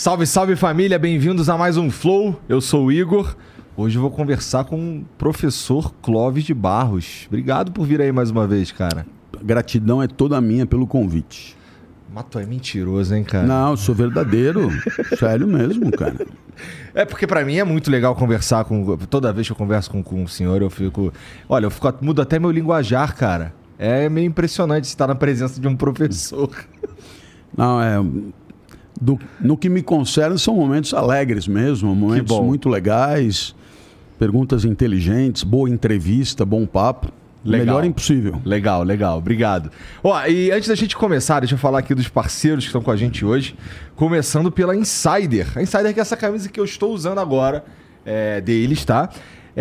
Salve, salve família, bem-vindos a mais um Flow. Eu sou o Igor. Hoje eu vou conversar com o professor Clóvis de Barros. Obrigado por vir aí mais uma vez, cara. Gratidão é toda minha pelo convite. Mas tu é mentiroso, hein, cara? Não, eu sou verdadeiro. Sério mesmo, cara. É porque pra mim é muito legal conversar com. Toda vez que eu converso com, com o senhor, eu fico. Olha, eu fico, mudo até meu linguajar, cara. É meio impressionante estar na presença de um professor. Não, é. Do- no que me concerne, são momentos alegres mesmo, momentos muito legais, perguntas inteligentes, boa entrevista, bom papo. Legal. Melhor impossível. Legal, legal, obrigado. Ó, e antes da gente começar, deixa eu falar aqui dos parceiros que estão com a gente hoje. Começando pela Insider. A Insider que é essa camisa que eu estou usando agora é, deles, tá?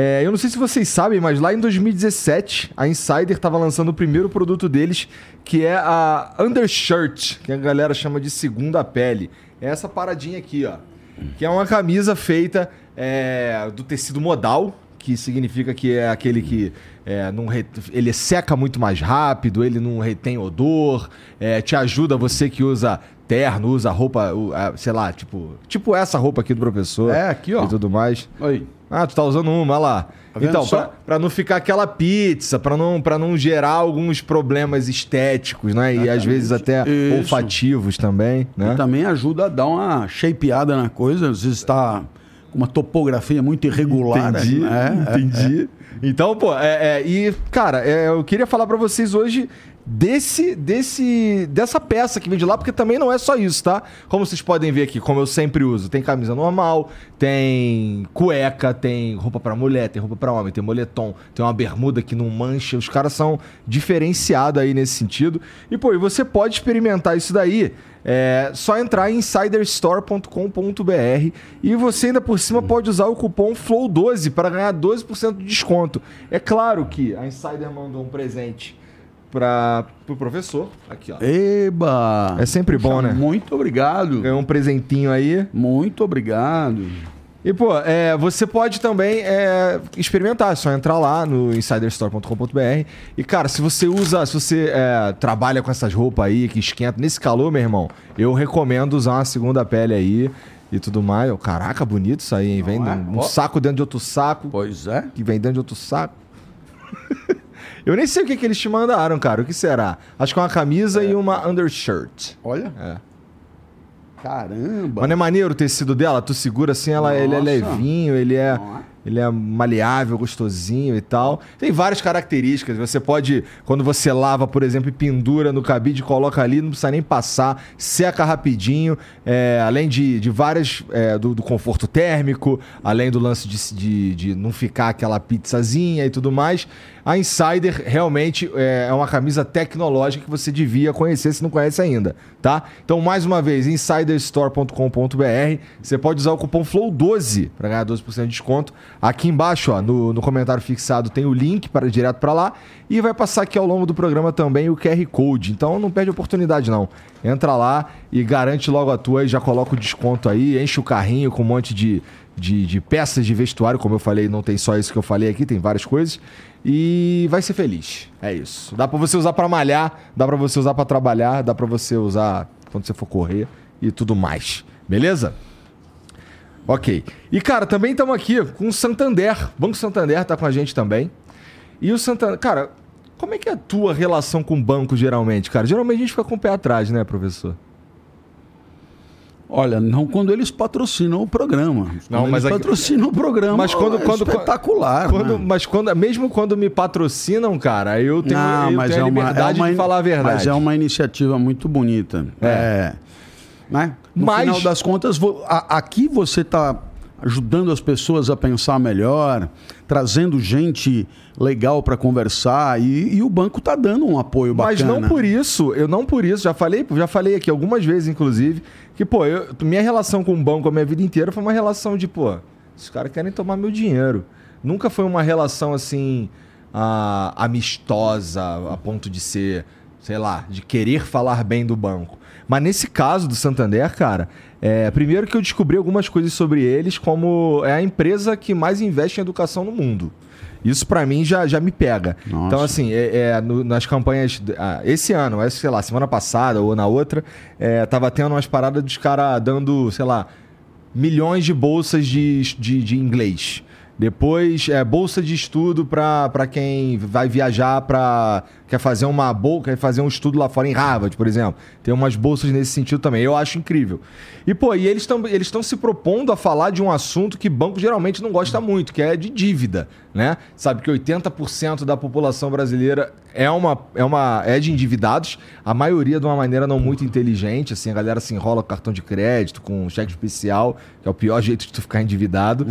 É, eu não sei se vocês sabem, mas lá em 2017, a Insider estava lançando o primeiro produto deles, que é a Undershirt, que a galera chama de segunda pele. É essa paradinha aqui, ó. Que é uma camisa feita é, do tecido modal, que significa que é aquele que é, não re- ele seca muito mais rápido, ele não retém odor, é, te ajuda você que usa terno, usa roupa, sei lá, tipo, tipo essa roupa aqui do professor. É, aqui, ó. E tudo mais. Oi. Ah, tu tá usando uma, olha lá. Tá então, só? pra, pra não ficar aquela pizza, pra não, pra não gerar alguns problemas estéticos, né? E às vezes até Isso. olfativos também, né? E também ajuda a dar uma shapeada na coisa. Às vezes está com uma topografia muito irregular. Entendi, né? É, é, entendi. Então, pô, é, é, e, cara, é, eu queria falar pra vocês hoje desse, desse, dessa peça que vem de lá, porque também não é só isso, tá? Como vocês podem ver aqui, como eu sempre uso, tem camisa normal, tem cueca, tem roupa pra mulher, tem roupa pra homem, tem moletom, tem uma bermuda que não mancha, os caras são diferenciados aí nesse sentido. E, pô, e você pode experimentar isso daí. É só entrar em insiderstore.com.br e você ainda por cima pode usar o cupom FLOW12 para ganhar 12% de desconto. É claro que a Insider mandou um presente para o pro professor. Aqui, ó. Eba! É sempre bom, né? Muito obrigado. Ganhou um presentinho aí. Muito obrigado. E, pô, é, você pode também é, experimentar, é só entrar lá no insiderstore.com.br. E, cara, se você usa, se você é, trabalha com essas roupas aí que esquenta nesse calor, meu irmão, eu recomendo usar uma segunda pele aí e tudo mais. Caraca, bonito isso aí, hein? Vem Não é? um, um saco dentro de outro saco, Pois é. que vem dentro de outro saco. eu nem sei o que, que eles te mandaram, cara. O que será? Acho que é uma camisa e uma undershirt. Olha. É. Caramba. Mas não é maneiro o tecido dela? Tu segura assim, ela, ele é levinho, ele é, é? ele é maleável, gostosinho e tal. Tem várias características. Você pode, quando você lava, por exemplo, e pendura no cabide, coloca ali, não precisa nem passar, seca rapidinho. É, além de, de várias, é, do, do conforto térmico, além do lance de, de, de não ficar aquela pizzazinha e tudo mais. A Insider realmente é é uma camisa tecnológica que você devia conhecer se não conhece ainda, tá? Então, mais uma vez, insiderstore.com.br. Você pode usar o cupom FLOW12 para ganhar 12% de desconto. Aqui embaixo, ó, no, no comentário fixado, tem o link para direto para lá. E vai passar aqui ao longo do programa também o QR Code. Então, não perde oportunidade, não. Entra lá e garante logo a tua e já coloca o desconto aí. Enche o carrinho com um monte de, de, de peças de vestuário. Como eu falei, não tem só isso que eu falei aqui, tem várias coisas. E vai ser feliz. É isso. Dá pra você usar pra malhar, dá pra você usar pra trabalhar, dá pra você usar quando você for correr e tudo mais. Beleza? Ok. E cara, também estamos aqui com o Santander. O Banco Santander tá com a gente também. E o Santander, cara, como é que é a tua relação com o banco geralmente, cara? Geralmente a gente fica com o pé atrás, né, professor? Olha, não quando eles patrocinam o programa. Não, mas eles aqui- patrocinam o programa. Mas quando- é quando- espetacular. Quando- né? mas quando, mesmo quando me patrocinam, cara, eu tenho, Não, eu mas tenho é a uma, liberdade é uma, de falar a verdade. Mas é uma iniciativa muito bonita. É. É. né? No Mas- final das contas, a- aqui você está ajudando as pessoas a pensar melhor, trazendo gente legal para conversar e, e o banco está dando um apoio Mas bacana. não por isso, eu não por isso, já falei, já falei aqui algumas vezes, inclusive, que, pô, eu- minha relação com o banco a minha vida inteira foi uma relação de, pô, esses caras querem tomar meu dinheiro. Nunca foi uma relação assim, amistosa, a ponto de ser, sei lá, de querer falar bem do banco. Mas nesse caso do Santander, cara, é, primeiro que eu descobri algumas coisas sobre eles, como é a empresa que mais investe em educação no mundo. Isso para mim já, já me pega. Nossa. Então, assim, é, é, no- nas campanhas. ah, esse ano, é, sei lá, semana passada ou na outra, é, tava tendo umas paradas dos caras dando, sei lá, milhões de bolsas de, de, de inglês. Depois, é, bolsa de estudo para quem vai viajar para quer fazer uma bol quer fazer um estudo lá fora em Harvard, por exemplo. Tem umas bolsas nesse sentido também. Eu acho incrível. E pô, e eles estão eles estão se propondo a falar de um assunto que banco geralmente não gosta muito, que é de dívida, né? Sabe que 80% da população brasileira é uma é uma é de endividados, a maioria de uma maneira não muito inteligente, assim, a galera se enrola com cartão de crédito, com cheque especial, que é o pior jeito de tu ficar endividado.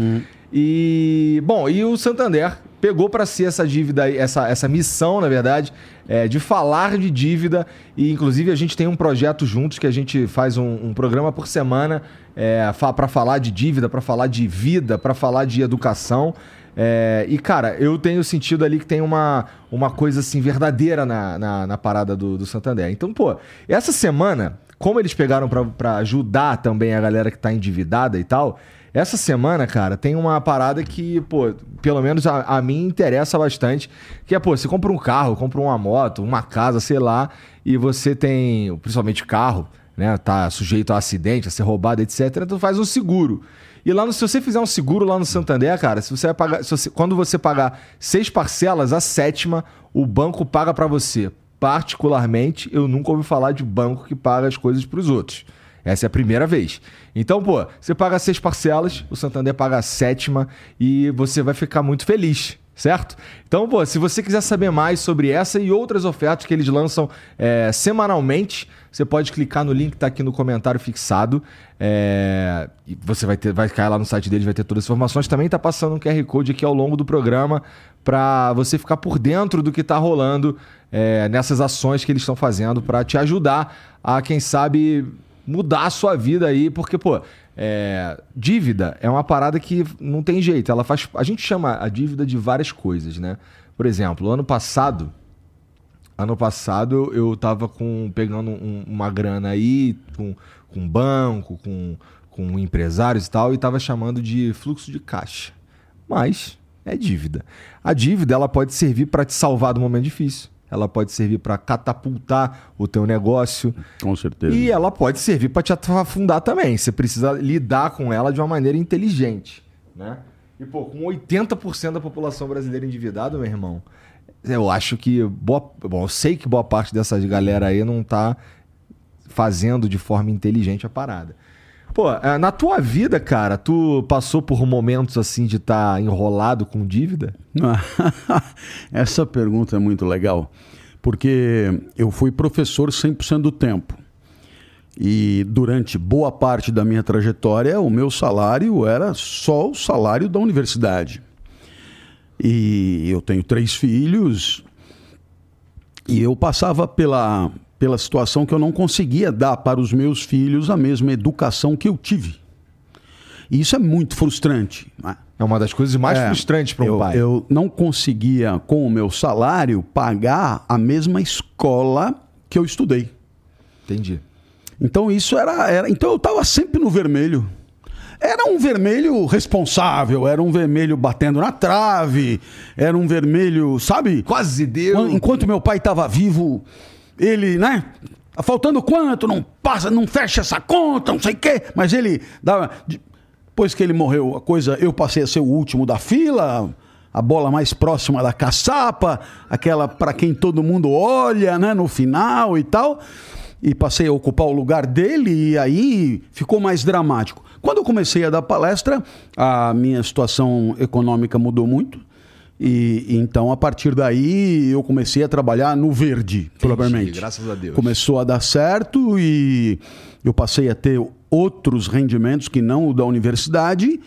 E, bom, e o Santander pegou para si essa dívida, essa, essa missão, na verdade, é, de falar de dívida. E, inclusive, a gente tem um projeto juntos que a gente faz um, um programa por semana é, para falar de dívida, para falar de vida, para falar de educação. É, e, cara, eu tenho sentido ali que tem uma, uma coisa assim verdadeira na, na, na parada do, do Santander. Então, pô, essa semana, como eles pegaram para ajudar também a galera que tá endividada e tal, essa semana, cara, tem uma parada que, pô, pelo menos a, a mim interessa bastante, que é, pô, você compra um carro, compra uma moto, uma casa, sei lá, e você tem, principalmente carro, né, tá sujeito a acidente, a ser roubado, etc, tu faz um seguro. E lá no, se você fizer um seguro lá no Santander, cara, se você vai pagar, se você- quando você pagar seis parcelas, a sétima o banco paga pra você. Particularmente, eu nunca ouvi falar de banco que paga as coisas pros outros. Essa é a primeira vez. Então, pô, você paga seis parcelas, o Santander paga a sétima e você vai ficar muito feliz, certo? Então, pô, se você quiser saber mais sobre essa e outras ofertas que eles lançam é, semanalmente, você pode clicar no link que tá aqui no comentário fixado. É, e você vai ter, vai cair lá no site deles, vai ter todas as informações. Também tá passando um QR Code aqui ao longo do programa para você ficar por dentro do que tá rolando é, nessas ações que eles estão fazendo para te ajudar a, quem sabe, mudar a sua vida aí, porque, pô, é, dívida é uma parada que não tem jeito. Ela faz. A gente chama a dívida de várias coisas, né? Por exemplo, ano passado. Ano passado eu tava com, pegando um- uma grana aí com, com banco, com, com empresários e tal, e tava chamando de fluxo de caixa. Mas é dívida. A dívida ela pode servir para te salvar do momento difícil. Ela pode servir para catapultar o teu negócio. Com certeza. E ela pode servir para te afundar também. Você precisa lidar com ela de uma maneira inteligente, né? E pô, com 80% da população brasileira endividada, meu irmão, eu acho que boa, bom, eu sei que boa parte dessas galera aí não tá fazendo de forma inteligente a parada. Pô, eh, na tua vida, cara, tu passou por momentos assim de estar enrolado com dívida? Essa pergunta é muito legal, porque eu fui professor 100% do tempo. E durante boa parte da minha trajetória, o meu salário era só o salário da universidade. E eu tenho três filhos, e eu passava pela, pela situação que eu não conseguia dar para os meus filhos a mesma educação que eu tive. E isso é muito frustrante. né? É uma das coisas mais É, frustrantes para um eu, pai. Eu não conseguia, com o meu salário, pagar a mesma escola que eu estudei. Entendi. Então isso era. era então eu estava sempre no vermelho. Era um vermelho responsável, era um vermelho batendo na trave, era um vermelho, sabe? Quase deu. Quan- Enquanto meu pai estava vivo, ele, né? Faltando quanto? Não passa, não fecha essa conta, não sei o quê. Mas ele dava. Depois que ele morreu, a coisa, eu passei a ser o último da fila, a bola mais próxima da caçapa, aquela para quem todo mundo olha, né? No final e tal. E passei a ocupar o lugar dele e aí ficou mais dramático. Quando eu comecei a dar palestra, a minha situação econômica mudou muito. E e então, a partir daí, eu comecei a trabalhar no verde, propriamente. graças a Deus. Começou a dar certo e eu passei a ter outros rendimentos que não o da universidade.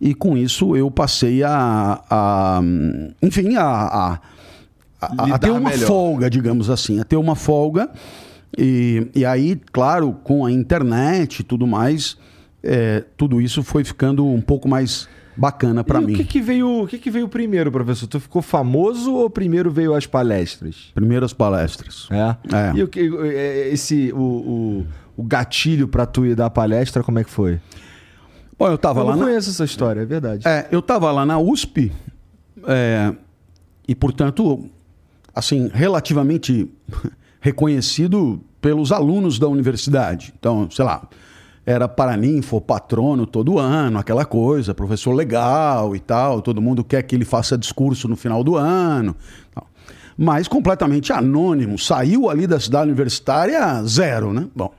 E com isso, eu passei a, a enfim, a, a, a- ter uma melhor. folga, digamos assim, a ter uma folga. E, e aí, claro, com a internet e tudo mais, é, tudo isso foi ficando um pouco mais bacana para mim. O que, que veio, o que, que veio primeiro, professor? Tu ficou famoso ou primeiro veio as palestras? Primeiras palestras. É. É. E o que é, esse o, o, o gatilho para tu ir dar palestra, como é que foi? Bom, eu estava Eu lá não na, conheço essa história, é verdade. É, eu estava lá na USP, é, e, portanto, assim, relativamente reconhecido pelos alunos da universidade. Então, sei lá, era paraninfo, patrono todo ano, aquela coisa, professor legal e tal, todo mundo quer que ele faça discurso no final do ano. Mas completamente anônimo, saiu ali da cidade universitária zero, né? Bom.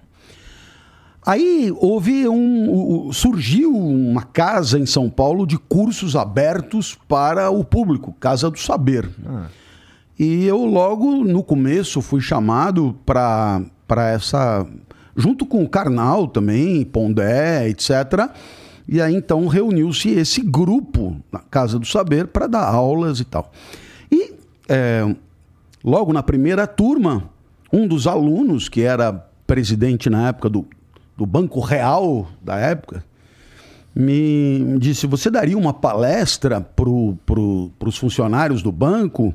Aí houve um. surgiu uma casa em São Paulo de cursos abertos para o público, Casa do Saber. Ah. E eu logo no começo fui chamado para essa. Junto com o Karnal também, Pondé, etc. E aí então reuniu-se esse grupo na Casa do Saber para dar aulas e tal. E é, logo na primeira turma, um dos alunos, que era presidente na época do, do Banco Real da época, me disse: Você daria uma palestra para pro, os funcionários do banco?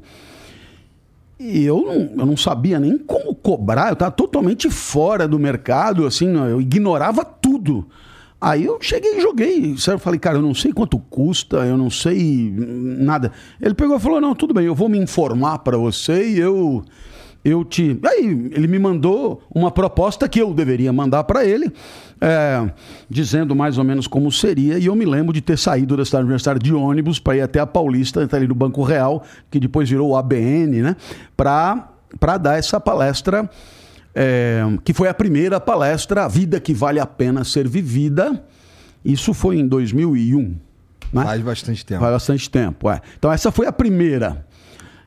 E eu não, eu não sabia nem como cobrar, eu estava totalmente fora do mercado, assim, eu ignorava tudo. Aí eu cheguei e joguei. Falei, cara, eu não sei quanto custa, eu não sei nada. Ele pegou e falou: não, tudo bem, eu vou me informar para você e eu eu te. Aí ele me mandou uma proposta que eu deveria mandar para ele, é, dizendo mais ou menos como seria. E eu me lembro de ter saído da cidade universitária de ônibus para ir até a Paulista, ali no Banco Real, que depois virou o ABN, né? Para dar essa palestra, é, que foi a primeira palestra, A Vida que Vale a Pena Ser Vivida. Isso foi em 2001. Né? Faz bastante tempo. Faz bastante tempo, é. Então essa foi a primeira.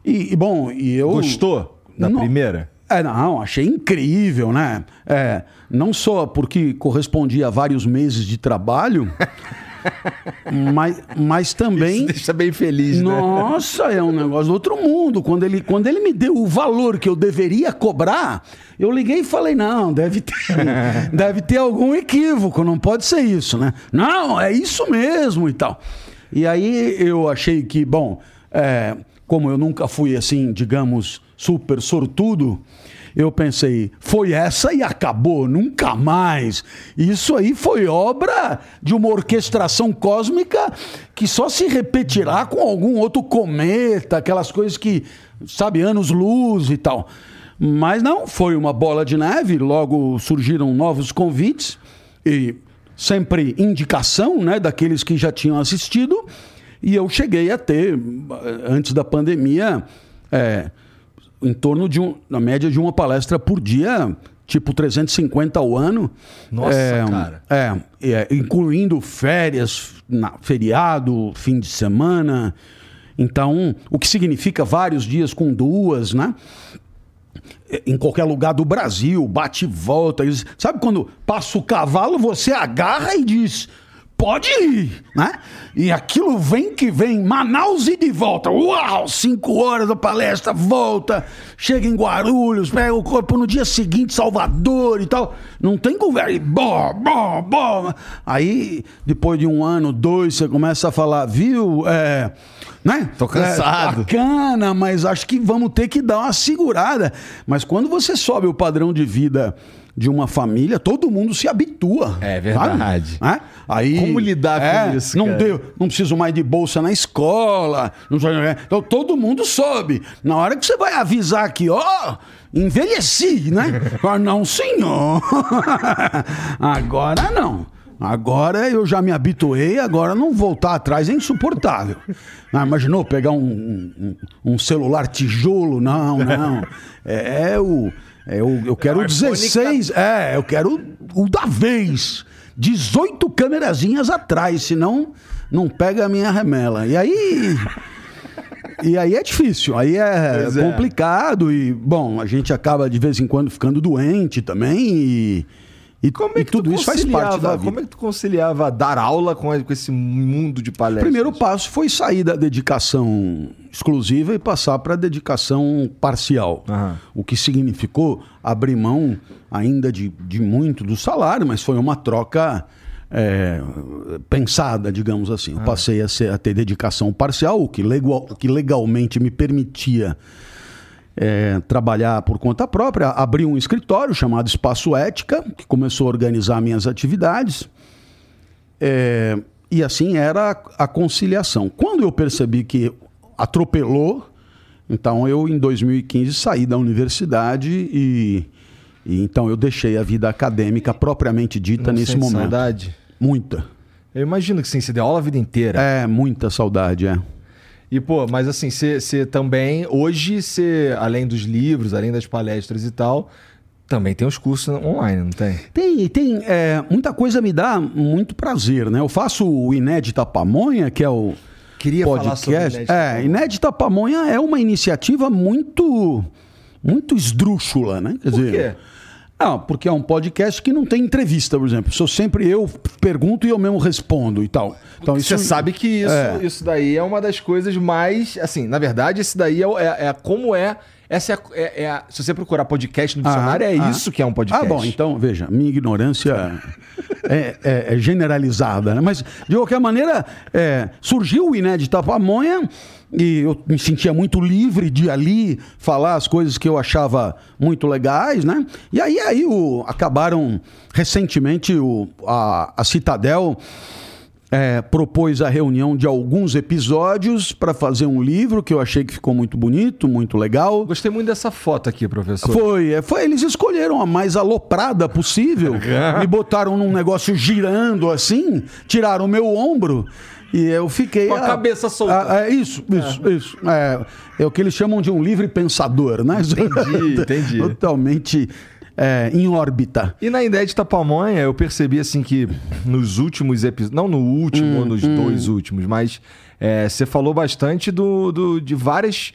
E, e bom, e eu. Gostou? Da não, primeira? É, não, achei incrível, né? É, não só porque correspondia a vários meses de trabalho, mas, mas também. Isso deixa bem feliz, né? Nossa, é um negócio do outro mundo. Quando ele, quando ele me deu o valor que eu deveria cobrar, eu liguei e falei: não, deve ter, deve ter algum equívoco, não pode ser isso, né? Não, é isso mesmo e tal. E aí eu achei que, bom, é, como eu nunca fui assim, digamos super sortudo, eu pensei, foi essa e acabou, nunca mais. Isso aí foi obra de uma orquestração cósmica que só se repetirá com algum outro cometa, aquelas coisas que, sabe, anos-luz e tal. Mas não, foi uma bola de neve, logo surgiram novos convites e sempre indicação né, daqueles que já tinham assistido. E eu cheguei a ter, antes da pandemia, é, em torno de um, na média de uma palestra por dia, tipo 350 ao ano. Nossa, é, cara. É, é, incluindo férias, na, feriado, fim de semana. Então, o que significa vários dias com duas, né? Em qualquer lugar do Brasil, bate e volta. Sabe quando passa o cavalo, você agarra e diz: pode ir, né? E aquilo vem que vem, Manaus e de volta. Uau, cinco horas da palestra, volta, chega em Guarulhos, pega o corpo no dia seguinte, Salvador e tal. Não tem conversa. E bom, bom, bom. Aí, depois de um ano, dois, você começa a falar, viu? É, né? Tô cansado. É, bacana, mas acho que vamos ter que dar uma segurada. Mas quando você sobe o padrão de vida de uma família, todo mundo se habitua. É verdade. É? Aí, Como lidar é, com isso? Não, deu, não preciso mais de bolsa na escola. Não, então todo mundo sobe. Na hora que você vai avisar aqui, ó, envelheci, né? ah, não, senhor. agora não. Agora eu já me habituei, agora não voltar atrás é insuportável. Ah, imaginou pegar um, um, um celular tijolo? Não, não. É, é o eu, eu quero o 16. Tá... É, eu quero o da vez. 18 câmerazinhas atrás, senão não pega a minha remela. E aí. E aí é difícil, aí é é. complicado é. e, bom, a gente acaba de vez em quando ficando doente também e, e, como é que tudo isso faz parte da vida. Como é que tu conciliava dar aula com, com esse mundo de palestras? O primeiro passo foi sair da dedicação exclusiva e passar para dedicação parcial. Uhum. O que significou abrir mão ainda de, de muito do salário, mas foi uma troca é, pensada, digamos assim. Eu passei a, ser, a, ter dedicação parcial, o que, legal, o que legalmente me permitia é, trabalhar por conta própria, abri um escritório chamado Espaço Ética, que começou a organizar minhas atividades. É, e assim era a conciliação. Quando eu percebi que atropelou, Então eu, em 2015, saí da universidade e, e então eu deixei a vida acadêmica propriamente dita Não nesse momento. saudade? Muita. Eu imagino que sim, você deu aula a vida inteira. É, muita saudade, é. E, pô, mas assim, você você também, hoje, você, além dos livros, além das palestras e tal, também tem os cursos online, não tem? Tem, tem. é, muita coisa me dá muito prazer, né? Eu faço o Inédita Pamonha, que é o Queria falar sobre podcast. Inédita é, Pamonha. Inédita Pamonha é uma iniciativa muito, muito esdrúxula, né? Quer Por quê? Não, porque é um podcast que não tem entrevista, por exemplo. Sou sempre eu pergunto e eu mesmo respondo e tal. Então Você sabe que isso, É. isso daí é uma das coisas mais. Assim, na verdade, esse daí é, é, é como é. Essa é, a- é- é a- se você procurar podcast no dicionário, é Ah, ah. isso que é um podcast. Ah, bom, então, veja, minha ignorância é, é- é generalizada, né? Mas, de qualquer maneira, é, surgiu o Inédita Pamonha e eu me sentia muito livre de ali falar as coisas que eu achava muito legais, né? E aí, aí o, acabaram, recentemente, o, a, a Citadel é, propôs a reunião de alguns episódios para fazer um livro que eu achei que ficou muito bonito, muito legal. Gostei muito dessa foto aqui, professor. Foi, é, foi, eles escolheram a mais aloprada possível, me botaram num negócio girando assim, tiraram o meu ombro e eu fiquei. Com a cabeça solta. Ah, é isso, isso, isso. É, é o que eles chamam de um livre pensador, né? Entendi, entendi. Totalmente é, em órbita. E na Inédita Pamonha, eu percebi assim que nos últimos episódios, não no último Hum, ou nos dois últimos, mas é, você falou bastante do, do- de várias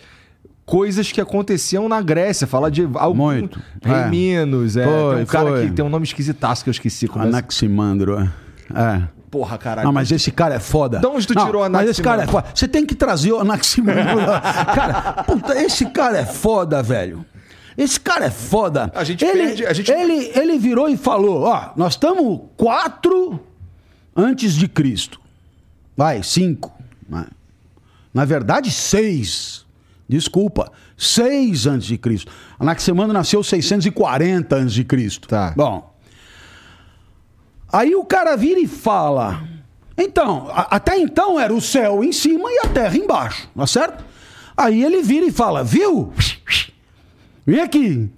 coisas que aconteciam na Grécia. Fala de algum, Muito. Rei Minos, é, Foi, tem um cara foi. que tem um nome esquisitaço que eu esqueci. Como é- Anaximandro. é. É. Porra, caralho. Não, mas esse cara é foda. De onde tu Não, tirou Mas esse cara é foda. Você tem que trazer o Anaximandro. Cara, puta, esse cara é foda, velho. Esse cara é foda. A gente ele, perde- a gente- ele, ele virou e falou: ó, nós estamos quatro antes de Cristo. Vai, cinco. Na verdade, seis. Desculpa, seis antes de Cristo. Anaximandro nasceu 640 antes de Cristo. Tá. Bom, Aí o cara vira e fala: então, a- até então era o céu em cima e a terra embaixo, tá certo? Aí ele vira e fala: viu? Vem aqui.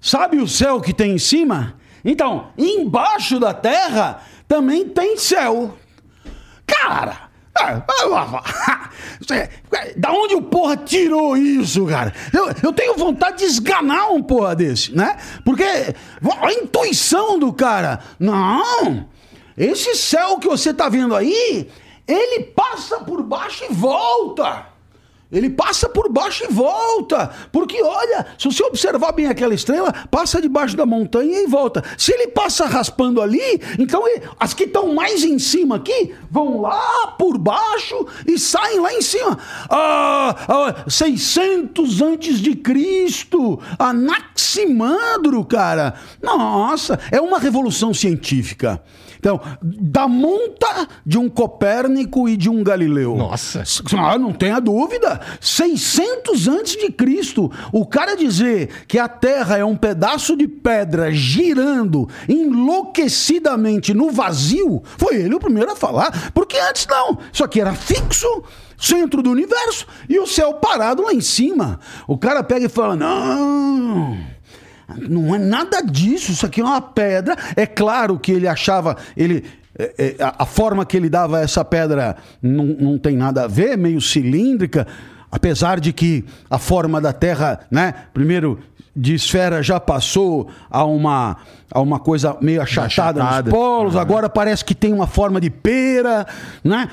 Sabe o céu que tem em cima? Então, embaixo da terra também tem céu. Cara! ah, ah, Você- Da onde o porra tirou isso, cara? Eu, eu tenho vontade de esganar um porra desse, né? Porque a intuição do cara. Não! Esse céu que você tá vendo aí, ele passa por baixo e volta. Ele passa por baixo e volta. Porque, olha, se você observar bem aquela estrela, passa debaixo da montanha e volta. Se ele passa raspando ali, então ele- as que estão mais em cima aqui vão lá por baixo e saem lá em cima. Ah, ah, 600 antes de Cristo. Anaximandro, cara. Nossa, é uma revolução científica. Então, da monta de um Copérnico e de um Galileu. Nossa. Ah, não tenha dúvida. 600 antes de Cristo, o cara dizer que a Terra é um pedaço de pedra girando enlouquecidamente no vazio, foi ele o primeiro a falar, porque antes não. Isso aqui era fixo, centro do universo e o céu parado lá em cima. O cara pega e fala: "Não, não é nada disso, isso aqui é uma pedra. É claro que ele achava, ele é, é, a, forma que ele dava essa pedra não, não tem nada a ver, meio cilíndrica, apesar de que a forma da Terra, né, primeiro de esfera já passou a uma, a uma coisa meio achatada, Achatada. nos polos, agora parece que tem uma forma de pera, né?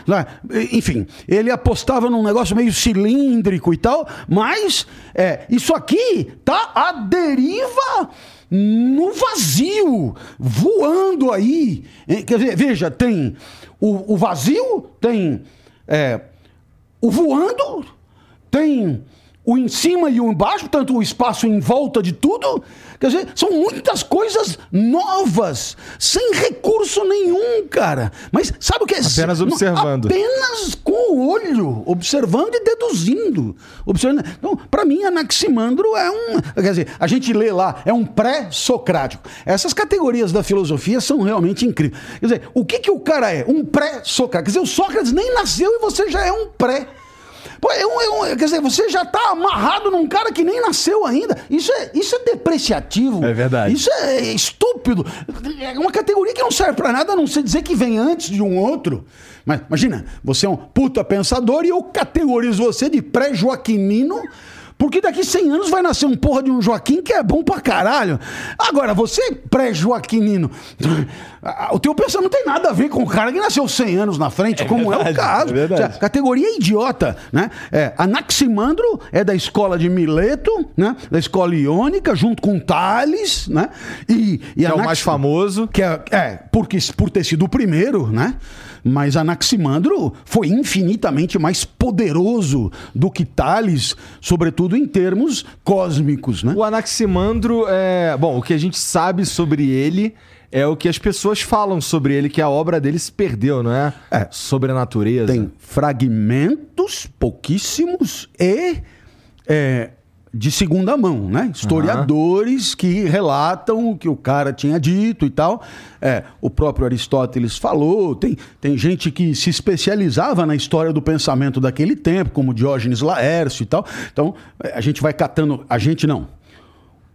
Enfim, ele apostava num negócio meio cilíndrico e tal, mas é, isso aqui tá à deriva no vazio, voando aí. hein? Quer dizer, veja, tem o, o vazio, tem é, o voando, tem o em cima e o embaixo, tanto o espaço em volta de tudo. Quer dizer, são muitas coisas novas, sem recurso nenhum, cara. Mas sabe o que é? Apenas observando. Apenas com o olho, observando e deduzindo. Observando. Então, para mim, Anaximandro é um. Quer dizer, a gente lê lá, é um pré-socrático. Essas categorias da filosofia são realmente incríveis. Quer dizer, o que, que o cara é? Um pré-socrático. Quer dizer, o Sócrates nem nasceu e você já é um pré. Pô, é um, é um- quer dizer, você já tá amarrado num cara que nem nasceu ainda. Isso é, isso é depreciativo. É verdade. Isso é estúpido. É uma categoria que não serve pra nada, a não ser dizer que vem antes de um outro. Mas imagina, você é um puta pensador e eu categorizo você de pré-joaquinino. Porque daqui 100 anos vai nascer um porra de um Joaquim que é bom pra caralho. Agora, você pré-joaquinino, o teu pensamento não tem nada a ver com o cara que nasceu 100 anos na frente, como é o verdade, caso. é verdade. Já, Categoria idiota, né? É, Anaximandro é da escola de Mileto, né? Da escola iônica, junto com Tales, né? E, e Que é o mais famoso. que é, é, porque, por ter sido o primeiro, né? Mas Anaximandro foi infinitamente mais poderoso do que Tales, sobretudo em termos cósmicos, né? O Anaximandro é. Bom, o que a gente sabe sobre ele é o que as pessoas falam sobre ele, que a obra dele se perdeu, não é? É. Sobre a natureza. Tem fragmentos, pouquíssimos, e é, de segunda mão, né? Historiadores que relatam o que o cara tinha dito e tal. É, o próprio Aristóteles falou, tem, tem gente que se especializava na história do pensamento daquele tempo, como Diógenes Laércio e tal. Então, é, a gente vai catando. A gente não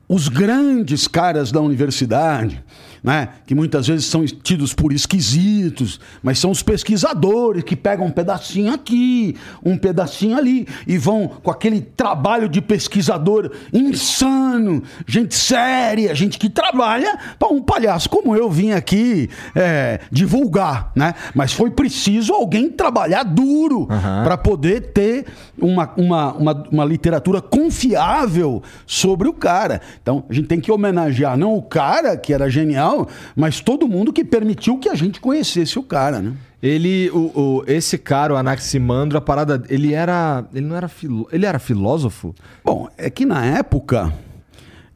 os grandes caras da universidade, né, que muitas vezes são tidos por esquisitos, mas são os pesquisadores que pegam um pedacinho aqui, um pedacinho ali, e vão com aquele trabalho de pesquisador insano, gente séria, gente que trabalha para um palhaço como eu vim aqui é, divulgar, né? Mas foi preciso alguém trabalhar duro para poder ter uma, uma, uma, uma literatura confiável sobre o cara. Então, a gente tem que homenagear não o cara, que era genial, mas todo mundo que permitiu que a gente conhecesse o cara, né? Ele, o, o- esse cara, o Anaximandro, a parada. Ele era. Ele não era filó... Ele era filósofo? Bom, é que na época...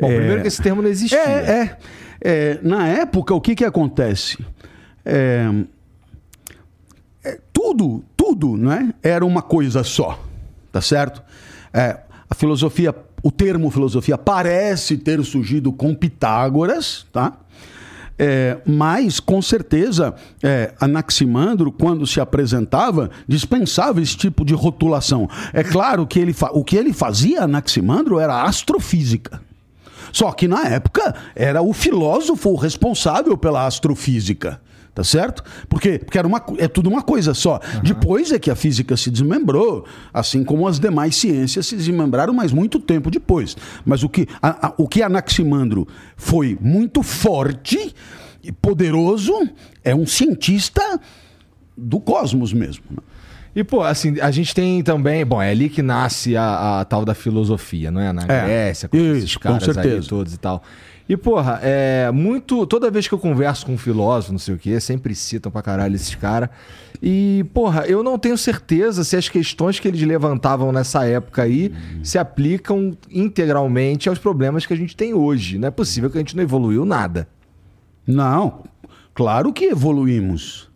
Bom, é, primeiro que esse termo não existia. É, é. É, na época, o que que acontece? É, é, tudo, tudo, né? Era uma coisa só, tá certo? É, a filosofia, o termo filosofia parece ter surgido com Pitágoras, tá? É, mas, com certeza, é, Anaximandro, quando se apresentava, dispensava esse tipo de rotulação. É claro que ele o que ele fazia, Anaximandro, era astrofísica. Só que na época era o filósofo responsável pela astrofísica. Tá certo? Porque, porque era uma, é tudo uma coisa só. Depois é que a física se desmembrou, assim como as demais ciências se desmembraram, mas muito tempo depois. Mas o que, a- a- o que Anaximandro foi muito forte e poderoso é um cientista do cosmos mesmo. né? E, pô, assim, a gente tem também. Bom, é ali que nasce a, a tal da filosofia, não é? Na É, Grécia, com esses isso, com caras aí certeza. todos e tal. E, porra, é muito. Toda vez que eu converso com um filósofo, não sei o quê, sempre citam pra caralho esses caras. E, porra, eu não tenho certeza se as questões que eles levantavam nessa época aí se aplicam integralmente aos problemas que a gente tem hoje. Não é possível que a gente não evoluiu nada. Não, claro que evoluímos.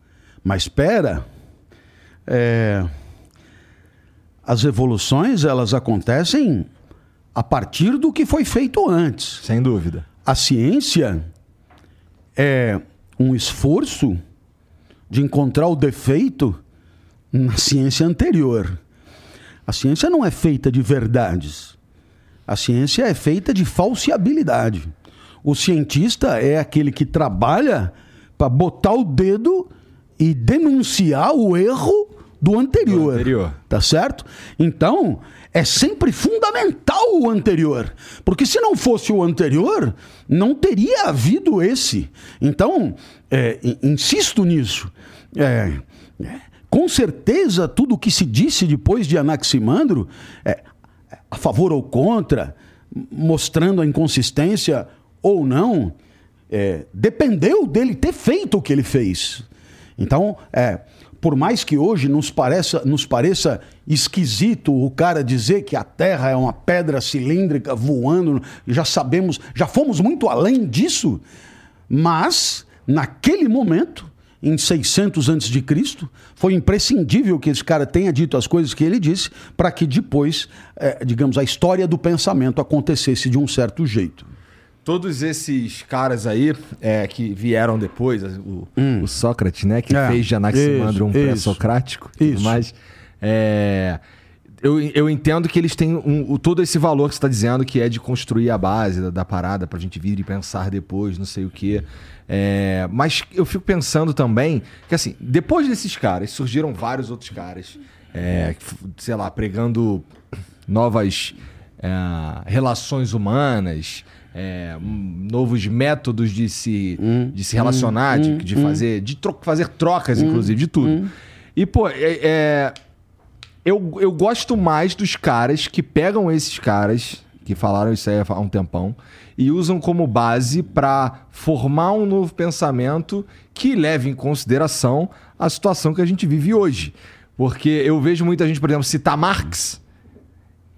Mas espera, é, as evoluções elas acontecem a partir do que foi feito antes. Sem dúvida. A ciência é um esforço de encontrar o defeito na ciência anterior. A ciência não é feita de verdades. A ciência é feita de falseabilidade. O cientista é aquele que trabalha para botar o dedo e denunciar o erro do anterior. Do anterior. Tá certo? Então, é sempre fundamental o anterior. Porque se não fosse o anterior, não teria havido esse. Então, é, in- insisto nisso. É, é, com certeza, tudo o que se disse depois de Anaximandro, é, a favor ou contra, mostrando a inconsistência ou não, é, dependeu dele ter feito o que ele fez. Então, é, por mais que hoje nos pareça, nos pareça esquisito o cara dizer que a Terra é uma pedra cilíndrica voando, já sabemos, já fomos muito além disso, mas naquele momento, em 600 antes de Cristo, foi imprescindível que esse cara tenha dito as coisas que ele disse para que depois, é, digamos, a história do pensamento acontecesse de um certo jeito. Todos esses caras aí é, que vieram depois, o, o Sócrates, né? Que É, fez de Anaximandro um isso, isso. pré-socrático Isso. mais. É, eu, eu entendo que eles têm um, todo esse valor que você está dizendo, que é de construir a base da, da parada para a gente vir e pensar depois, não sei o quê. É, mas eu fico pensando também que, assim, depois desses caras, surgiram vários outros caras, é, sei lá, pregando novas é, relações humanas, é, novos métodos de se, hum, de se relacionar, hum, de, de hum, fazer, de tro fazer trocas, hum, inclusive, de tudo. Hum. E, pô, é, é, eu, eu gosto mais dos caras que pegam esses caras, que falaram isso aí há um tempão, e usam como base para formar um novo pensamento que leve em consideração a situação que a gente vive hoje. Porque eu vejo muita gente, por exemplo, citar Marx.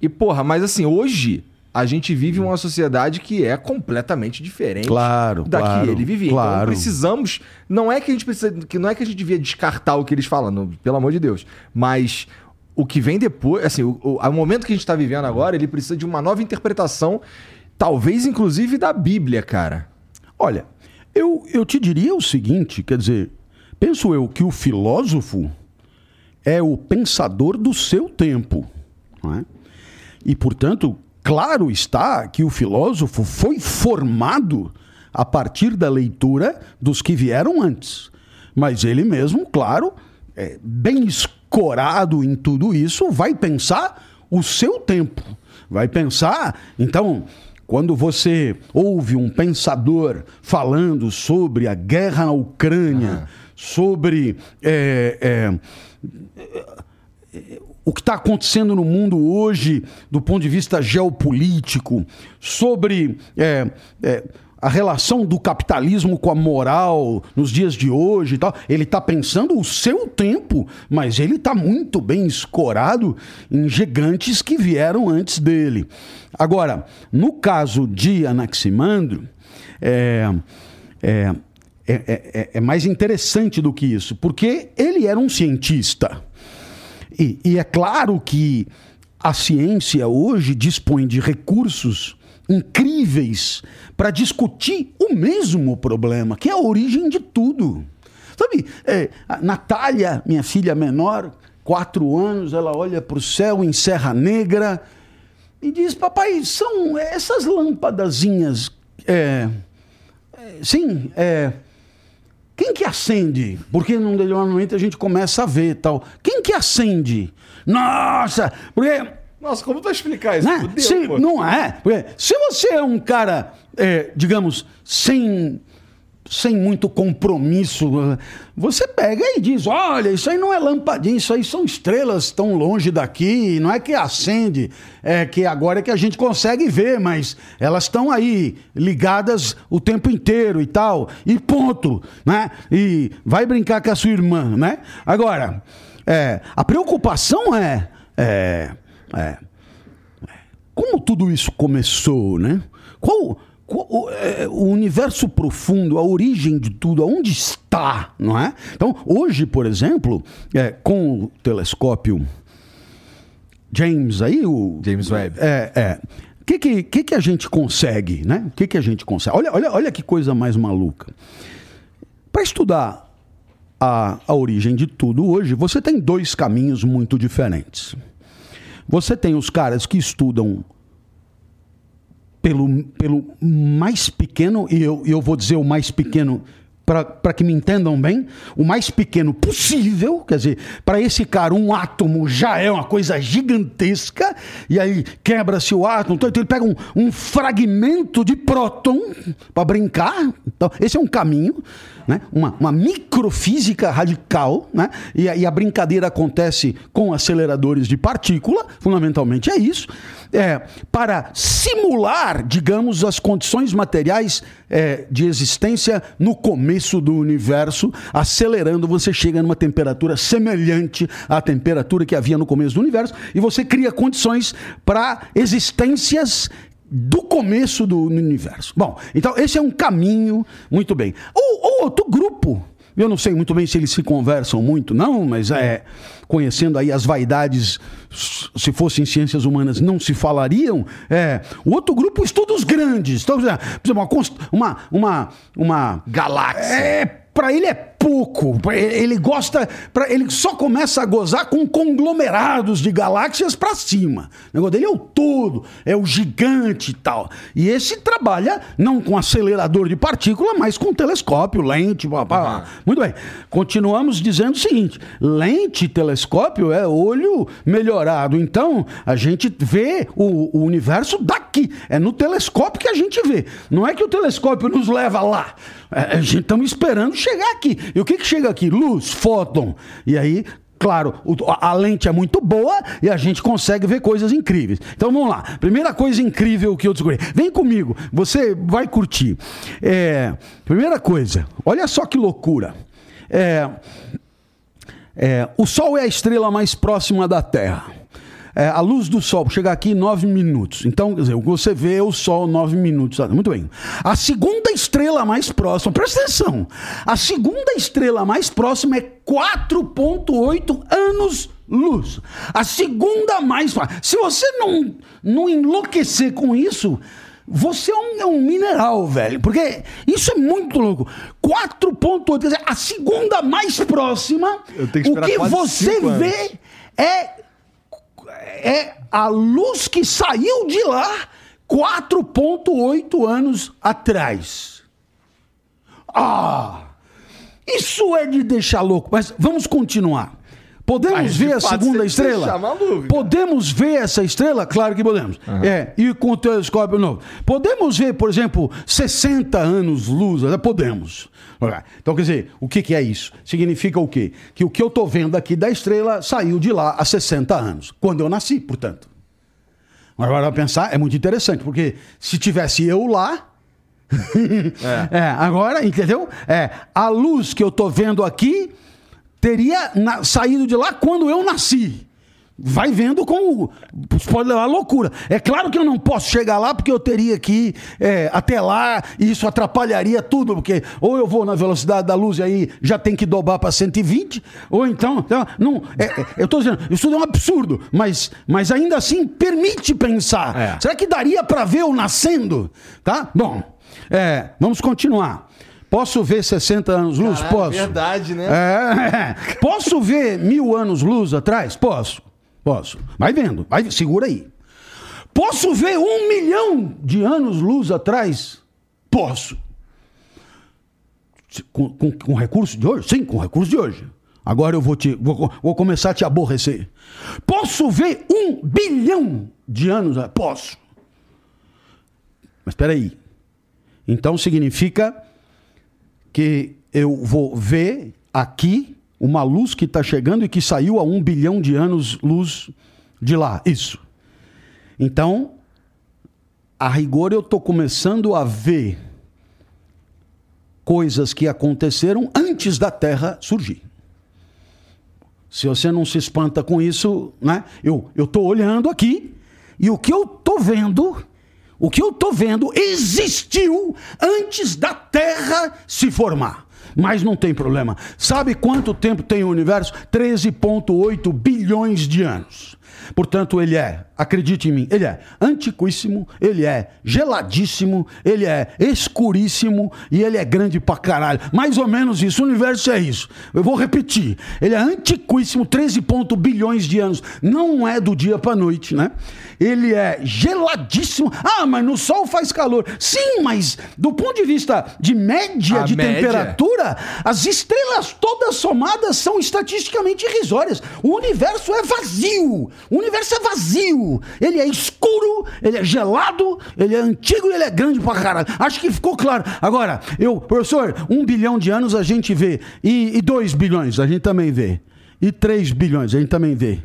E, porra, mas assim, hoje a gente vive uma sociedade que é completamente diferente claro, da claro, que ele vivia. Claro. Então precisamos, não é que a gente precisa, que não é que a gente devia descartar o que eles falam, pelo amor de Deus, mas o que vem depois, assim, o, o, o momento que a gente está vivendo agora, ele precisa de uma nova interpretação, talvez inclusive da Bíblia, cara. Olha, eu, eu te diria o seguinte, quer dizer, penso eu que o filósofo é o pensador do seu tempo, não é? E portanto Claro está que o filósofo foi formado a partir da leitura dos que vieram antes. Mas ele mesmo, claro, é, bem escorado em tudo isso, vai pensar o seu tempo. Vai pensar, então, quando você ouve um pensador falando sobre a guerra na Ucrânia, sobre. É, é, o que está acontecendo no mundo hoje, do ponto de vista geopolítico, sobre é, é, a relação do capitalismo com a moral nos dias de hoje e tal. Ele está pensando o seu tempo, mas ele está muito bem escorado em gigantes que vieram antes dele. Agora, no caso de Anaximandro, é, é, é, é, é mais interessante do que isso, porque ele era um cientista. E, e é claro que a ciência hoje dispõe de recursos incríveis para discutir o mesmo problema, que é a origem de tudo. Sabe, é, Natália, minha filha menor, quatro anos, ela olha para o céu em Serra Negra e diz: Papai, são essas lâmpadazinhas. É, é, sim, é, quem que acende? Porque normalmente a gente começa a ver tal. Quem que acende? Nossa, porque nossa, como tu vai explicar isso? Né? Fudeu, se, não é. Porque se você é um cara, é, digamos, sem sem muito compromisso, você pega e diz: olha, isso aí não é lampadinha, isso aí são estrelas tão longe daqui, não é que acende, é que agora é que a gente consegue ver, mas elas estão aí ligadas o tempo inteiro e tal, e ponto, né? E vai brincar com a sua irmã, né? Agora, é, a preocupação é, é, é como tudo isso começou, né? Qual é, o universo profundo, a origem de tudo, aonde está, não é? Então, hoje, por exemplo, é, com o telescópio James aí, o James Webb. É, é. O que, que, que, que a gente consegue, né? O que, que a gente consegue? Olha, olha, olha que coisa mais maluca. Para estudar a, a origem de tudo hoje, você tem dois caminhos muito diferentes. Você tem os caras que estudam pelo, pelo mais pequeno, e eu, eu vou dizer o mais pequeno para que me entendam bem, o mais pequeno possível, quer dizer, para esse cara um átomo já é uma coisa gigantesca, e aí quebra-se o átomo, então ele pega um, um fragmento de próton para brincar, então esse é um caminho né? uma, uma microfísica radical, né? e, a, e a brincadeira acontece com aceleradores de partícula, fundamentalmente é isso, é, para simular, digamos, as condições materiais é, de existência no começo do universo, acelerando, você chega numa temperatura semelhante à temperatura que havia no começo do universo, e você cria condições para existências do começo do universo. Bom, então esse é um caminho muito bem. O, o outro grupo, eu não sei muito bem se eles se conversam muito, não, mas é conhecendo aí as vaidades, se fossem ciências humanas, não se falariam. É, o outro grupo estuda os grandes. Então, por exemplo, uma, uma, uma, uma galáxia. É, para ele é pouco. Ele gosta. Ele só começa a gozar com conglomerados de galáxias para cima. O negócio dele é o todo, é o gigante e tal. E esse trabalha não com acelerador de partícula, mas com telescópio, lente. Blá, blá. Uhum. Muito bem. Continuamos dizendo o seguinte: lente, telescópio é olho melhorado. Então, a gente vê o, o universo daqui. É no telescópio que a gente vê. Não é que o telescópio nos leva lá. É, a gente estamos esperando chegar aqui. E o que, que chega aqui? Luz, fóton. E aí, claro, a lente é muito boa e a gente consegue ver coisas incríveis. Então vamos lá. Primeira coisa incrível que eu descobri. Vem comigo, você vai curtir. É, primeira coisa, olha só que loucura. É, é, o Sol é a estrela mais próxima da Terra é, a luz do sol chega aqui em nove minutos. Então, quer dizer, você vê o sol nove minutos. Muito bem. A segunda estrela mais próxima, presta atenção. A segunda estrela mais próxima é 4,8 anos luz. A segunda mais. Se você não, não enlouquecer com isso, você é um, é um, mineral, velho. Porque isso é muito louco. 4,8, quer dizer, a segunda mais próxima, o que você vê é é a luz que saiu de lá 4,8 anos atrás. Ah! Isso é de deixar louco, mas vamos continuar. Podemos mas ver a segunda estrela? Maluco, podemos ver essa estrela? Claro que podemos. Uhum. É, e com o telescópio novo. Podemos ver, por exemplo, 60 anos luz? Podemos. Então, quer dizer, o que, que é isso? Significa o quê? Que o que eu estou vendo aqui da estrela saiu de lá há 60 anos, quando eu nasci, portanto. Agora, pensar, é muito interessante, porque se tivesse eu lá, é. é. agora, entendeu? É, a luz que eu estou vendo aqui teria saído de lá quando eu nasci. Vai vendo como pode levar à loucura. É claro que eu não posso chegar lá porque eu teria que ir é, até lá e isso atrapalharia tudo, porque ou eu vou na velocidade da luz e aí já tem que dobrar para 120, ou então. então não, é, é, eu estou dizendo, isso é um absurdo, mas, mas ainda assim permite pensar. É. Será que daria para ver eu nascendo? Tá? Bom, é, vamos continuar. Posso ver 60 anos luz? Caralho, Posso. Verdade, né? É. Posso ver mil anos luz atrás? Posso. Posso. Vai vendo. Vai, segura aí. Posso ver um milhão de anos luz atrás? Posso. Com, com, com recurso de hoje? Sim, com recurso de hoje. Agora eu vou, te, vou, vou começar a te aborrecer. Posso ver um bilhão de anos? Posso. Mas espera aí. Então significa que eu vou ver aqui uma luz que está chegando e que saiu há um bilhão de anos luz de lá. Isso. Então, a rigor, eu estou começando a ver coisas que aconteceram antes da Terra surgir. Se você não se espanta com isso, né? Eu estou olhando aqui e o que eu estou vendo o que eu estou vendo existiu antes da Terra se formar. Mas não tem problema. Sabe quanto tempo tem o universo? 13,8 bilhões de anos. Portanto, ele é, acredite em mim, ele é antiquíssimo, ele é geladíssimo, ele é escuríssimo e ele é grande pra caralho. Mais ou menos isso. O universo é isso. Eu vou repetir. Ele é antiquíssimo, 13 ponto bilhões de anos. Não é do dia pra noite, né? Ele é geladíssimo. Ah, mas no sol faz calor. Sim, mas do ponto de vista de média A de média. temperatura, as estrelas todas somadas são estatisticamente irrisórias. O universo é vazio. O universo é vazio. Ele é escuro, ele é gelado, ele é antigo e ele é grande pra caralho. Acho que ficou claro. Agora, eu, professor, um bilhão de anos a gente vê. E, e dois bilhões a gente também vê. E três bilhões a gente também vê.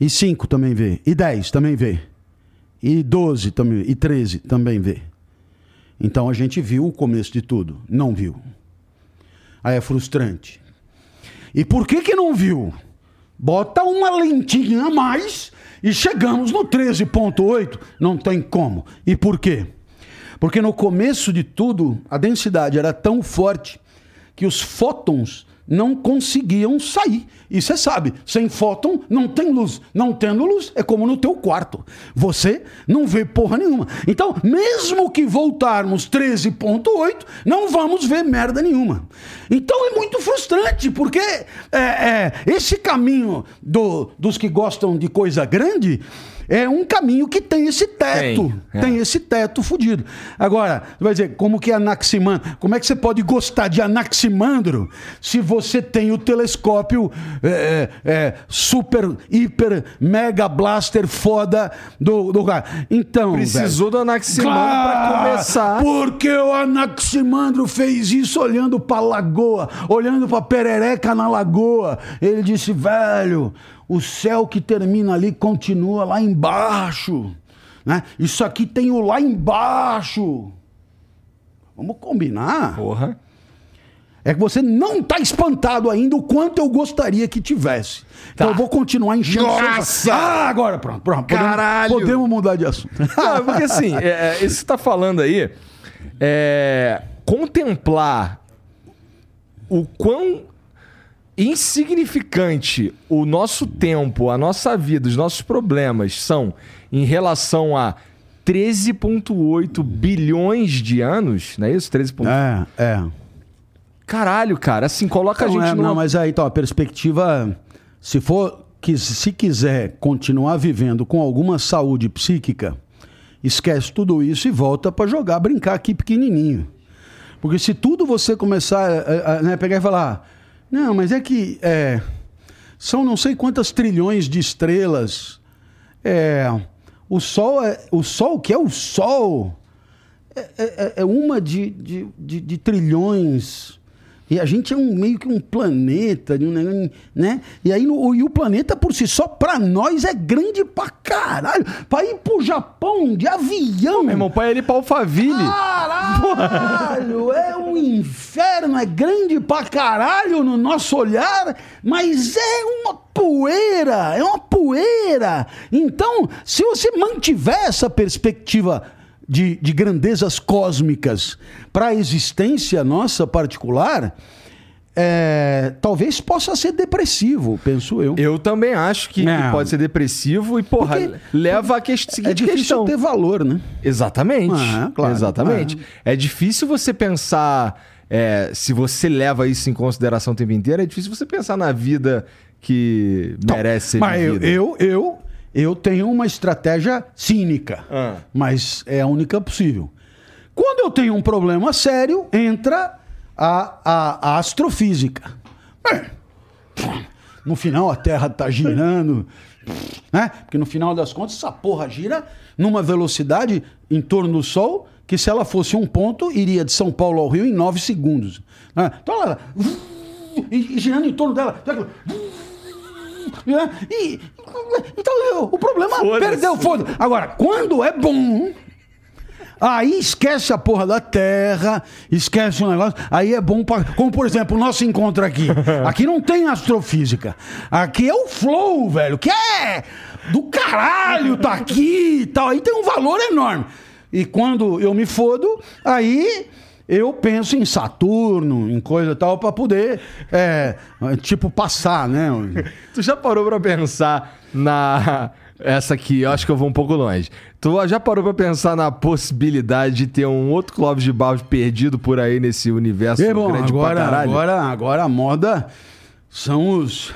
E cinco também vê. E dez também vê. E doze também. E treze também vê. Então a gente viu o começo de tudo. Não viu. Aí é frustrante. E por que que não viu? Bota uma lentinha a mais e chegamos no 13,8. Não tem como. E por quê? Porque no começo de tudo, a densidade era tão forte que os fótons não conseguiam sair. E você sabe, sem fóton não tem luz. Não tendo luz é como no teu quarto. Você não vê porra nenhuma. Então, mesmo que voltarmos 13.8, não vamos ver merda nenhuma. Então é muito frustrante, porque é, é, esse caminho do, dos que gostam de coisa grande é um caminho que tem esse teto. Tem, é. Tem esse teto fudido. Agora, vai dizer, como que é Anaximandro? Como é que você pode gostar de Anaximandro se você tem o telescópio é, é, super, hiper, mega blaster foda do, do cara? Então. Precisou velho, do Anaximandro Claro, pra começar. Porque o Anaximandro fez isso olhando pra lagoa, olhando pra perereca na lagoa. Ele disse, velho, o céu que termina ali continua lá embaixo. Né? Isso aqui tem o lá embaixo. Vamos combinar? Porra. É que você não tá espantado ainda o quanto eu gostaria que tivesse. Então Tá. eu vou continuar enchendo. Nossa! Ah, agora pronto, pronto. Podemos- Caralho! Podemos mudar de assunto. Não, porque assim, é, é, isso que você tá falando aí, é, contemplar o quão insignificante o nosso tempo, a nossa vida, os nossos problemas são em relação a 13,8 bilhões de anos, não é isso? 13,8. É, é. Caralho, cara, assim, coloca a Não, gente é, numa... não, mas aí, então, a perspectiva, se for, que se quiser continuar vivendo com alguma saúde psíquica, esquece tudo isso e volta pra jogar, brincar aqui pequenininho. Porque se tudo você começar a, a, né, pegar e falar, não, mas é que é, são não sei quantas trilhões de estrelas, é, o Sol é o Sol que é o Sol é, é- é uma de, de, de- de trilhões. E a gente é um meio que um planeta, né? E aí no- e o planeta por si só, pra nós, é grande pra caralho. Pra ir pro Japão de avião. Meu irmão, põe ele pra Alphaville. Caralho, é um inferno, é grande pra caralho no nosso olhar, mas é uma poeira, é uma poeira. Então, se você mantiver essa perspectiva de, de grandezas cósmicas para a existência nossa particular, é, talvez possa ser depressivo, penso eu. Eu também acho que, pode ser depressivo e, porra, Porque- leva a que... seguinte É difícil questão. ter valor, né? Exatamente. Ah, claro. Exatamente. É difícil você pensar. é, se você leva isso em consideração o tempo inteiro, é difícil você pensar na vida que merece ser Então, Mas eu, vivida. eu, eu, eu tenho uma estratégia cínica, Ah. mas é a única possível. Quando eu tenho um problema sério, entra a, a, a astrofísica. É. No final a Terra está girando, né? Porque no final das contas essa porra gira numa velocidade em torno do Sol que se ela fosse um ponto iria de São Paulo ao Rio em nove segundos. né? Então ela e girando em torno dela. Né? E, então o problema Foda-se. perdeu, foda. Agora, quando é bom, aí esquece a porra da terra, esquece o negócio, aí é bom pra, como por exemplo o nosso encontro aqui. Aqui não tem astrofísica. Aqui é o flow, velho, que é do caralho, tá aqui e tal. Aí tem um valor enorme. E quando eu me fodo, aí eu penso em Saturno, em coisa e tal, pra poder, é, tipo, passar, né? Tu já parou pra pensar na. Essa aqui, eu acho que eu vou um pouco longe. Tu já parou pra pensar na possibilidade de ter um outro Clóvis de Barros perdido por aí nesse universo bom, grande pra agora, caralho? agora, agora a moda são os,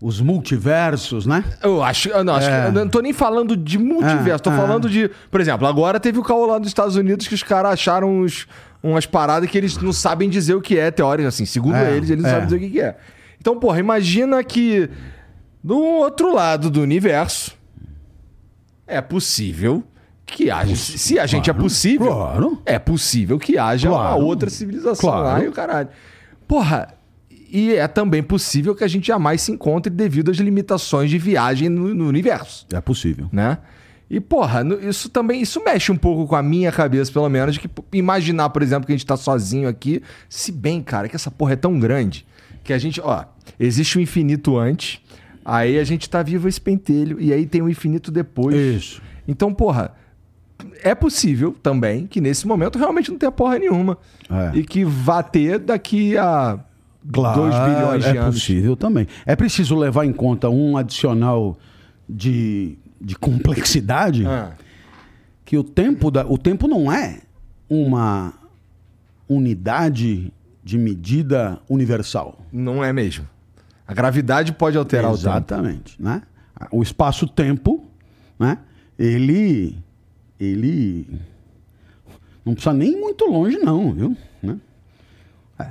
os multiversos, né? Eu acho, eu não, acho É. que, eu não tô nem falando de multiverso, tô É, é. falando de. Por exemplo, agora teve o caô lá dos Estados Unidos que os caras acharam uns, umas paradas que eles não sabem dizer o que é, teórico, assim. Segundo É, eles, eles não é. sabem dizer o que que é. Então, porra, imagina que do outro lado do universo é possível que haja. Se a gente é possível, claro. é possível que haja uma Claro, outra civilização lá claro. e o caralho. Porra, e é também possível que a gente jamais se encontre devido às limitações de viagem no, no universo, É possível. né? E, porra, isso também, isso mexe um pouco com a minha cabeça, pelo menos, de que imaginar, por exemplo, que a gente tá sozinho aqui, se bem, cara, que essa porra é tão grande, que a gente, ó, existe o infinito antes, aí a gente tá vivo esse pentelho, e aí tem o infinito depois. Isso. Então, porra, é possível também que nesse momento realmente não tenha porra nenhuma. É. E que vá ter daqui a Claro, 2 bilhões de é anos. possível também. É preciso levar em conta um adicional de, de complexidade, Ah, que o tempo, da, o tempo não é uma unidade de medida universal. não é mesmo. A gravidade pode alterar o tempo. Exatamente, né? O espaço-tempo, né? Ele, ele não precisa nem ir muito longe não, viu? Né? É.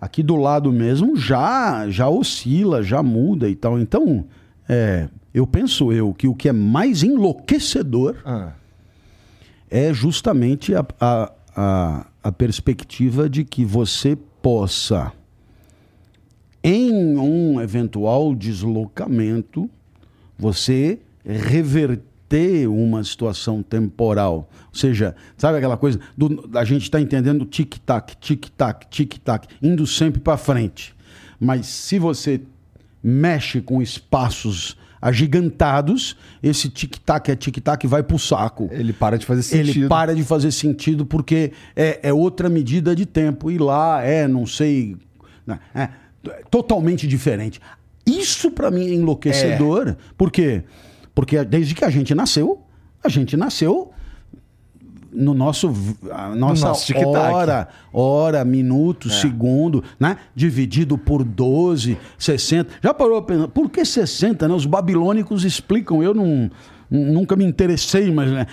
Aqui do lado mesmo já já oscila, já muda e tal. Então, é, eu penso eu que o que é mais enlouquecedor Ah, é justamente a, a, a, a perspectiva de que você possa, em um eventual deslocamento, você reverter uma situação temporal. Ou seja, sabe aquela coisa do, a gente está entendendo tic-tac, tic-tac, tic-tac, indo sempre para frente. Mas se você mexe com espaços agigantados, esse tic-tac é tic-tac vai para o saco ele para de fazer sentido. ele para de fazer sentido porque é, é outra medida de tempo. E lá é, não sei, né, é, totalmente diferente. Isso para mim é enlouquecedor. Por quê? Porque desde que a gente nasceu, a gente nasceu no nosso a nossa nosso tic-tac. hora, hora, minuto, segundo, né? Dividido por 12, 60. Já parou a pensar, por que 60, né? Os babilônicos explicam, eu não nunca me interessei, mas né,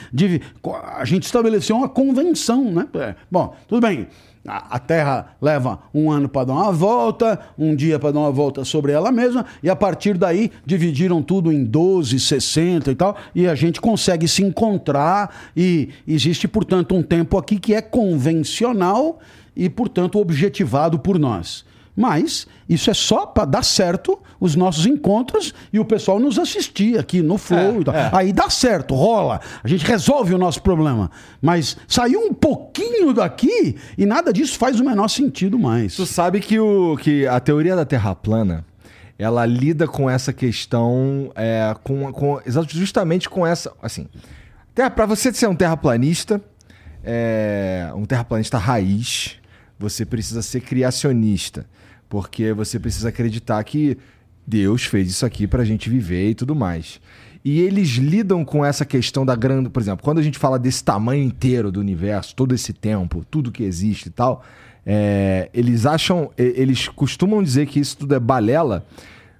a gente estabeleceu uma convenção, né? É, Bom, tudo bem. A Terra leva um ano para dar uma volta, um dia para dar uma volta sobre ela mesma, e a partir daí dividiram tudo em 12, 60 e tal, e a gente consegue se encontrar, e existe, portanto, um tempo aqui que é convencional e, portanto, objetivado por nós. Mas isso é só para dar certo os nossos encontros e o pessoal nos assistir aqui no Flow. É, e tal. é. Aí dá certo, rola. A gente resolve o nosso problema. Mas saiu um pouquinho daqui e nada disso faz o menor sentido mais. Tu sabe que, o, que a teoria da Terra plana ela lida com essa questão, é, com, com, justamente com essa. Assim, para você ser um terraplanista, é, um terraplanista raiz, você precisa ser criacionista. Porque você precisa acreditar que Deus fez isso aqui pra gente viver e tudo mais. E eles lidam com essa questão da grande. Por exemplo, quando a gente fala desse tamanho inteiro do universo, todo esse tempo, tudo que existe e tal, é, eles acham. Eles costumam dizer que isso tudo é balela,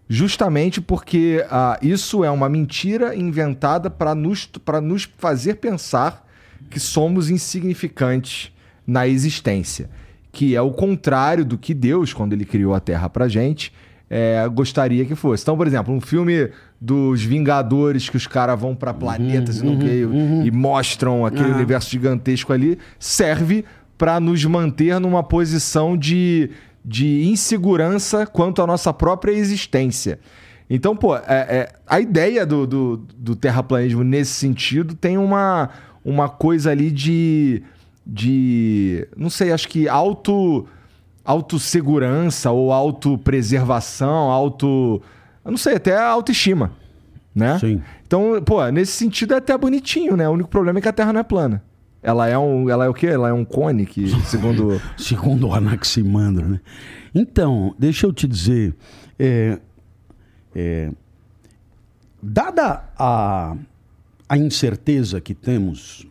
justamente porque ah, isso é uma mentira inventada para nos, nos fazer pensar que somos insignificantes na existência. Que é o contrário do que Deus, quando ele criou a Terra pra gente, é, gostaria que fosse. Então, por exemplo, um filme dos Vingadores que os caras vão pra planetas e, não que- e mostram aquele Ah. universo gigantesco ali, serve pra nos manter numa posição de, de insegurança quanto à nossa própria existência. Então, pô, é- é, a ideia do, do, do terraplanismo nesse sentido tem uma, uma coisa ali de. De. não sei, acho que auto. autossegurança ou autopreservação, auto. eu não sei, até autoestima. Né? Sim. Então, pô, nesse sentido é até bonitinho, né? O único problema é que a Terra não é plana. Ela é um. Ela é o quê? Ela é um cone que, segundo. Segundo o Anaximandro, né? Então, deixa eu te dizer, é, é, dada a, a incerteza que temos,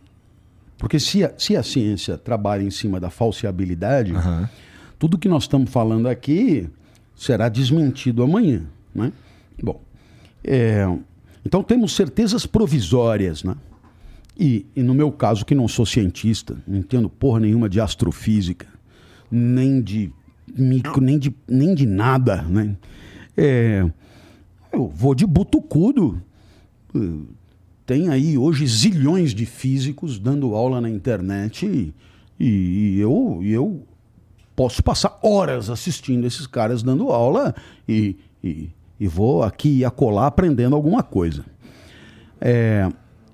porque se a, se a ciência trabalha em cima da falseabilidade, Aham. tudo que nós estamos falando aqui será desmentido amanhã, né? Bom, é, então temos certezas provisórias, né? E, e no meu caso, que não sou cientista, não entendo porra nenhuma de astrofísica, nem de micro, nem de, nem de nada, né? É, eu vou de butucudo. Tem aí hoje zilhões de físicos dando aula na internet e, e eu, eu posso passar horas assistindo esses caras dando aula e, e, e vou aqui e acolá aprendendo alguma coisa. É,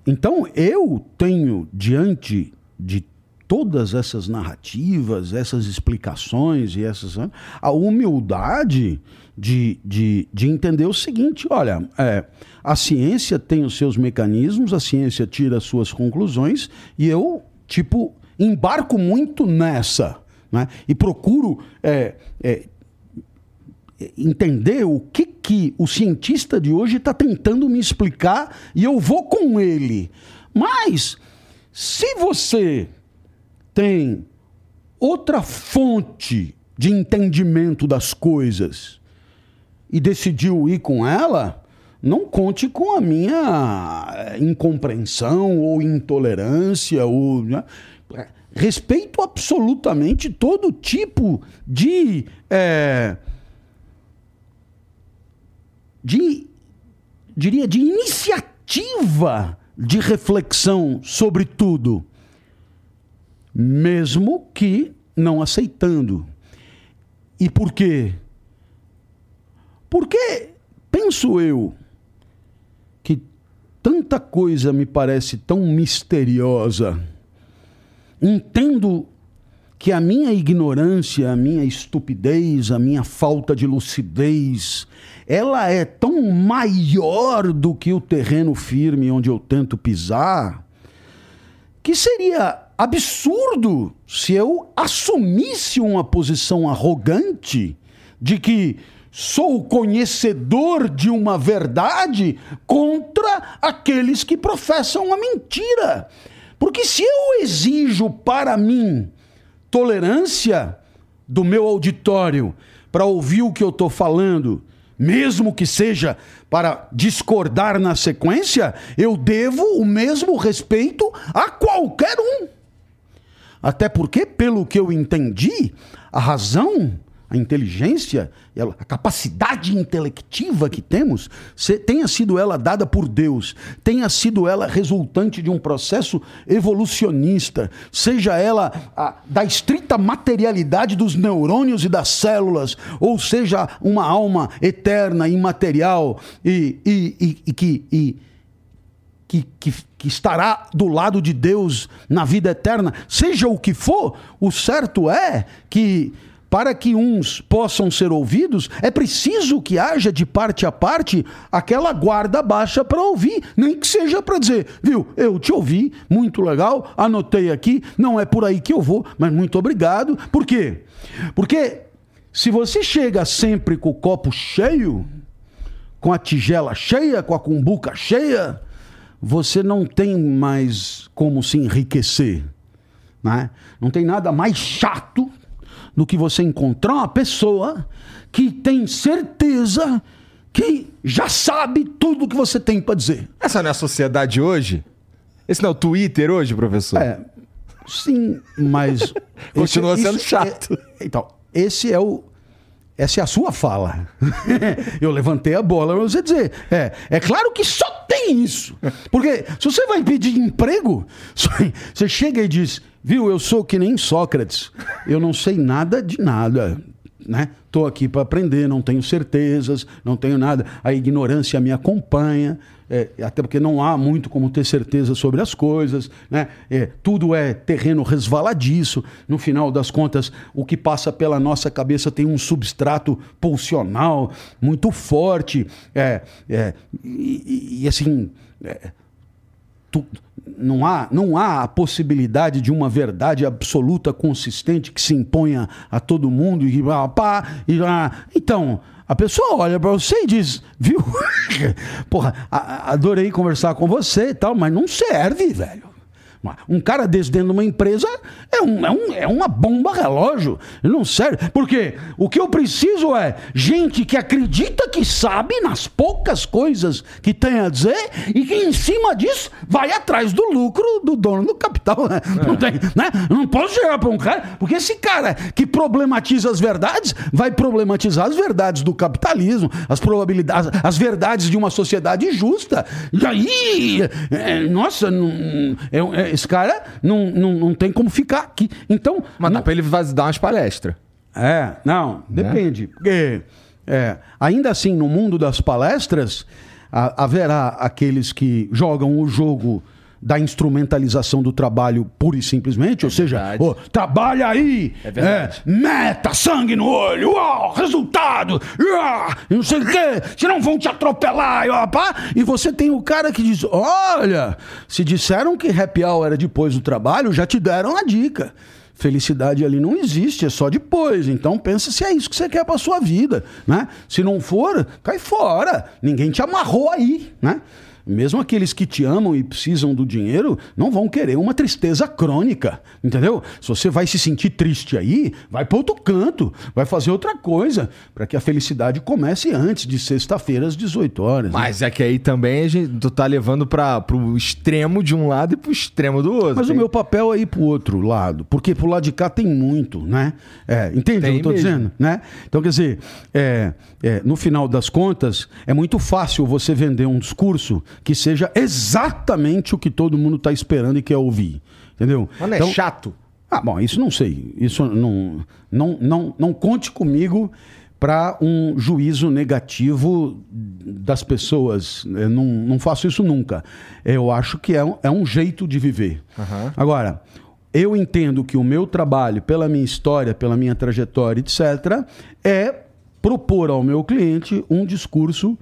então eu tenho diante de todas essas narrativas, essas explicações e essas a humildade de, de, de entender o seguinte: olha, é, a ciência tem os seus mecanismos, a ciência tira as suas conclusões e eu tipo embarco muito nessa, né? E procuro é, é, entender o que, que o cientista de hoje está tentando me explicar e eu vou com ele. Mas, se você tem outra fonte de entendimento das coisas e decidiu ir com ela, não conte com a minha eh, incompreensão ou intolerância ou né? respeito absolutamente todo tipo de é, de diria de iniciativa de reflexão sobre tudo, mesmo que não aceitando. E por quê? Porque penso eu que tanta coisa me parece tão misteriosa. Entendo que a minha ignorância, a minha estupidez, a minha falta de lucidez, ela é tão maior do que o terreno firme onde eu tento pisar, que seria absurdo se eu assumisse uma posição arrogante de que sou conhecedor de uma verdade contra aqueles que professam a mentira. Porque se eu exijo para mim tolerância do meu auditório para ouvir o que eu estou falando, mesmo que seja para discordar na sequência, eu devo o mesmo respeito a qualquer um. Até porque, pelo que eu entendi, a razão a inteligência, a capacidade intelectiva que temos, tenha sido ela dada por Deus, tenha sido ela resultante de um processo evolucionista, seja ela a, da estrita materialidade dos neurônios e das células, ou seja uma alma eterna, imaterial e, e, e, e que. Que, que, que, estará do lado de Deus na vida eterna, seja o que for, o certo é que para que uns possam ser ouvidos, é preciso que haja de parte a parte aquela guarda baixa para ouvir, nem que seja para dizer, viu, eu te ouvi, muito legal, anotei aqui, não é por aí que eu vou, mas muito obrigado. Por quê? Porque se você chega sempre com o copo cheio, com a tigela cheia, com a cumbuca cheia, você não tem mais como se enriquecer. Né? Não tem nada mais chato do que você encontrar uma pessoa que tem certeza que já sabe tudo o que você tem para dizer. Essa não é a sociedade hoje? Esse não é o Twitter hoje, professor? É. Sim, mas. Continua esse, sendo chato. É, então, esse é o. Essa é a sua fala. Eu levantei a bola para você dizer. É, é claro que só tem isso. Porque se você vai pedir emprego, você chega e diz: Viu, eu sou que nem Sócrates. Eu não sei nada de nada. Né? Tô aqui para aprender, não tenho certezas, não tenho nada. A ignorância me acompanha, é, até porque não há muito como ter certeza sobre as coisas, né? É, tudo é terreno resvaladiço. No final das contas, o que passa pela nossa cabeça tem um substrato pulsional muito forte, é, é e, e, assim. É, tu, não há, não há a possibilidade de uma verdade absoluta, consistente, que se imponha a todo mundo e pá, e ah, Então, a pessoa olha para você e diz, viu? Porra, adorei conversar com você e tal, mas não serve, velho. Um cara desse dentro de uma empresa é, um, é, um, é uma bomba relógio. Não serve. Porque o que eu preciso é gente que acredita que sabe nas poucas coisas que tem a dizer e que em cima disso vai atrás do lucro do dono do capital. Né? É. Não, tem, né? não posso chegar para um cara, porque esse cara que problematiza as verdades vai problematizar as verdades do capitalismo, as probabilidades, as, as verdades de uma sociedade justa. E aí, é, nossa, não, é, é esse cara não, não, não tem como ficar aqui. Então. Mas não... dá pra ele dar umas palestras. É, não, depende. Porque, é, ainda assim, no mundo das palestras, haverá aqueles que jogam o jogo da instrumentalização do trabalho pura e simplesmente, ou seja, oh, trabalha aí, é, é, meta, sangue no olho, oh, resultado, oh, não sei o quê, senão vão te atropelar, oh, pá. e você tem o cara que diz, olha, se disseram que happy hour era depois do trabalho, já te deram a dica. Felicidade ali não existe, é só depois. Então pensa se é isso que você quer para sua vida, né? Se não for, cai fora. Ninguém te amarrou aí, né? Mesmo aqueles que te amam e precisam do dinheiro não vão querer uma tristeza crônica, entendeu? Se você vai se sentir triste aí, vai para outro canto, vai fazer outra coisa, para que a felicidade comece antes de sexta-feira às 18 horas. Né? Mas né? é que aí também a gente, tu tá levando para pro extremo de um lado e pro extremo do outro. Mas tem... o meu papel é ir pro outro lado, porque pro lado de cá tem muito, né? É, entende tem o que eu tô mesmo. dizendo, né? Então, quer dizer, é, é, no final das contas, é muito fácil você vender um discurso que seja exatamente o que todo mundo está esperando e quer ouvir. Entendeu? É então, chato. Ah, bom, isso não sei. Isso não, não, não, não conte comigo para um juízo negativo das pessoas. Eu não, não faço isso nunca. Eu acho que é um, é um jeito de viver. Uhum. Agora, eu entendo que o meu trabalho, pela minha história, pela minha trajetória, etc., é propor ao meu cliente um discurso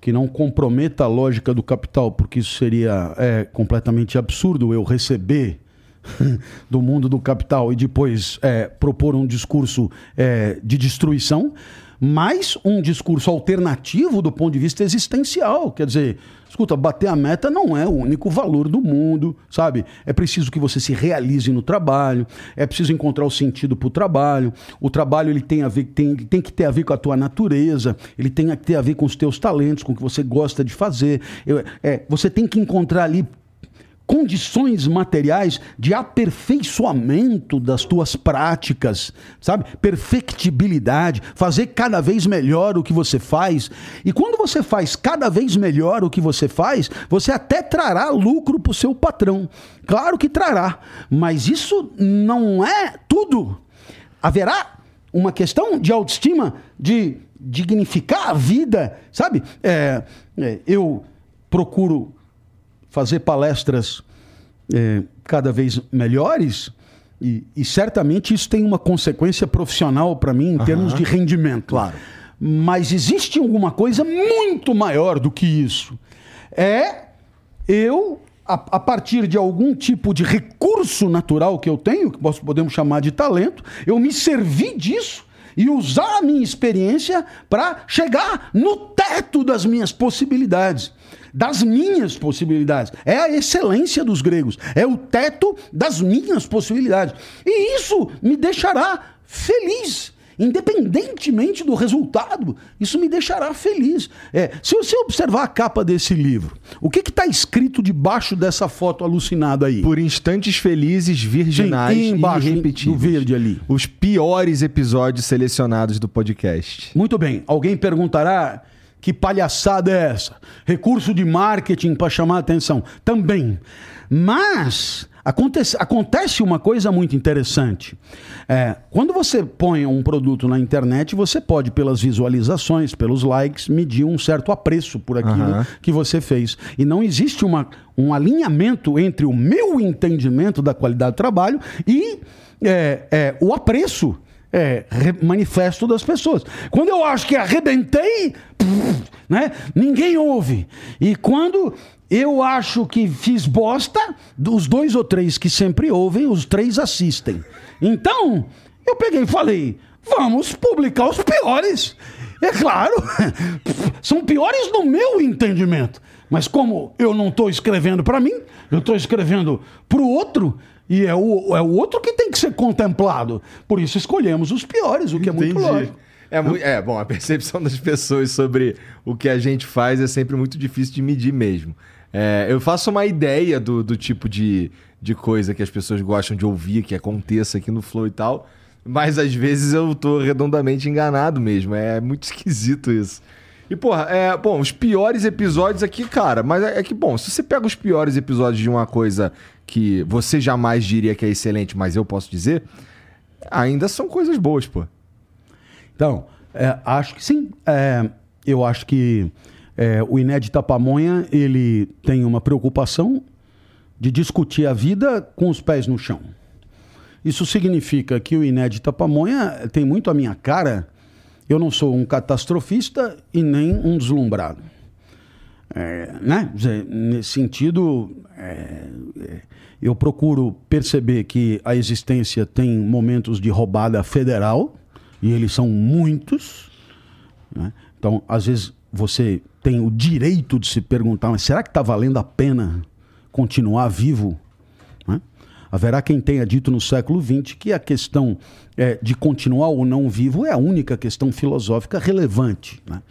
que não comprometa a lógica do capital, porque isso seria é, completamente absurdo eu receber do mundo do capital e depois é, propor um discurso é, de destruição, mas um discurso alternativo do ponto de vista existencial. Quer dizer, escuta, bater a meta não é o único valor do mundo, sabe? É preciso que você se realize no trabalho, é preciso encontrar o sentido para o trabalho. O trabalho ele tem, a ver, tem, tem que ter a ver com a tua natureza, ele tem que ter a ver com os teus talentos, com o que você gosta de fazer. Eu, é, você tem que encontrar ali condições materiais de aperfeiçoamento das tuas práticas, sabe? Perfectibilidade, fazer cada vez melhor o que você faz. E quando você faz cada vez melhor o que você faz, você até trará lucro para o seu patrão. Claro que trará, mas isso não é tudo. Haverá uma questão de autoestima, de dignificar a vida, sabe? É, é, eu procuro fazer palestras é, cada vez melhores. E, e, certamente isso tem uma consequência profissional para mim em uhum. termos de rendimento. Claro. Mas existe alguma coisa muito maior do que isso. É eu, a, a, partir de algum tipo de recurso natural que eu tenho, que podemos chamar de talento, eu me servir disso e usar a minha experiência para chegar no teto das minhas possibilidades das minhas possibilidades. É a excelência dos gregos. É o teto das minhas possibilidades. E isso me deixará feliz. Independentemente do resultado, isso me deixará feliz. É, se você observar a capa desse livro, o que está escrito debaixo dessa foto alucinada aí? Por instantes felizes, virginais Sim, embaixo, e repetidos. Do verde ali. Os piores episódios selecionados do podcast. Muito bem. Alguém perguntará que palhaçada é essa? Recurso de marketing para chamar a atenção. Também. Mas acontece, acontece uma coisa muito interessante. É, quando você põe um produto na internet, você pode, pelas visualizações, pelos likes, medir um certo apreço por aquilo uhum. que você fez. E não existe uma, um alinhamento entre o meu entendimento da qualidade do trabalho e é, é, o apreço é, manifesto das pessoas. Quando eu acho que arrebentei, né, ninguém ouve. E quando eu acho que fiz bosta, dos dois ou três que sempre ouvem, os três assistem. Então, eu peguei e falei: vamos publicar os piores. É claro, são piores no meu entendimento. Mas como eu não estou escrevendo para mim, eu estou escrevendo para o outro, e é o, é o outro que tem que ser contemplado. Por isso escolhemos os piores, o que Entendi. é muito lógico. É, muito, é, bom, a percepção das pessoas sobre o que a gente faz é sempre muito difícil de medir mesmo. É, eu faço uma ideia do, do tipo de, de coisa que as pessoas gostam de ouvir, que aconteça aqui no Flow e tal, mas às vezes eu tô redondamente enganado mesmo. É muito esquisito isso. E, porra, é, bom, os piores episódios aqui, cara, mas é, é que, bom, se você pega os piores episódios de uma coisa que você jamais diria que é excelente, mas eu posso dizer, ainda são coisas boas, pô. Então, é, acho que sim. É, eu acho que é, o Inédita Pamonha, ele tem uma preocupação de discutir a vida com os pés no chão. Isso significa que o Inédita Pamonha tem muito a minha cara. Eu não sou um catastrofista e nem um deslumbrado. É, né? Nesse sentido, é, é, eu procuro perceber que a existência tem momentos de roubada federal, e eles são muitos. né? Então, às vezes, você tem o direito de se perguntar, mas será que está valendo a pena continuar vivo? Haverá quem tenha dito no século XX que a questão é, de continuar ou não vivo é a única questão filosófica relevante. Né?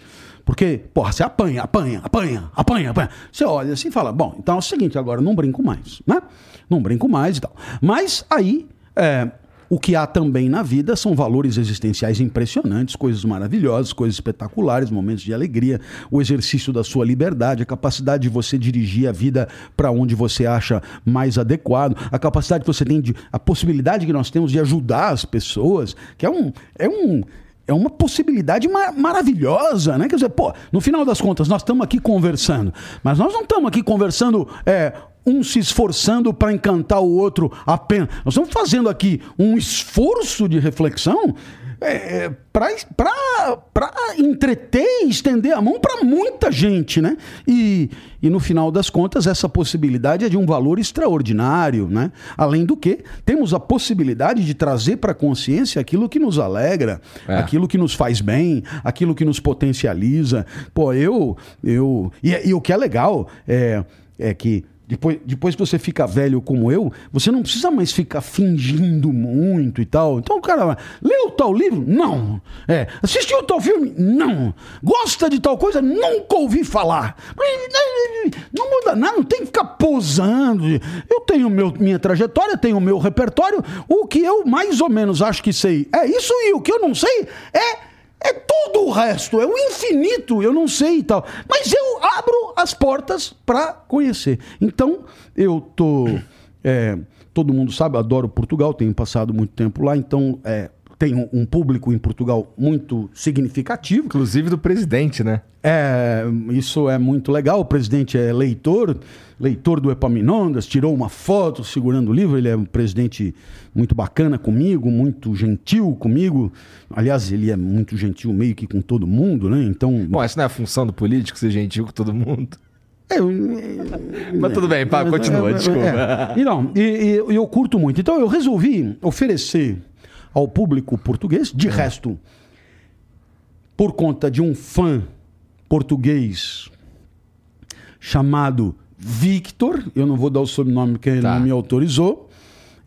Porque, porra, você apanha, apanha, apanha, apanha, apanha. Você olha assim e fala, bom, então é o seguinte, agora não brinco mais, né? Não brinco mais e tal. Mas aí, é, o que há também na vida são valores existenciais impressionantes, coisas maravilhosas, coisas espetaculares, momentos de alegria, o exercício da sua liberdade, a capacidade de você dirigir a vida para onde você acha mais adequado, a capacidade que você tem de. a possibilidade que nós temos de ajudar as pessoas, que é um. É um é uma possibilidade ma- maravilhosa, né? Quer dizer, pô, no final das contas, nós estamos aqui conversando, mas nós não estamos aqui conversando, é, um se esforçando para encantar o outro apenas. Nós estamos fazendo aqui um esforço de reflexão é, para entreter e estender a mão para muita gente, né? E, e no final das contas, essa possibilidade é de um valor extraordinário, né? Além do que, temos a possibilidade de trazer para a consciência aquilo que nos alegra, É. aquilo que nos faz bem, aquilo que nos potencializa. Pô, eu. eu e, e o que é legal é, é que. Depois, depois que você fica velho como eu, você não precisa mais ficar fingindo muito e tal. Então o cara leu tal livro? Não. É, assistiu tal filme? Não. Gosta de tal coisa? Nunca ouvi falar. Não muda nada, não tem que ficar posando. Eu tenho meu, minha trajetória, tenho meu repertório. O que eu mais ou menos acho que sei é isso, e o que eu não sei é é todo o resto, é o infinito, eu não sei e tal. Mas abro as portas para conhecer. Então, eu tô. é, todo mundo sabe, adoro Portugal, tenho passado muito tempo lá, então é, tenho um público em Portugal muito significativo. Inclusive do presidente, né? É, isso é muito legal. O presidente é leitor, leitor do Epaminondas, tirou uma foto segurando o livro. Ele é um presidente muito bacana comigo, muito gentil comigo. Aliás, ele é muito gentil meio que com todo mundo, né? Então. Bom, essa não é a função do político, ser gentil com todo mundo. é, eu- Mas tudo bem, pá, continua, É, desculpa. é. E não, e, e eu curto muito. Então eu resolvi oferecer ao público português, de resto, por conta de um fã português chamado Victor, eu não vou dar o sobrenome porque ele Tá. não me autorizou.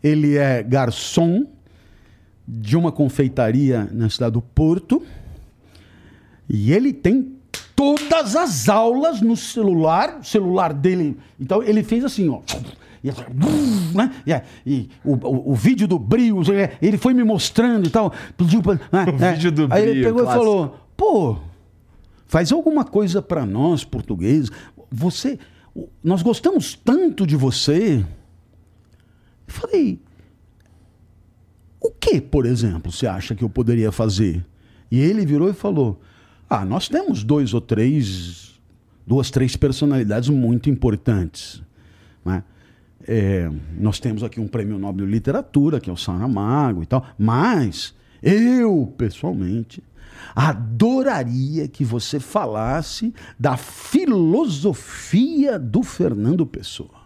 Ele é garçom de uma confeitaria na cidade do Porto. E ele tem todas as aulas no celular, o celular dele. Então ele fez assim, ó. E, né? E, é, e o, o, o vídeo do Brio, é, ele foi me mostrando e tal. Pediu pra, né, O vídeo do Aí ele Brio, pegou clássico. e falou: pô, faz alguma coisa pra nós, portugueses. Você. Nós gostamos tanto de você. Eu falei, o que, por exemplo, você acha que eu poderia fazer? E ele virou e falou: Ah, nós temos dois ou três, duas, três personalidades muito importantes. né? É, nós temos aqui um prêmio Nobel de Literatura, que é o Saramago e tal, mas eu, pessoalmente, adoraria que você falasse da filosofia do Fernando Pessoa.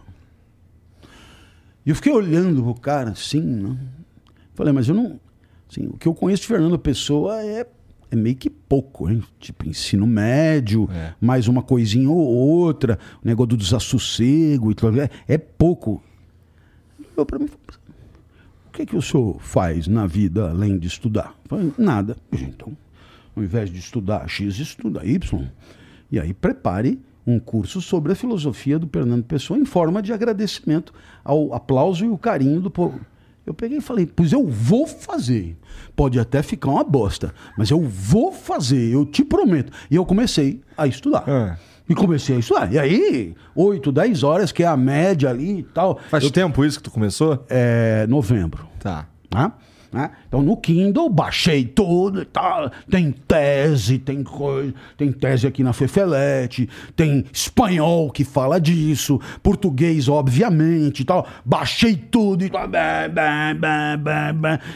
E eu fiquei olhando o cara assim, né? Falei, mas eu não. Assim, o que eu conheço de Fernando Pessoa é, é meio que pouco, hein? Tipo, ensino médio, É. mais uma coisinha ou outra, o negócio do desassossego e tudo. É, é pouco. Olhou pra mim o que, que o senhor faz na vida além de estudar? Eu Falei, nada. Então, ao invés de estudar X, estuda Y. E aí prepare um curso sobre a filosofia do Fernando Pessoa em forma de agradecimento ao aplauso e o carinho do povo. Eu peguei e falei, pois eu vou fazer. Pode até ficar uma bosta, mas eu vou fazer, eu te prometo. E eu comecei a estudar. Ah. E comecei a estudar. E aí, 8, 10 horas, que é a média ali e tal. Faz eu, tempo isso que tu começou? é novembro. Tá. Tá? Né? Então no Kindle baixei tudo e tal. Tem tese, tem coisa, tem tese aqui na Fefelete, tem espanhol que fala disso, português, obviamente tal. Baixei tudo e tal.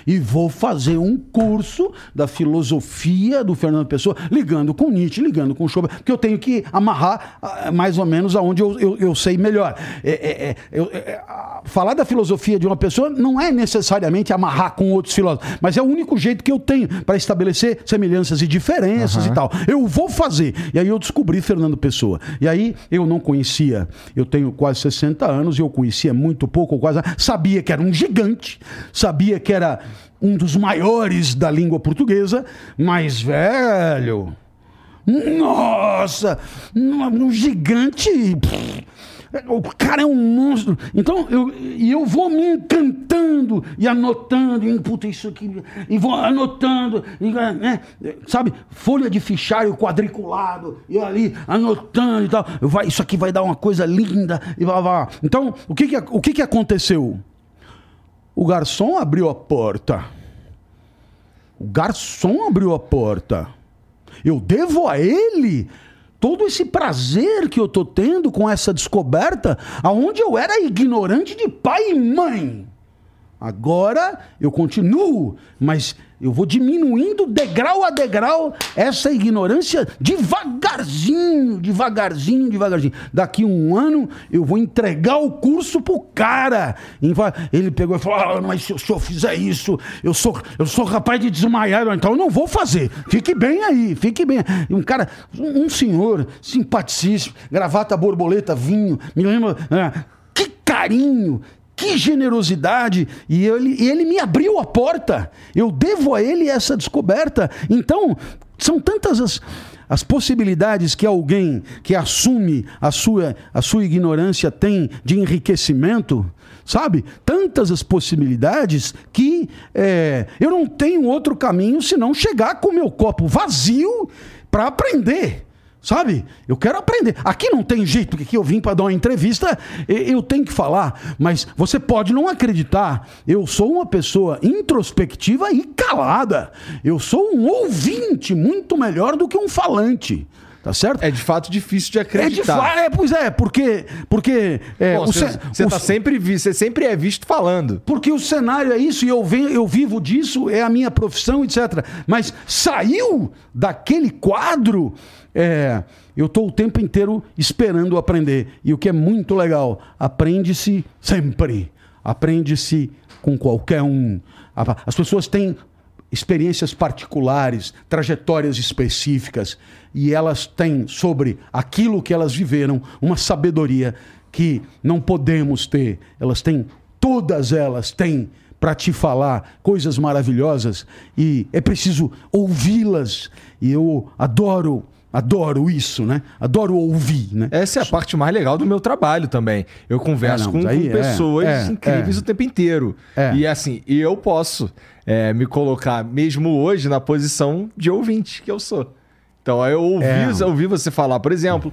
E vou fazer um curso da filosofia do Fernando Pessoa, ligando com Nietzsche, ligando com Schopenhauer, porque eu tenho que amarrar ah, mais ou menos aonde eu, eu, eu sei melhor. É, é, é, eu, é, falar da filosofia de uma pessoa não é necessariamente amarrar com outros filósofos, mas é o único jeito que eu tenho para estabelecer semelhanças e diferenças uhum. e tal. Eu vou fazer. E aí eu descobri Fernando Pessoa. E aí eu não conhecia, eu tenho quase 60 anos e eu conhecia muito pouco, quase sabia que era um gigante, sabia que era um dos maiores da língua portuguesa, mas velho, nossa, um gigante. O cara é um monstro. Então, eu, eu vou me encantando e anotando, e puta, isso aqui, e vou anotando, e, né, sabe? Folha de fichário quadriculado, e ali anotando e tal. Vai, isso aqui vai dar uma coisa linda, e blá, blá. Então, o que que, o que que aconteceu? O garçom abriu a porta. O garçom abriu a porta. Eu devo a ele todo esse prazer que eu tô tendo com essa descoberta, aonde eu era ignorante de pai e mãe. Agora eu continuo, mas eu vou diminuindo degrau a degrau essa ignorância devagarzinho, devagarzinho, devagarzinho. Daqui um ano eu vou entregar o curso pro cara. Ele pegou e falou: ah, mas se o senhor fizer isso, eu sou, eu sou capaz de desmaiar. Então eu não vou fazer. Fique bem aí, fique bem. Um cara, um senhor simpaticíssimo, gravata borboleta, vinho, me lembra. Ah, que carinho, que generosidade! E ele, ele me abriu a porta. Eu devo a ele essa descoberta. Então, são tantas as, as possibilidades que alguém que assume a sua, a sua ignorância tem de enriquecimento, sabe? Tantas as possibilidades que é, eu não tenho outro caminho senão chegar com meu copo vazio para aprender. Sabe? Eu quero aprender. Aqui não tem jeito que eu vim para dar uma entrevista, eu tenho que falar. Mas você pode não acreditar. Eu sou uma pessoa introspectiva e calada. Eu sou um ouvinte muito melhor do que um falante. Tá certo? É de fato difícil de acreditar. É, de é pois é, porque. porque é, Bom, você, você, tá sempre, você sempre é visto falando. Porque o cenário é isso, e eu, venho, eu vivo disso, é a minha profissão, etc. Mas saiu daquele quadro é, eu estou o tempo inteiro esperando aprender. E o que é muito legal, aprende-se sempre. Aprende-se com qualquer um. As pessoas têm experiências particulares, trajetórias específicas, e elas têm sobre aquilo que elas viveram uma sabedoria que não podemos ter. Elas têm, todas elas têm para te falar coisas maravilhosas e é preciso ouvi-las. E eu adoro Adoro isso, né? Adoro ouvir, né? Essa é a parte mais legal do meu trabalho também. Eu converso é, não, com, com é, pessoas é, incríveis é, o tempo inteiro. É. E assim, eu posso é, me colocar, mesmo hoje, na posição de ouvinte que eu sou. Então, eu ouvi, ouvi você falar, por exemplo,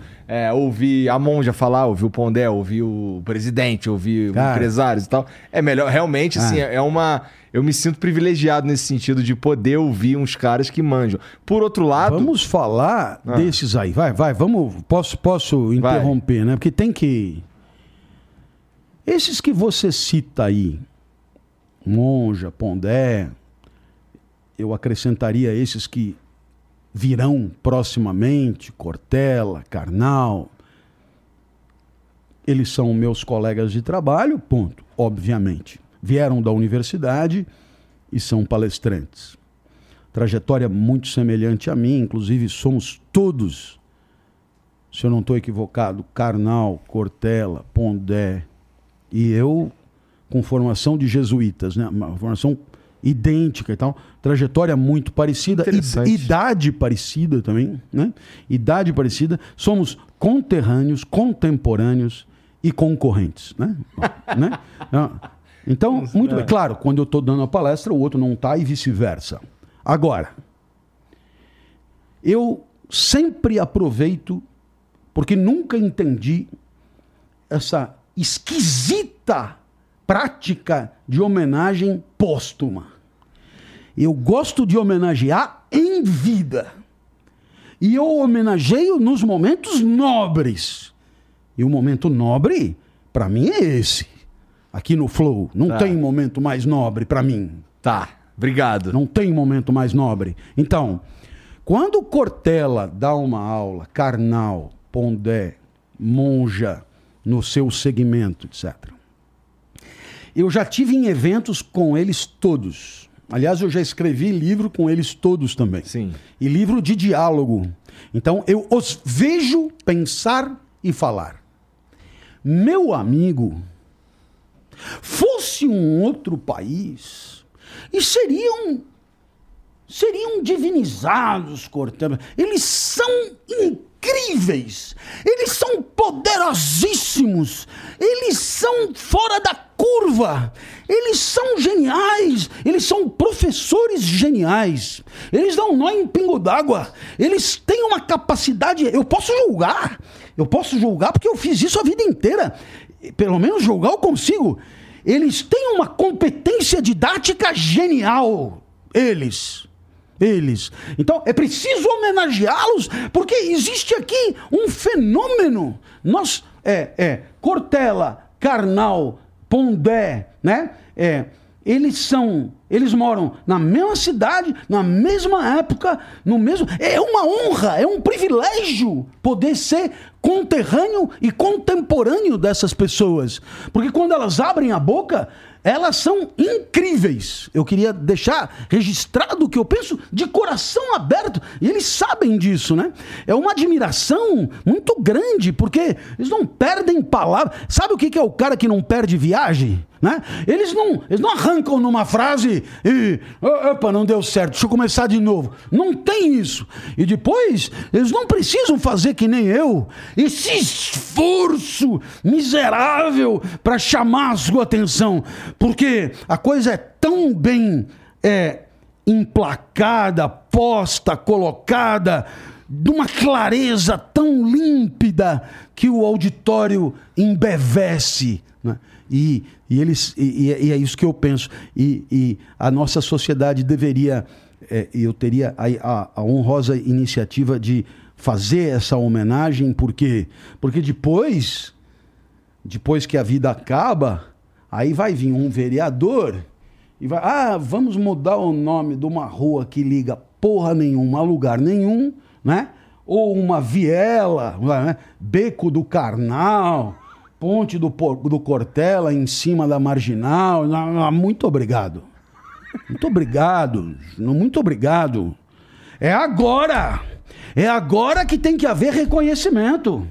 ouvi a Monja falar, ouvi o Pondé, ouvi o presidente, ouvi Cara. empresários e tal. É melhor, realmente, assim, é uma eu me sinto privilegiado nesse sentido de poder ouvir uns caras que manjam. Por outro lado. Vamos falar ah. desses aí. Vai, vai, vamos. Posso, posso interromper, vai. né? Porque tem que. Esses que você cita aí, Monja, Pondé, eu acrescentaria esses que virão proximamente, Cortella, Karnal. Eles são meus colegas de trabalho, ponto, obviamente vieram da universidade e são palestrantes. Trajetória muito semelhante a mim, inclusive somos todos, se eu não estou equivocado, Karnal, Cortella, Pondé e eu com formação de jesuítas, né? uma formação idêntica e tal, trajetória muito parecida, idade parecida também, né? Idade parecida, somos conterrâneos, contemporâneos e concorrentes, né? né? Então, muito bem. É. Claro, quando eu estou dando a palestra, o outro não está e vice-versa. Agora, eu sempre aproveito, porque nunca entendi essa esquisita prática de homenagem póstuma. Eu gosto de homenagear em vida. E eu homenageio nos momentos nobres. E o momento nobre, para mim, é esse. Aqui no Flow. Não Tá. tem momento mais nobre para mim. Tá, obrigado. Não tem momento mais nobre. Então, quando Cortella dá uma aula, Karnal, Pondé, Monja, no seu segmento, etc. Eu já tive em eventos com eles todos. Aliás, eu já escrevi livro com eles todos também. Sim. E livro de diálogo. Então, eu os vejo pensar e falar. Meu amigo, fosse um outro país, e seriam seriam divinizados, Cortella. Eles são incríveis. Eles são poderosíssimos. Eles são fora da curva. Eles são geniais. Eles são professores geniais. Eles dão nó em pingo d'água. Eles têm uma capacidade. Eu posso julgar. Eu posso julgar porque eu fiz isso a vida inteira. Pelo menos julgar eu consigo. Eles têm uma competência didática genial. Eles. Eles. Então é preciso homenageá-los, porque existe aqui um fenômeno. Nós, é, é, Cortella, Karnal, Pondé, né? É, eles são, eles moram na mesma cidade, na mesma época, no mesmo. É uma honra, é um privilégio poder ser conterrâneo e contemporâneo dessas pessoas. Porque quando elas abrem a boca, elas são incríveis. Eu queria deixar registrado o que eu penso de coração aberto. E eles sabem disso, né? É uma admiração muito grande, porque eles não perdem palavras. Sabe o que é o cara que não perde viagem? Né? Eles, não, eles não arrancam numa frase e. Opa, não deu certo, deixa eu começar de novo. Não tem isso. E depois, eles não precisam fazer que nem eu, esse esforço miserável para chamar a sua atenção. Porque a coisa é tão bem é, emplacada, posta, colocada, de uma clareza tão límpida que o auditório embevece. Né? E, e, eles, e, e é isso que eu penso. E, e a nossa sociedade deveria, é, eu teria a, a, a honrosa iniciativa de fazer essa homenagem, por quê? Porque depois, depois que a vida acaba, aí vai vir um vereador e vai, ah, vamos mudar o nome de uma rua que liga porra nenhuma a lugar nenhum, né? Ou uma viela, né? Beco do Carnal, Ponte do, do Cortella em cima da Marginal. Ah, Muito obrigado. Muito obrigado. Muito obrigado. É agora. É agora que tem que haver reconhecimento.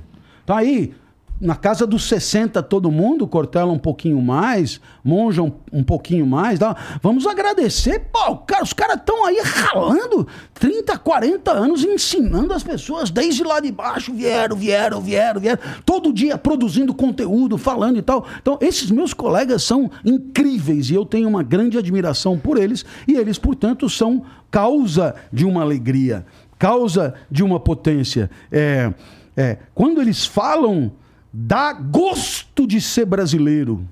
Tá aí, na casa dos 60 todo mundo, Cortella um pouquinho mais, Monja um, um pouquinho mais. Tá? Vamos agradecer. Pô, cara, os caras estão aí ralando 30, 40 anos ensinando as pessoas desde lá de baixo. Vieram, vieram, vieram, vieram. Todo dia produzindo conteúdo, falando e tal. Então, esses meus colegas são incríveis e eu tenho uma grande admiração por eles. E eles, portanto, são causa de uma alegria, causa de uma potência. É, é, quando eles falam, dá gosto de ser brasileiro.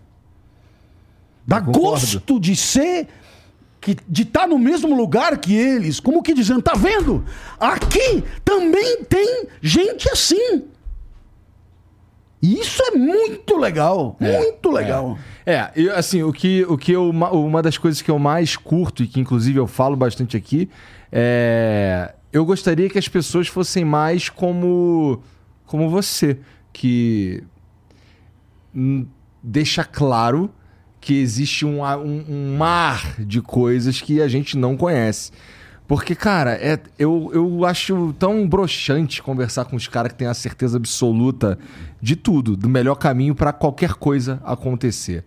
Dá gosto de ser que, de estar no mesmo lugar que eles, como que dizendo, tá vendo? Aqui também tem gente assim. E isso é muito legal, muito legal. É, e, assim, o que, o que eu, ma- uma das coisas que eu mais curto e que inclusive eu falo bastante aqui é. Eu gostaria que as pessoas fossem mais como, como você, que deixa claro que existe um, um- um mar de coisas que a gente não conhece. Porque, cara, é, eu, eu acho tão broxante conversar com os caras que têm a certeza absoluta de tudo, do melhor caminho pra qualquer coisa acontecer.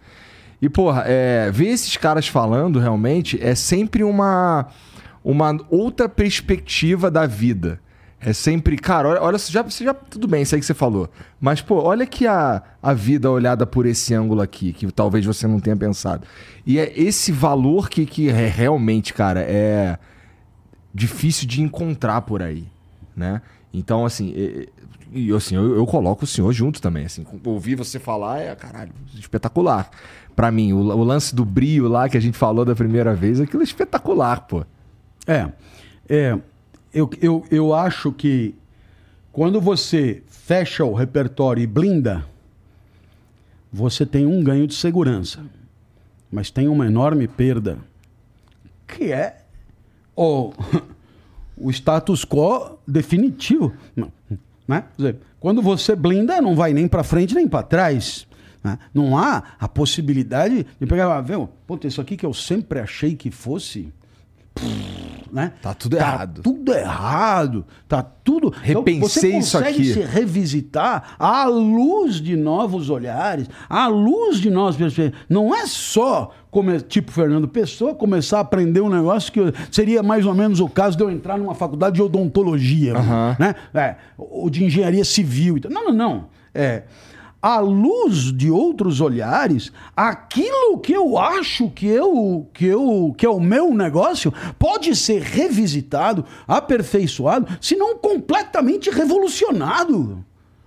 E, porra, é, ver esses caras falando realmente é sempre uma, uma outra perspectiva da vida. É sempre, cara, olha, olha já, já. Tudo bem, isso aí que você falou. Mas, pô, olha que a, a vida olhada por esse ângulo aqui, que talvez você não tenha pensado. E é esse valor que, que é realmente, cara, é difícil de encontrar por aí, né? Então, assim, e assim, eu, eu coloco o senhor junto também. Assim, ouvir você falar é, caralho, espetacular. Pra mim, o, o lance do brio lá que a gente falou da primeira vez, aquilo é espetacular, pô. É. é eu, eu, eu acho que quando você fecha o repertório e blinda, você tem um ganho de segurança, mas tem uma enorme perda, que é o, o status quo definitivo. Né? Dizer, quando você blinda, não vai nem para frente nem para trás. Né? Não há a possibilidade de pegar, ah, viu, puta, isso aqui que eu sempre achei que fosse. Né? Tá tudo tá errado. Tudo errado. Tá tudo. Repensei então, você isso consegue aqui. se revisitar à luz de novos olhares, à luz de novas perspectivas. Não é só, como, tipo Fernando Pessoa, começar a aprender um negócio que seria mais ou menos o caso de eu entrar numa faculdade de odontologia, Aham. né? É, ou de engenharia civil. Não, não, não. É, à luz de outros olhares, aquilo que eu acho que, eu, que, eu, que é o meu negócio pode ser revisitado, aperfeiçoado, se não completamente revolucionado.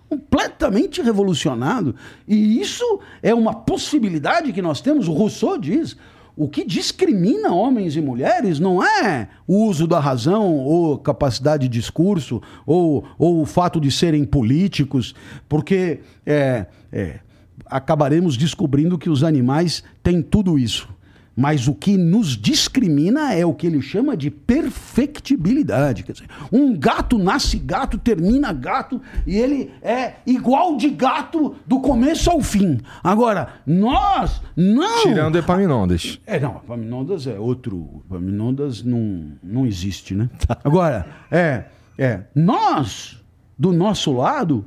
Completamente revolucionado. E isso é uma possibilidade que nós temos. O Rousseau diz: o que discrimina homens e mulheres não é o uso da razão, ou capacidade de discurso, ou, ou o fato de serem políticos, porque é, é, acabaremos descobrindo que os animais têm tudo isso. Mas o que nos discrimina é o que ele chama de perfectibilidade. Quer dizer, um gato nasce gato, termina gato, e ele é igual de gato do começo ao fim. Agora, nós não. Tirando Epaminondas. É, não, Epaminondas é outro. Epaminondas não, não existe, né? Agora, é, é. Nós, do nosso lado,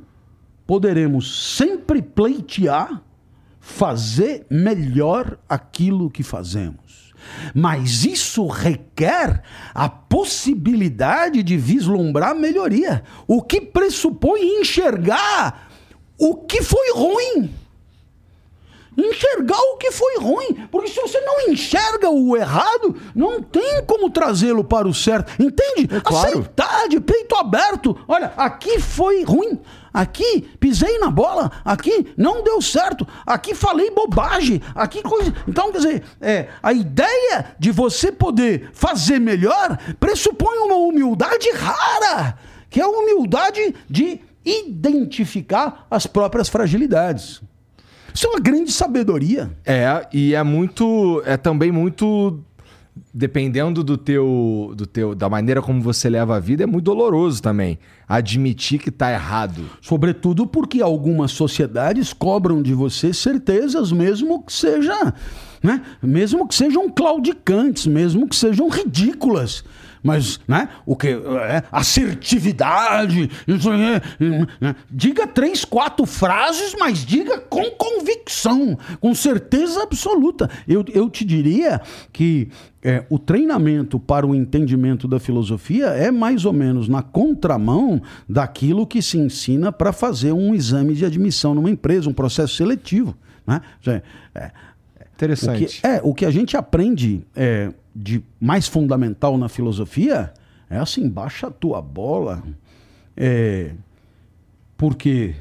poderemos sempre pleitear fazer melhor aquilo que fazemos. Mas isso requer a possibilidade de vislumbrar melhoria, o que pressupõe enxergar o que foi ruim enxergar o que foi ruim. Porque se você não enxerga o errado, não tem como trazê-lo para o certo. Entende? É claro. Aceitar de peito aberto. Olha, aqui foi ruim. Aqui pisei na bola. Aqui não deu certo. Aqui falei bobagem. Aqui coisa. Então, quer dizer, é, a ideia de você poder fazer melhor pressupõe uma humildade rara, que é a humildade de identificar as próprias fragilidades. Isso é uma grande sabedoria. É, e é muito. É também muito. Dependendo do teu, do teu. Da maneira como você leva a vida, é muito doloroso também. Admitir que tá errado. Sobretudo porque algumas sociedades cobram de você certezas, mesmo que seja. Né? Mesmo que sejam claudicantes, mesmo que sejam ridículas. Mas, né? O que? É, assertividade. Isso né? Diga três, quatro frases, mas diga com convicção, com certeza absoluta. Eu, eu te diria que é, o treinamento para o entendimento da filosofia é mais ou menos na contramão daquilo que se ensina para fazer um exame de admissão numa empresa, um processo seletivo. Né? É, Interessante. o que, é, o que a gente aprende é, de mais fundamental na filosofia é assim, baixa a tua bola. É, porque,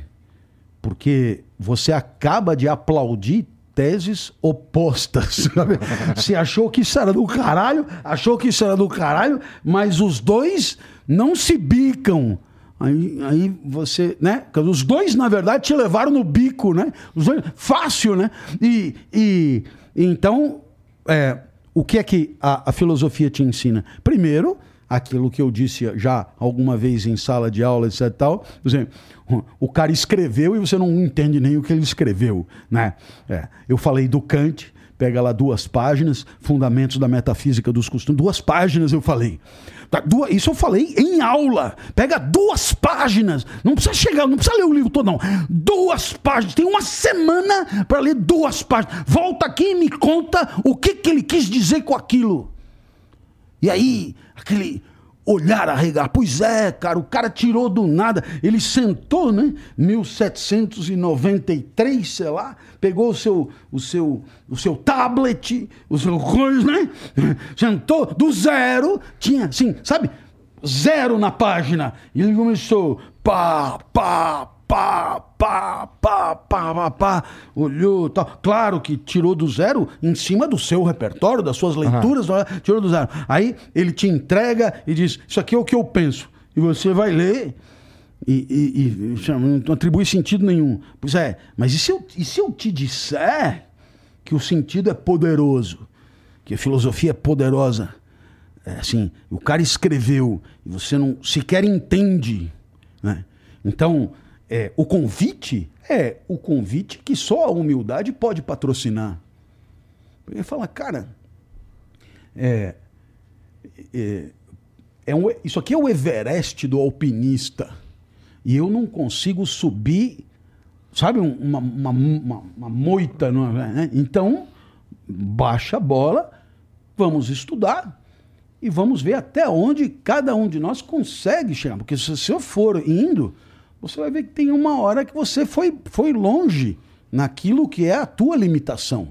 porque você acaba de aplaudir teses opostas. sabe? Você achou que isso era do caralho, achou que isso era do caralho, mas os dois não se bicam. Aí, aí você, né? Os dois, na verdade, te levaram no bico, né? Os dois, fácil, né? E, e então, é, o que é que a, a filosofia te ensina? Primeiro, aquilo que eu disse já alguma vez em sala de aula, etc. Tal, exemplo, o cara escreveu e você não entende nem o que ele escreveu, né? É, eu falei do Kant, pega lá duas páginas, Fundamentos da Metafísica dos Costumes, duas páginas eu falei. Tá, isso eu falei em aula. Pega duas páginas. Não precisa chegar, não precisa ler o livro todo, não. Duas páginas. Tem uma semana para ler duas páginas. Volta aqui e me conta o que, que ele quis dizer com aquilo. E aí, aquele olhar arregar. Pois é, cara, o cara tirou do nada. Ele sentou, né? 1793, sei lá, pegou o seu, o seu, o seu tablet, o seu coisa, né? Sentou do zero, tinha, assim, sabe? Zero na página. E ele começou. pá, pá, pá, pá, pá, pá, pá, pá, olhou, tal. Claro que tirou do zero em cima do seu repertório, das suas leituras, uhum. tirou do zero. Aí ele te entrega e diz: Isso aqui é o que eu penso. E você vai ler. E, e, e não atribui sentido nenhum. Pois é, mas e se, eu, e se eu te disser que o sentido é poderoso, que a filosofia é poderosa? É assim, o cara escreveu e você não sequer entende. Né? Então, é, o convite é o convite que só a humildade pode patrocinar. Ele fala, cara, é, é, é um, isso aqui é o Everest do alpinista. E eu não consigo subir, sabe, uma, uma, uma, uma moita. Né? Então, baixa a bola, vamos estudar e vamos ver até onde cada um de nós consegue chegar. Porque se eu for indo, você vai ver que tem uma hora que você foi, foi longe naquilo que é a tua limitação.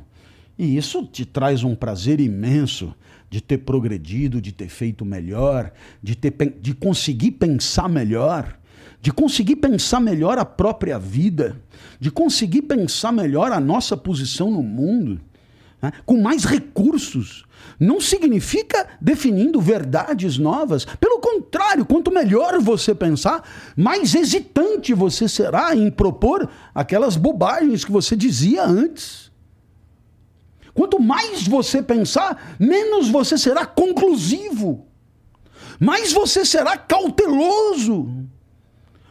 E isso te traz um prazer imenso de ter progredido, de ter feito melhor, de, ter, de conseguir pensar melhor, de conseguir pensar melhor a própria vida, de conseguir pensar melhor a nossa posição no mundo, né? com mais recursos, não significa definindo verdades novas. Pelo contrário, quanto melhor você pensar, mais hesitante você será em propor aquelas bobagens que você dizia antes. Quanto mais você pensar, menos você será conclusivo. Mais você será cauteloso.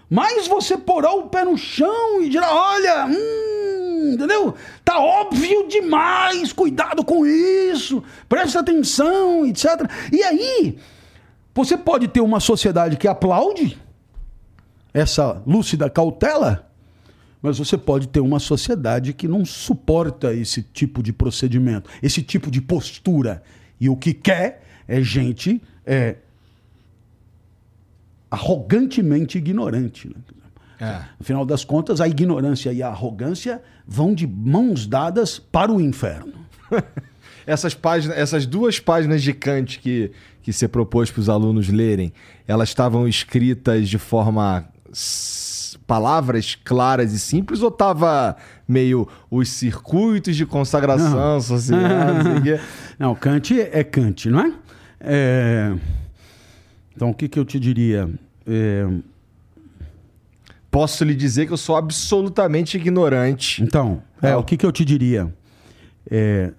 Mais você porá o pé no chão e dirá: olha, hum, entendeu? Tá óbvio demais, cuidado com isso, presta atenção, etc. E aí, você pode ter uma sociedade que aplaude essa lúcida cautela, mas você pode ter uma sociedade que não suporta esse tipo de procedimento, esse tipo de postura. E o que quer é gente é, arrogantemente ignorante. Né? É. No final das contas, a ignorância e a arrogância vão de mãos dadas para o inferno. essas, páginas, essas duas páginas de Kant que, que você propôs para os alunos lerem, elas estavam escritas de forma palavras claras e simples ou tava meio os circuitos de consagração social? não, Kant é Kant, não é? é... Então, o que, que eu te diria? É posso lhe dizer que eu sou absolutamente ignorante. Então, é, é o que, que eu te diria? É,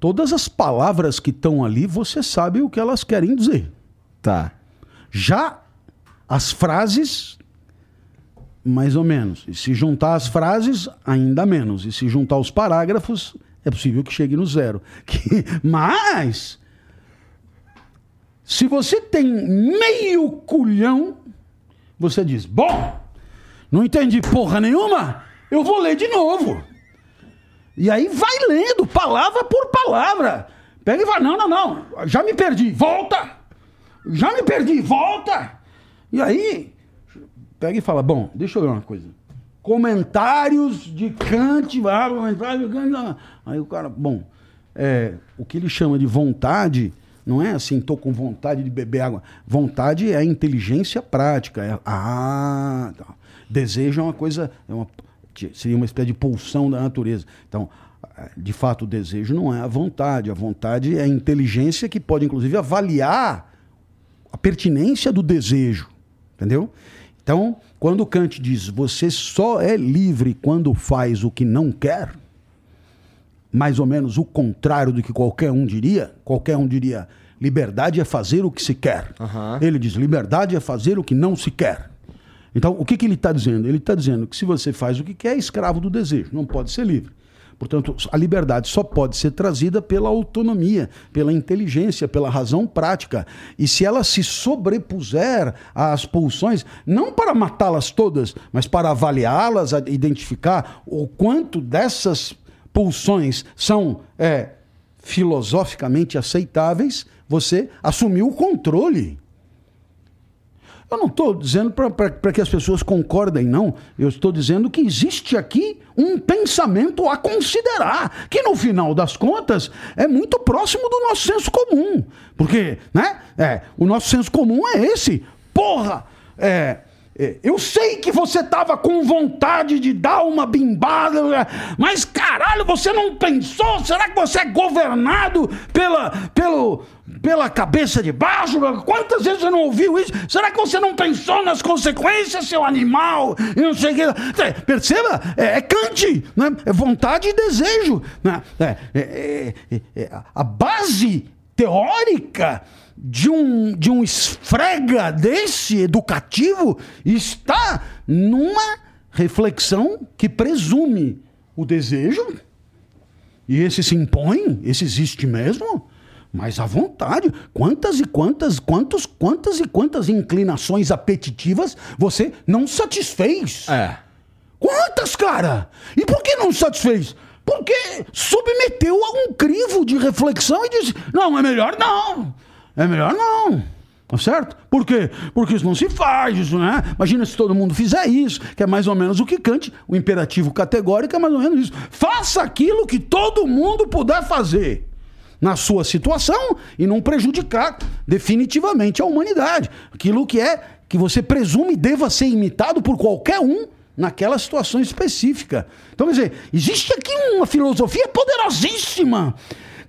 todas as palavras que estão ali, você sabe o que elas querem dizer. Tá. Já as frases, mais ou menos. E se juntar as frases, ainda menos. E se juntar os parágrafos, é possível que chegue no zero. Que, mas, se você tem meio culhão, você diz: bom, não entendi porra nenhuma? Eu vou ler de novo. E aí vai lendo, palavra por palavra. Pega e vai, não, não, não, já me perdi, volta! Já me perdi, volta! E aí, pega e fala, bom, deixa eu ver uma coisa. Comentários de Kant, comentários de Kant. Aí o cara, bom, é, o que ele chama de vontade não é assim, tô com vontade de beber água. Vontade é inteligência prática. É, ah, tá. Desejo é uma coisa, é uma, seria uma espécie de pulsão da natureza. Então, de fato, o desejo não é a vontade. A vontade é a inteligência que pode, inclusive, avaliar a pertinência do desejo. Entendeu? Então, quando Kant diz você só é livre quando faz o que não quer, mais ou menos o contrário do que qualquer um diria, qualquer um diria liberdade é fazer o que se quer. Uhum. Ele diz liberdade é fazer o que não se quer. Então, o que, que ele está dizendo? Ele está dizendo que se você faz o que quer, é escravo do desejo, não pode ser livre. Portanto, a liberdade só pode ser trazida pela autonomia, pela inteligência, pela razão prática. E se ela se sobrepuser às pulsões, não para matá-las todas, mas para avaliá-las, identificar o quanto dessas pulsões são é, filosoficamente aceitáveis, você assumiu o controle. Eu não estou dizendo para que as pessoas concordem, não. Eu estou dizendo que existe aqui um pensamento a considerar, que no final das contas é muito próximo do nosso senso comum. Porque, né? É, o nosso senso comum é esse. Porra! É, eu sei que você tava com vontade de dar uma bimbada, mas caralho, você não pensou? Será que você é governado pela, pelo, pela cabeça de baixo? Quantas vezes você não ouviu isso? Será que você não pensou nas consequências, seu animal? E não sei o que. É, perceba, é, é Kant, né? é vontade e desejo. Né? É, é, é, é a base teórica de um, de um esfrega desse educativo está numa reflexão que presume o desejo, e esse se impõe, esse existe mesmo, mas à vontade. Quantas e quantas, quantos, quantas e quantas inclinações apetitivas você não satisfez? É. Quantas, cara? E por que não satisfez? Porque submeteu a um crivo de reflexão e disse: não, é melhor não. É melhor não. Tá certo? Por quê? Porque isso não se faz, isso, né? Imagina se todo mundo fizer isso, que é mais ou menos o que Kant, o imperativo categórico é mais ou menos isso. Faça aquilo que todo mundo puder fazer na sua situação e não prejudicar definitivamente a humanidade. Aquilo que é que você presume deva ser imitado por qualquer um naquela situação específica. Então, quer dizer, existe aqui uma filosofia poderosíssima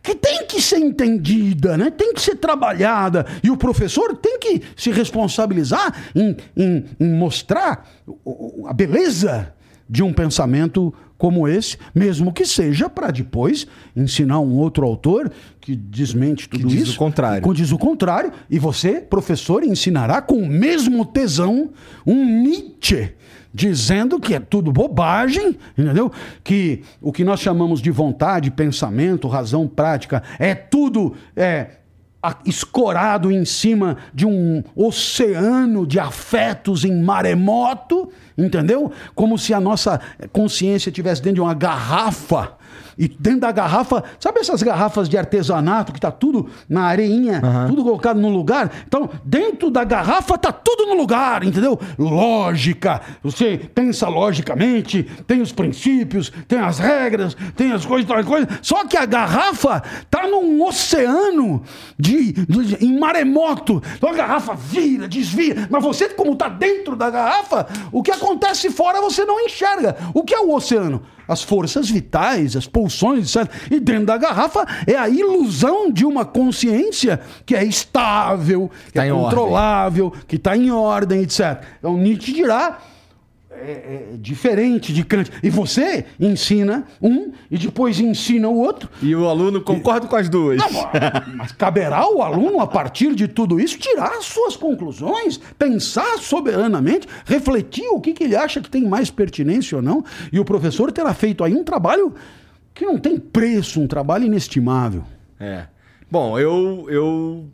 que tem que ser entendida, né? tem que ser trabalhada. E o professor tem que se responsabilizar em, em, em mostrar a beleza de um pensamento como esse, mesmo que seja para depois ensinar um outro autor que desmente tudo que diz isso. o contrário. Que diz o contrário. E você, professor, ensinará com o mesmo tesão um Nietzsche dizendo que é tudo bobagem, entendeu? Que o que nós chamamos de vontade, pensamento, razão prática é tudo é, escorado em cima de um oceano de afetos em maremoto, entendeu? Como se a nossa consciência estivesse dentro de uma garrafa e dentro da garrafa, sabe essas garrafas de artesanato que tá tudo na areinha, uhum. tudo colocado no lugar? Então, dentro da garrafa tá tudo no lugar, entendeu? Lógica, você pensa logicamente, tem os princípios, tem as regras, tem as coisas, tal coisa. Só que a garrafa tá num oceano de, de em maremoto. Então a garrafa vira, desvia, mas você como tá dentro da garrafa, o que acontece fora você não enxerga. O que é o oceano? As forças vitais, as pulsões, etc. E dentro da garrafa é a ilusão de uma consciência que é estável, que tá é controlável, ordem. que está em ordem, etc. Então Nietzsche dirá é, é, diferente de Kant. E você ensina um e depois ensina o outro. E o aluno concorda e... com as duas. Não, mas caberá o aluno, a partir de tudo isso, tirar suas conclusões, pensar soberanamente, refletir o que, que ele acha que tem mais pertinência ou não. E o professor terá feito aí um trabalho que não tem preço, um trabalho inestimável. É. Bom, eu, eu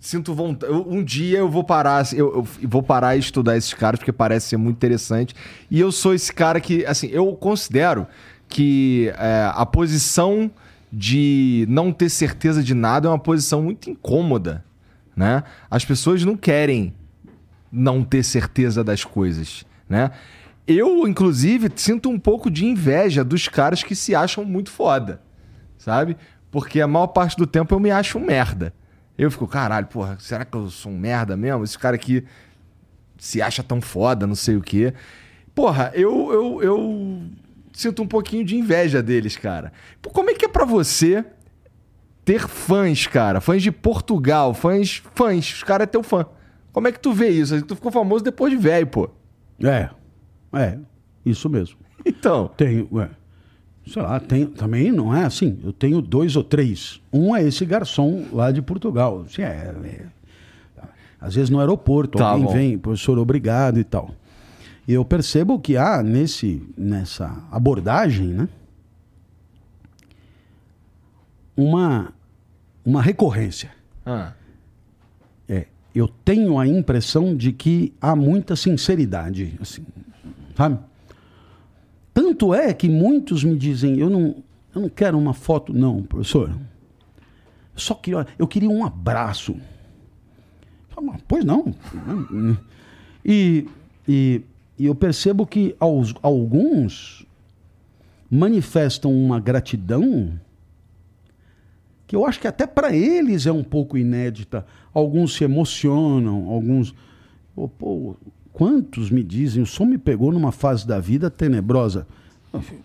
sinto vontade. Um dia eu vou parar, eu, eu, vou parar e estudar esses caras, porque parece ser muito interessante. E eu sou esse cara que, assim, eu considero que é, a posição de não ter certeza de nada é uma posição muito incômoda, né? As pessoas não querem não ter certeza das coisas, né? Eu, inclusive, sinto um pouco de inveja dos caras que se acham muito foda, sabe? Porque a maior parte do tempo eu me acho um merda. Eu fico, caralho, porra, será que eu sou um merda mesmo? Esse cara aqui se acha tão foda, não sei o quê. Porra, eu, eu, eu sinto um pouquinho de inveja deles, cara. Como é que é para você ter fãs, cara? Fãs de Portugal, fãs, fãs, os caras é teu fã. Como é que tu vê isso? Tu ficou famoso depois de velho, pô. É, é, isso mesmo. Então. Tem, ué. Sei lá, tem, também não é assim. Eu tenho dois ou três. Um é esse garçom lá de Portugal. Assim, é, é, às vezes no aeroporto, tá alguém bom. vem, professor, obrigado e tal. E eu percebo que há nesse, nessa abordagem, né? Uma, uma recorrência. Ah. É, eu tenho a impressão de que há muita sinceridade, assim, sabe? Tanto é que muitos me dizem, eu não, eu não quero uma foto, não, professor. Só queria, eu queria um abraço. Pois não. E, e, e eu percebo que aos, alguns manifestam uma gratidão que eu acho que até para eles é um pouco inédita. Alguns se emocionam, alguns. Pô, pô, Quantos me dizem, o som me pegou numa fase da vida tenebrosa?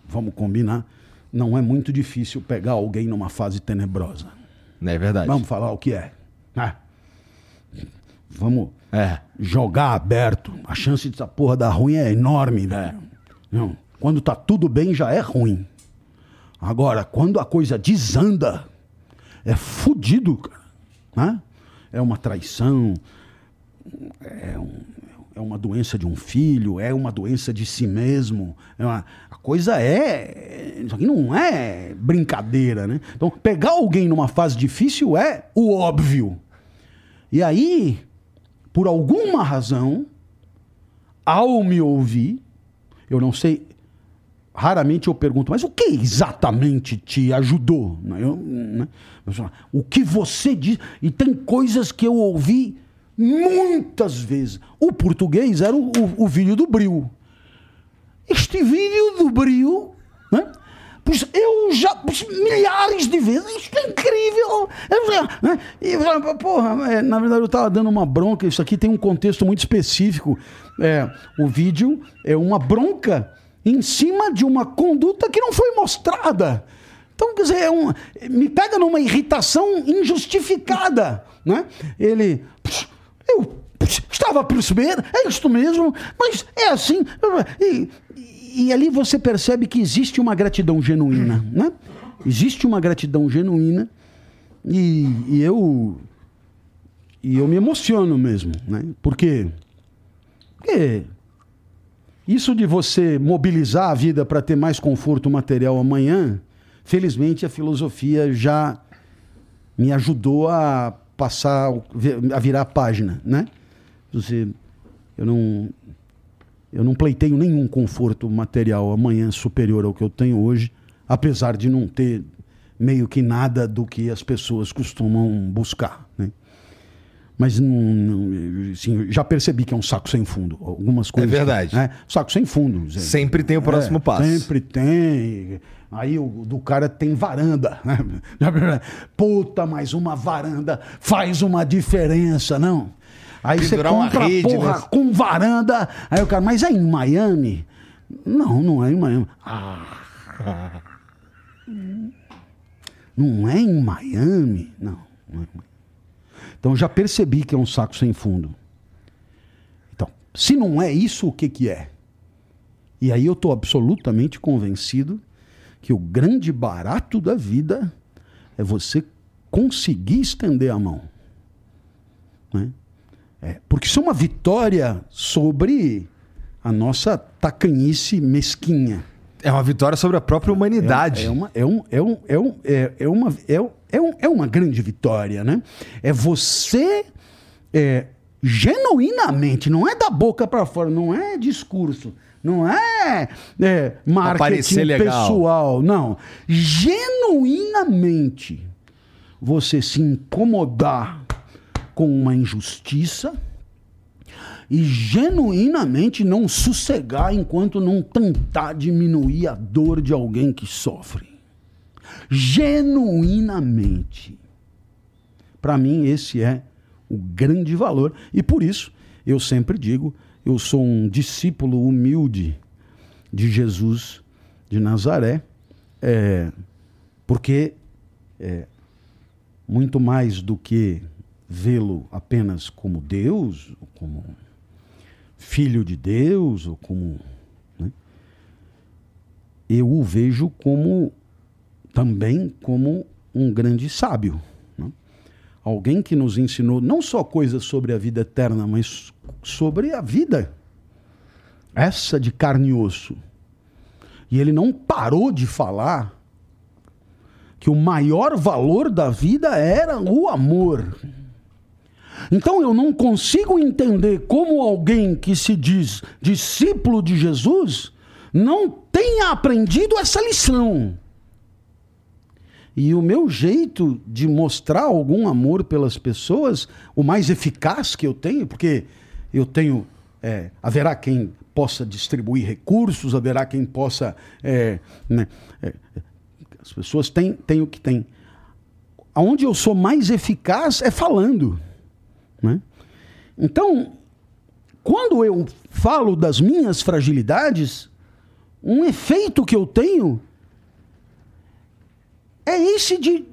Vamos combinar, não é muito difícil pegar alguém numa fase tenebrosa. Não é verdade. Vamos falar o que é. né? Vamos É. jogar aberto. A chance dessa porra dar ruim é enorme, velho. Não. Quando tá tudo bem, já é ruim. Agora, quando a coisa desanda, é fudido, cara. Né? É uma traição, é, um- é uma doença de um filho, é uma doença de si mesmo. É uma- a coisa é. Isso aqui não é brincadeira, né? Então, pegar alguém numa fase difícil é o óbvio. E aí, por alguma razão, ao me ouvir, eu não sei, raramente eu pergunto, mas o que exatamente te ajudou? Né? Eu, né? O que você diz? E tem coisas que eu ouvi muitas vezes. O português era o, o- o vídeo do Bril. Este vídeo do Bril, né? Pois eu já pois milhares de vezes, isto é incrível. Eu né? E, porra, é, na verdade eu estava dando uma bronca, isso aqui tem um contexto muito específico. É, o vídeo é uma bronca em cima de uma conduta que não foi mostrada. Então, quer dizer, é um, me pega numa irritação injustificada. Né? Ele. "Psh, Eu estava a perceber, é isto mesmo, mas é assim. E, e ali você percebe que existe uma gratidão genuína. Né? Existe uma gratidão genuína e, e eu. E eu me emociono mesmo. Né? Porque. Porque isso de você mobilizar a vida para ter mais conforto material amanhã, felizmente a filosofia já me ajudou a passar, a virar a página, né? Você, eu não, eu não pleiteio nenhum conforto material amanhã superior ao que eu tenho hoje, apesar de não ter meio que nada do que as pessoas costumam buscar, né? Mas não, não, assim, já percebi que é um saco sem fundo. Algumas coisas. verdade. né? Saco sem fundo. Sempre tem o próximo É, passo. Sempre tem. Aí o do cara tem varanda. né? Puta, mas uma varanda faz uma diferença, não? Aí você Pendurar uma compra rede, porra né? com varanda. Aí o cara, mas é em Miami? Não, não é em Miami. Ah. Não é em Miami? Não, não é em Miami. Então já percebi que é um saco sem fundo. Então, se não é isso, o que, que é? E aí eu estou absolutamente convencido que o grande barato da vida é você conseguir estender a mão. Né? É, porque isso é uma vitória sobre a nossa tacanhice mesquinha. É uma vitória sobre a própria humanidade. É, é uma, é, um, é, um, é, um, é, é uma, é, é, um- é uma grande vitória, né? É você é, genuinamente, não é da boca para fora, não é discurso, não é, é marketing pessoal, não. Genuinamente, você se incomodar com uma injustiça e genuinamente não sossegar enquanto não tentar diminuir a dor de alguém que sofre. Genuinamente. Para mim, esse é o grande valor. E por isso, eu sempre digo: eu sou um discípulo humilde de Jesus de Nazaré, é, porque é, muito mais do que vê-lo apenas como Deus, como filho de Deus, ou como. né, eu o vejo como também como um grande sábio. né? Alguém que nos ensinou não só coisas sobre a vida eterna, mas sobre a vida. Essa de carne e osso. E ele não parou de falar que o maior valor da vida era o amor. Então eu não consigo entender como alguém que se diz discípulo de Jesus não tenha aprendido essa lição. E o meu jeito de mostrar algum amor pelas pessoas, o mais eficaz que eu tenho, porque eu tenho. é, haverá quem possa distribuir recursos, haverá quem possa. é, né, é, as pessoas têm, têm o que têm. Aonde eu sou mais eficaz é falando. Né? Então, quando eu falo das minhas fragilidades, um efeito que eu tenho é esse de,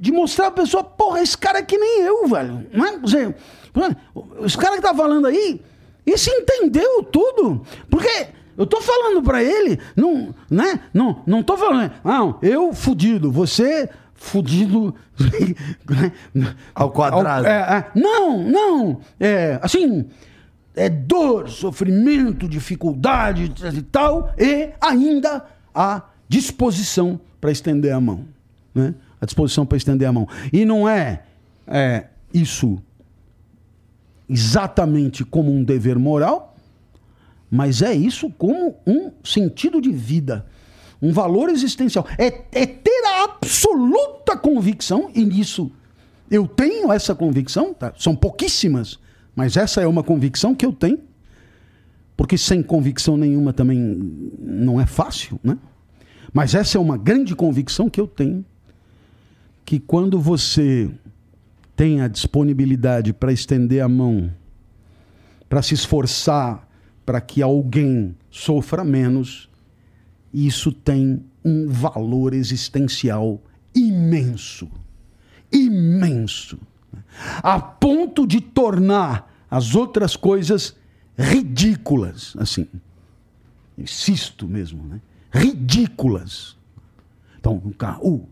de mostrar a pessoa, porra, esse cara é que nem eu, velho. Não é? Esse cara que tá falando aí, esse entendeu tudo. Porque eu tô falando para ele, não, né? Não, não tô falando, não, eu fudido, você fudido ao quadrado. Ao, é, é, não, não, é assim, é dor, sofrimento, dificuldade e tal, e ainda a disposição para estender a mão né? a disposição para estender a mão. E não é, é isso exatamente como um dever moral, mas é isso como um sentido de vida, um valor existencial. É, é ter a absoluta convicção, e nisso eu tenho essa convicção, tá? são pouquíssimas, mas essa é uma convicção que eu tenho, porque sem convicção nenhuma também não é fácil, né? Mas essa é uma grande convicção que eu tenho que quando você tem a disponibilidade para estender a mão, para se esforçar para que alguém sofra menos, isso tem um valor existencial imenso. Imenso. A ponto de tornar as outras coisas ridículas, assim. Insisto mesmo, né? Ridículas. Então, o carro,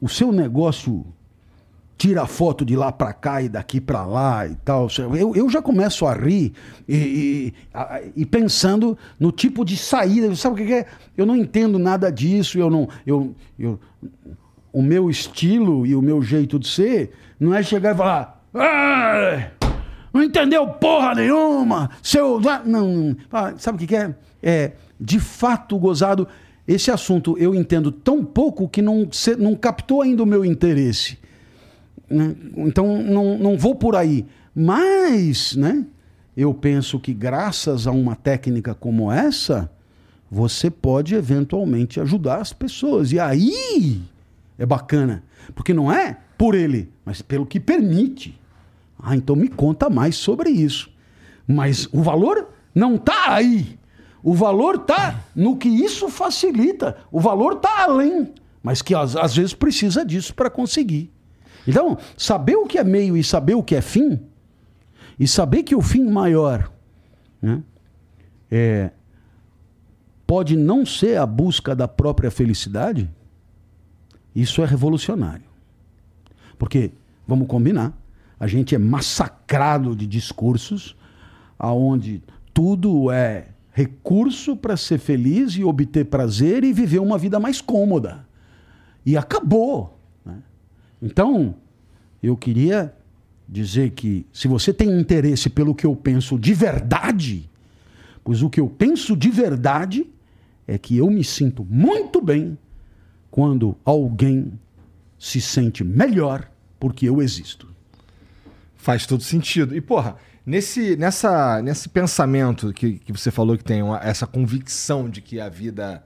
o seu negócio tira foto de lá para cá e daqui para lá e tal. Eu, eu já começo a rir e, e, a, e, pensando no tipo de saída. Sabe o que é? Eu não entendo nada disso. Eu não, eu, eu, o meu estilo e o meu jeito de ser não é chegar e falar. Não entendeu porra nenhuma! Seu. Não. Sabe o que é? É de fato gozado esse assunto eu entendo tão pouco que não, não captou ainda o meu interesse. Né? Então não, não vou por aí. Mas, né? Eu penso que graças a uma técnica como essa, você pode eventualmente ajudar as pessoas. E aí é bacana. Porque não é por ele, mas pelo que permite. Ah, então me conta mais sobre isso. Mas o valor não está aí. O valor está no que isso facilita. O valor está além, mas que às, às vezes precisa disso para conseguir. Então, saber o que é meio e saber o que é fim, e saber que o fim maior né, é, pode não ser a busca da própria felicidade, isso é revolucionário. Porque, vamos combinar, a gente é massacrado de discursos aonde tudo é recurso para ser feliz e obter prazer e viver uma vida mais cômoda. E acabou. Então, eu queria dizer que se você tem interesse pelo que eu penso de verdade, pois o que eu penso de verdade é que eu me sinto muito bem quando alguém se sente melhor porque eu existo. Faz todo sentido. E, porra, Nesse, nessa, nesse pensamento que, que você falou que tem uma, essa convicção de que a vida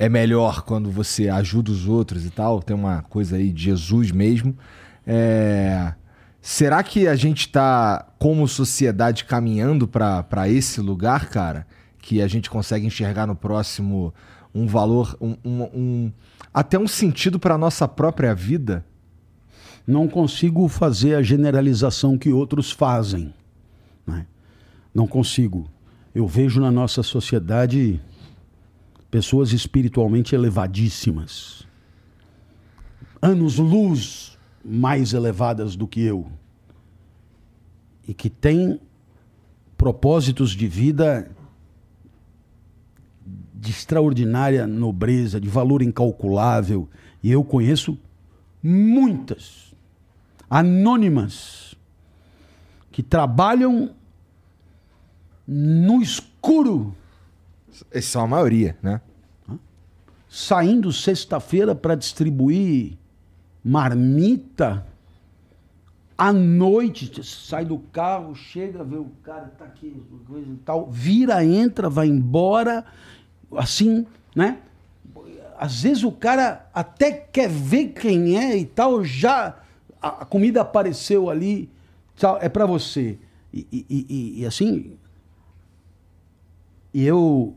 é melhor quando você ajuda os outros e tal, tem uma coisa aí de Jesus mesmo. É... Será que a gente está, como sociedade, caminhando para esse lugar, cara? Que a gente consegue enxergar no próximo um valor, um, um, um até um sentido para a nossa própria vida? Não consigo fazer a generalização que outros fazem. Né? Não consigo. Eu vejo na nossa sociedade pessoas espiritualmente elevadíssimas, anos-luz mais elevadas do que eu, e que têm propósitos de vida de extraordinária nobreza, de valor incalculável, e eu conheço muitas anônimas que trabalham no escuro. Esses são a maioria, né? Saindo sexta-feira para distribuir marmita. À noite, sai do carro, chega, vê o cara, tá aqui, coisa e tal, vira, entra, vai embora, assim, né? Às vezes o cara até quer ver quem é e tal, já a comida apareceu ali, é para você. E, e- e- e, assim, e eu,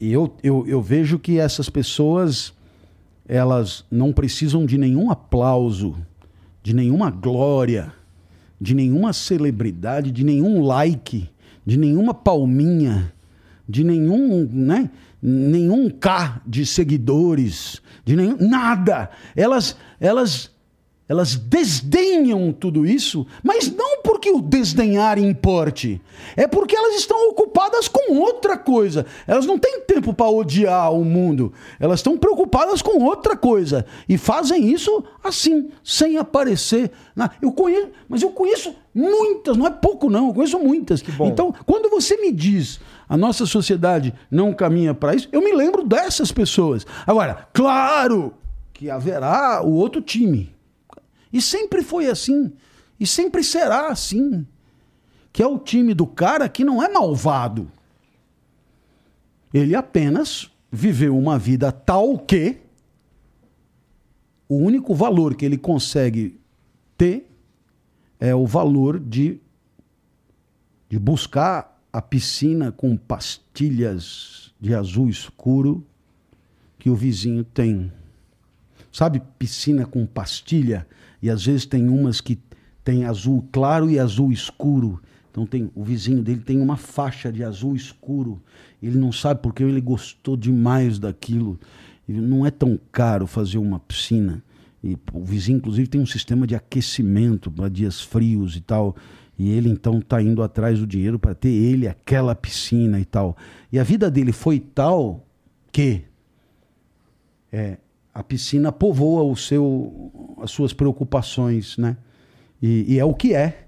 eu, eu, eu vejo que essas pessoas, elas não precisam de nenhum aplauso, de nenhuma glória, de nenhuma celebridade, de nenhum like, de nenhuma palminha, de nenhum, né? Nenhum K de seguidores, de nenhum nada. Elas elas elas desdenham tudo isso, mas não porque o desdenhar importe. É porque elas estão ocupadas com outra coisa. Elas não têm tempo para odiar o mundo. Elas estão preocupadas com outra coisa. E fazem isso assim, sem aparecer. Eu conheço, mas eu conheço muitas, não é pouco não, eu conheço muitas. Então, quando você me diz a nossa sociedade não caminha para isso, eu me lembro dessas pessoas. Agora, claro que haverá o outro time. E sempre foi assim. E sempre será assim. Que é o time do cara que não é malvado. Ele apenas viveu uma vida tal que o único valor que ele consegue ter é o valor de, de buscar a piscina com pastilhas de azul escuro que o vizinho tem. Sabe, piscina com pastilha? E às vezes tem umas que tem azul claro e azul escuro. Então tem o vizinho dele tem uma faixa de azul escuro. Ele não sabe porque ele gostou demais daquilo. E não é tão caro fazer uma piscina. E o vizinho, inclusive, tem um sistema de aquecimento para dias frios e tal. E ele então está indo atrás do dinheiro para ter ele aquela piscina e tal. E a vida dele foi tal que é, a piscina povoa o seu, as suas preocupações, né? E, e é o que é.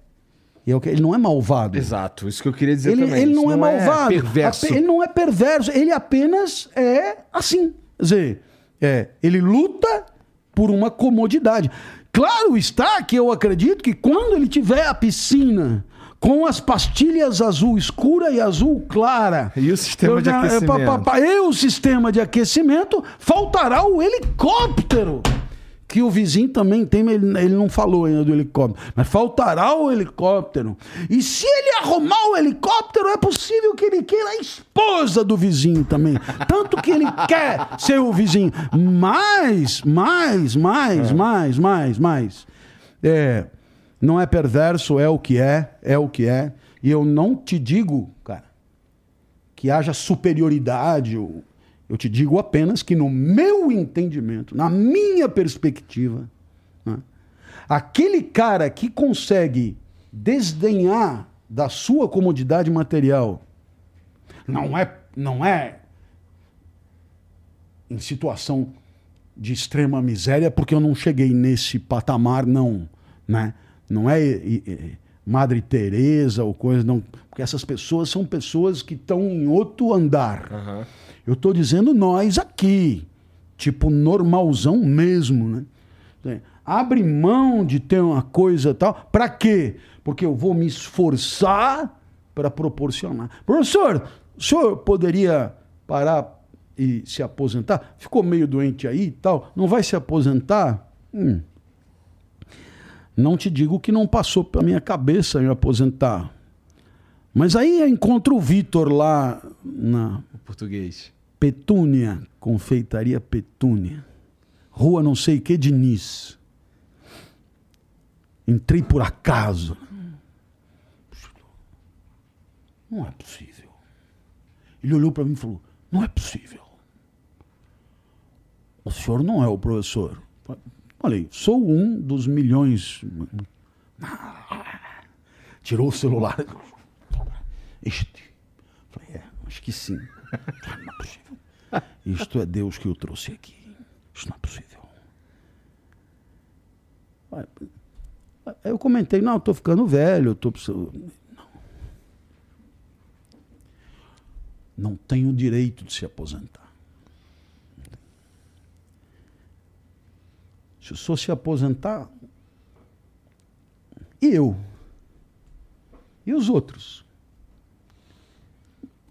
E é o que, ele não é malvado. Exato, isso que eu queria dizer Ele, também. ele Isso não, é malvado. perverso. Ape- Ele não é perverso. Ele apenas é assim. Quer dizer, é, ele luta por uma comodidade. Claro está que eu acredito que quando ele tiver a piscina com as pastilhas azul escura e azul clara. E o sistema de eu já- é, aquecimento? pa- pa- E o sistema de aquecimento, faltará o helicóptero. Que o vizinho também tem, ele, ele não falou ainda do helicóptero. Mas faltará o helicóptero. E se ele arrumar o helicóptero, é possível que ele queira a esposa do vizinho também. Tanto que ele quer ser o vizinho. Mais, mais, mais, mais, mais, mais. É, não é perverso, é o que é, é o que é. E eu não te digo, cara, que haja superioridade. Eu, te digo apenas que, no meu entendimento, na minha perspectiva, né, aquele cara que consegue desdenhar da sua comodidade material não é, não é em situação de extrema miséria, porque eu não cheguei nesse patamar, não. Né? Não é Madre Teresa ou coisa, não. Porque essas pessoas são pessoas que estão em outro andar. Aham. Eu estou dizendo nós aqui, tipo normalzão mesmo, né? Abre mão de ter uma coisa tal. Para quê? Porque eu vou me esforçar para proporcionar. Professor, o senhor poderia parar e se aposentar? Ficou meio doente aí e tal? Não vai se aposentar? Hum. Não te digo que não passou pela minha cabeça me aposentar. Mas aí eu encontro o Vitor lá na O português. Petúnia, confeitaria Petúnia. Rua não sei que Diniz. Entrei por acaso. Não é possível. Ele olhou para mim e falou: Não é possível. O senhor não é o professor. Falei: Sou um dos milhões. Tirou o celular. Este. Falei: É, acho que sim. Não é possível. Isto é Deus que o trouxe aqui. Isso não é possível. Eu comentei, não, estou ficando velho, estou precisando. Não. Não tenho direito de se aposentar. Se o senhor se aposentar, e eu? E os outros?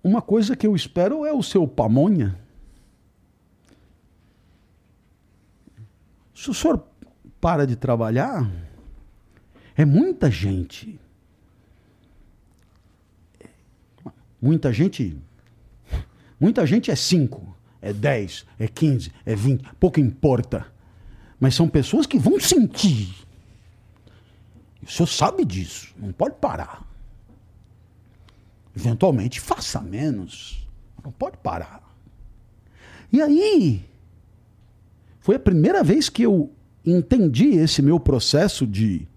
Uma coisa que eu espero é o seu pamonha. Se o senhor para de trabalhar, é muita gente. Muita gente. Muita gente é 5, é 10, é 15, é 20, pouco importa. Mas são pessoas que vão sentir. O senhor sabe disso, não pode parar. Eventualmente, faça menos. Não pode parar. E aí, foi a primeira vez que eu entendi esse meu processo de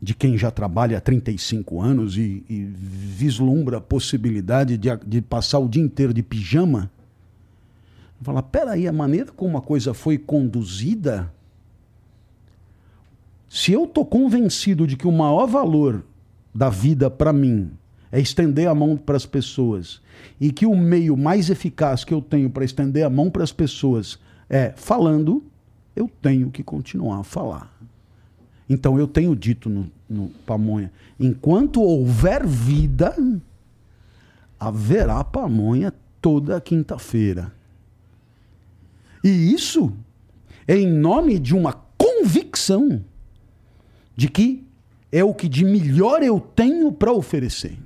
de quem já trabalha há 35 anos e, e vislumbra a possibilidade de, de, passar o dia inteiro de pijama, falar, peraí, a maneira como a coisa foi conduzida, se eu estou convencido de que o maior valor da vida para mim é estender a mão para as pessoas e que o meio mais eficaz que eu tenho para estender a mão para as pessoas é falando, eu tenho que continuar a falar. Então eu tenho dito no, no pamonha: enquanto houver vida, haverá pamonha toda quinta-feira. E isso é em nome de uma convicção de que é o que de melhor eu tenho para oferecer.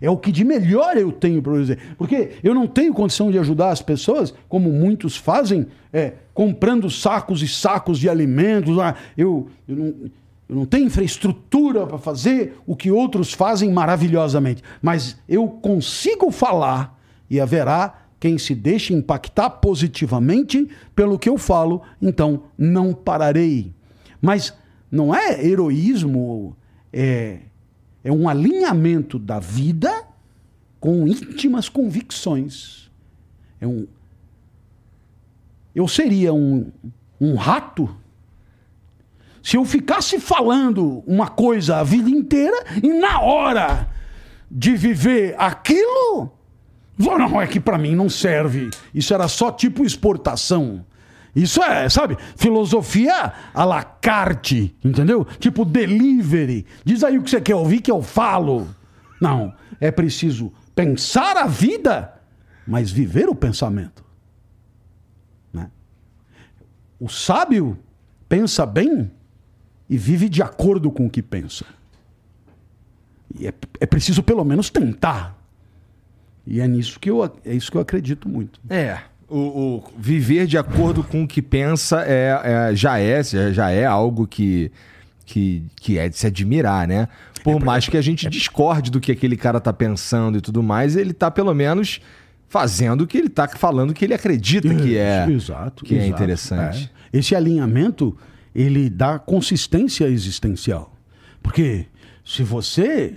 É o que de melhor eu tenho para dizer. Porque eu não tenho condição de ajudar as pessoas, como muitos fazem, é, comprando sacos e sacos de alimentos. Ah, eu, eu, não, eu não tenho infraestrutura para fazer o que outros fazem maravilhosamente. Mas eu consigo falar e haverá quem se deixe impactar positivamente pelo que eu falo, então não pararei. Mas não é heroísmo, é é um alinhamento da vida com íntimas convicções. É um... Eu seria um, um rato se eu ficasse falando uma coisa a vida inteira e na hora de viver aquilo, não, é que para mim não serve. Isso era só tipo exportação. Isso é, sabe, filosofia à la carte, entendeu? Tipo delivery. Diz aí o que você quer ouvir que eu falo. Não, é preciso pensar a vida, mas viver o pensamento. Né? O sábio pensa bem e vive de acordo com o que pensa. E é, é preciso pelo menos tentar. E é nisso que eu, é isso que eu acredito muito. É. O, o, viver de acordo com o que pensa é, é, já é já é algo que, que, que é de se admirar, né? Por é, mais que a gente é... discorde do que aquele cara tá pensando e tudo mais, ele tá pelo menos fazendo o que ele tá falando que ele acredita que é exato, que é exato, é interessante. Esse alinhamento ele dá consistência existencial, porque se você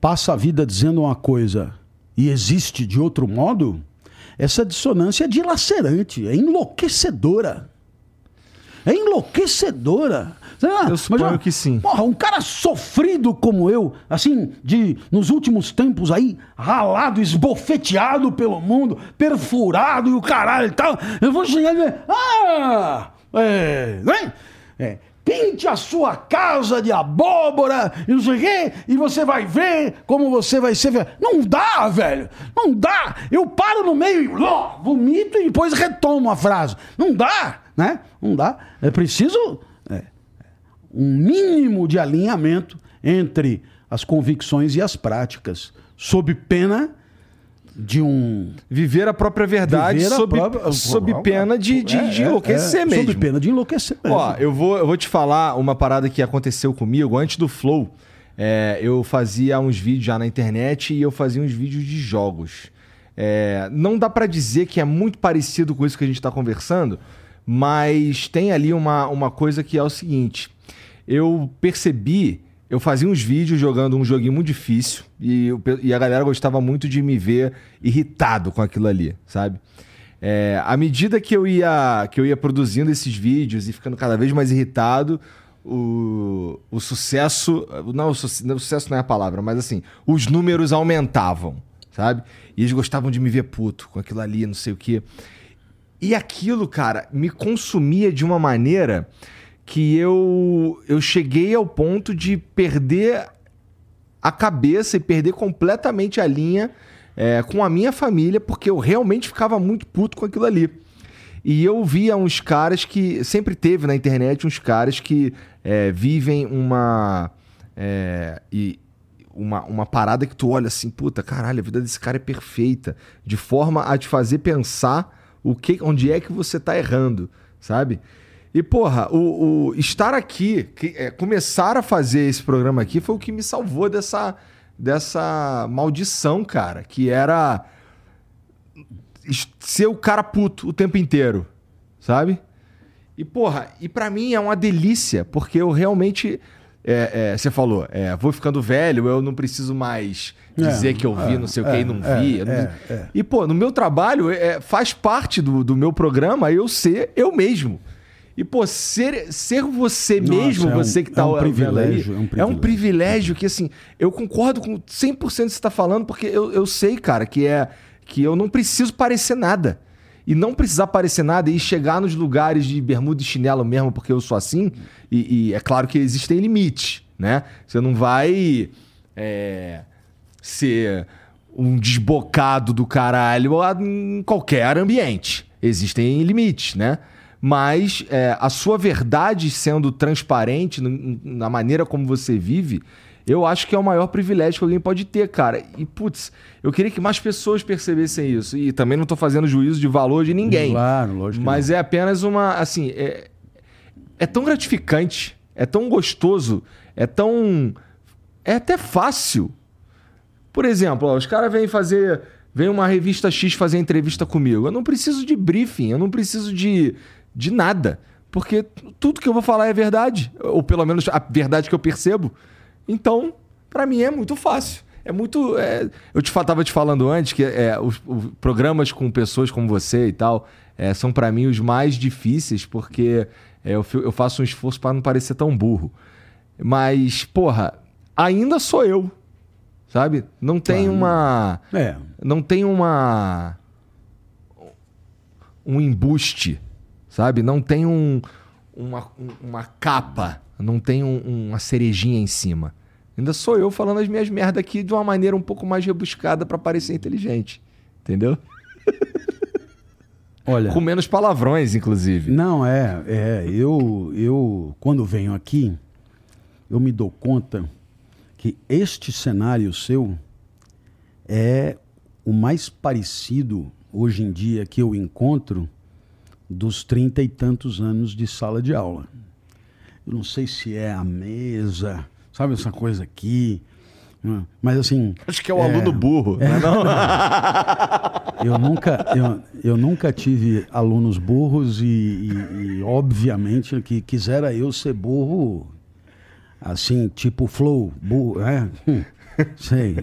passa a vida dizendo uma coisa e existe de outro modo, essa dissonância é dilacerante, é enlouquecedora. É enlouquecedora. Ah, eu suponho mas, que sim. Porra, um cara sofrido como eu, assim, de nos últimos tempos aí, ralado, esbofeteado pelo mundo, perfurado e o caralho e tal. Eu vou chegar e dizer, ah, é, né? É, pinte a sua casa de abóbora e não sei o quê, e você vai ver como você vai ser. Não dá, velho. Não dá. Eu paro no meio e ó, vomito e depois retomo a frase. Não dá, né? Não dá. É preciso é, um mínimo de alinhamento entre as convicções e as práticas, sob pena de um. Viver a própria verdade sob, própria... sob pena de, de, é, de enlouquecer é, mesmo. Sob pena de enlouquecer mesmo. Ó, eu vou, eu vou te falar uma parada que aconteceu comigo antes do Flow. É, eu fazia uns vídeos já na internet e eu fazia uns vídeos de jogos. É, não dá para dizer que é muito parecido com isso que a gente está conversando, mas tem ali uma, uma coisa que é o seguinte: eu percebi eu fazia uns vídeos jogando um joguinho muito difícil e, e a galera gostava muito de me ver irritado com aquilo ali, sabe? É, à medida que eu, ia, que eu ia produzindo esses vídeos e ficando cada vez mais irritado, o, o sucesso. Não, o, o sucesso não é a palavra, mas assim, os números aumentavam, sabe? E eles gostavam de me ver puto com aquilo ali, não sei o quê. E aquilo, cara, me consumia de uma maneira que eu, eu cheguei ao ponto de perder a cabeça e perder completamente a linha é, com a minha família, porque eu realmente ficava muito puto com aquilo ali. E eu via uns caras que. Sempre teve na internet uns caras que é, vivem uma. É, e uma, uma parada que tu olha assim, puta, caralho, a vida desse cara é perfeita. De forma a te fazer pensar o que, onde é que você tá errando, sabe? E, porra, o, o estar aqui, que, é, começar a fazer esse programa aqui foi o que me salvou dessa, dessa maldição, cara, que era ser o cara puto o tempo inteiro, sabe? E, porra, e para mim é uma delícia, porque eu realmente. É, é, você falou, é, vou ficando velho, eu não preciso mais dizer que eu vi, é, não sei o que, é, e não é, vi. não- é, é. E, pô, no meu trabalho, é, faz parte do, do meu programa eu ser eu mesmo. E, pô, ser, ser você Nossa, mesmo, é um- você que tá é um vendo aí, privilégio, é um é um privilégio. privilégio que, assim, eu concordo com 100% do que você tá falando, porque eu, eu sei, cara, que é que eu não preciso parecer nada. E não precisar parecer nada e chegar nos lugares de bermuda e chinelo mesmo, porque eu sou assim. E, e é claro que existem limites, né? Você não vai é, ser um desbocado do caralho em qualquer ambiente. Existem limites, né? Mas é, a sua verdade sendo transparente na maneira como você vive, eu acho que é o maior privilégio que alguém pode ter, cara. E, putz, eu queria que mais pessoas percebessem isso. E também não tô fazendo juízo de valor de ninguém. Claro, lógico. Mas é apenas uma, assim, é, é tão gratificante, é tão gostoso, é tão. É até fácil. Por exemplo, ó, os caras vêm fazer. Vem uma revista X fazer entrevista comigo. Eu não preciso de briefing, eu não preciso de, de nada. Porque tudo que eu vou falar é verdade. Ou pelo menos a verdade que eu percebo. Então, pra mim é muito fácil. É muito. é, eu te, fa- tava te falando antes que é, os, os programas com pessoas como você e tal é, são pra mim os mais difíceis, porque é, eu, eu faço um esforço pra não parecer tão burro. Mas, porra, ainda sou eu. Sabe? Não tem uma. É. Não tem uma. Um embuste, sabe? Não tem um, uma, um- uma capa, não tem um- uma cerejinha em cima. Ainda sou eu falando as minhas merdas aqui de uma maneira um pouco mais rebuscada pra parecer inteligente. Entendeu? Olha. Com menos palavrões, inclusive. Não, é, é. Eu, eu, quando venho aqui, eu me dou conta que este cenário seu é o mais parecido hoje em dia que eu encontro dos trinta e tantos anos de sala de aula. Eu não sei se é a mesa, sabe essa coisa aqui, né? mas assim. Acho que é o aluno burro, né? Não? Eu nunca, eu, eu nunca tive alunos burros e, e- e, obviamente que quisera eu ser burro assim, tipo flow, burro, é? Sei.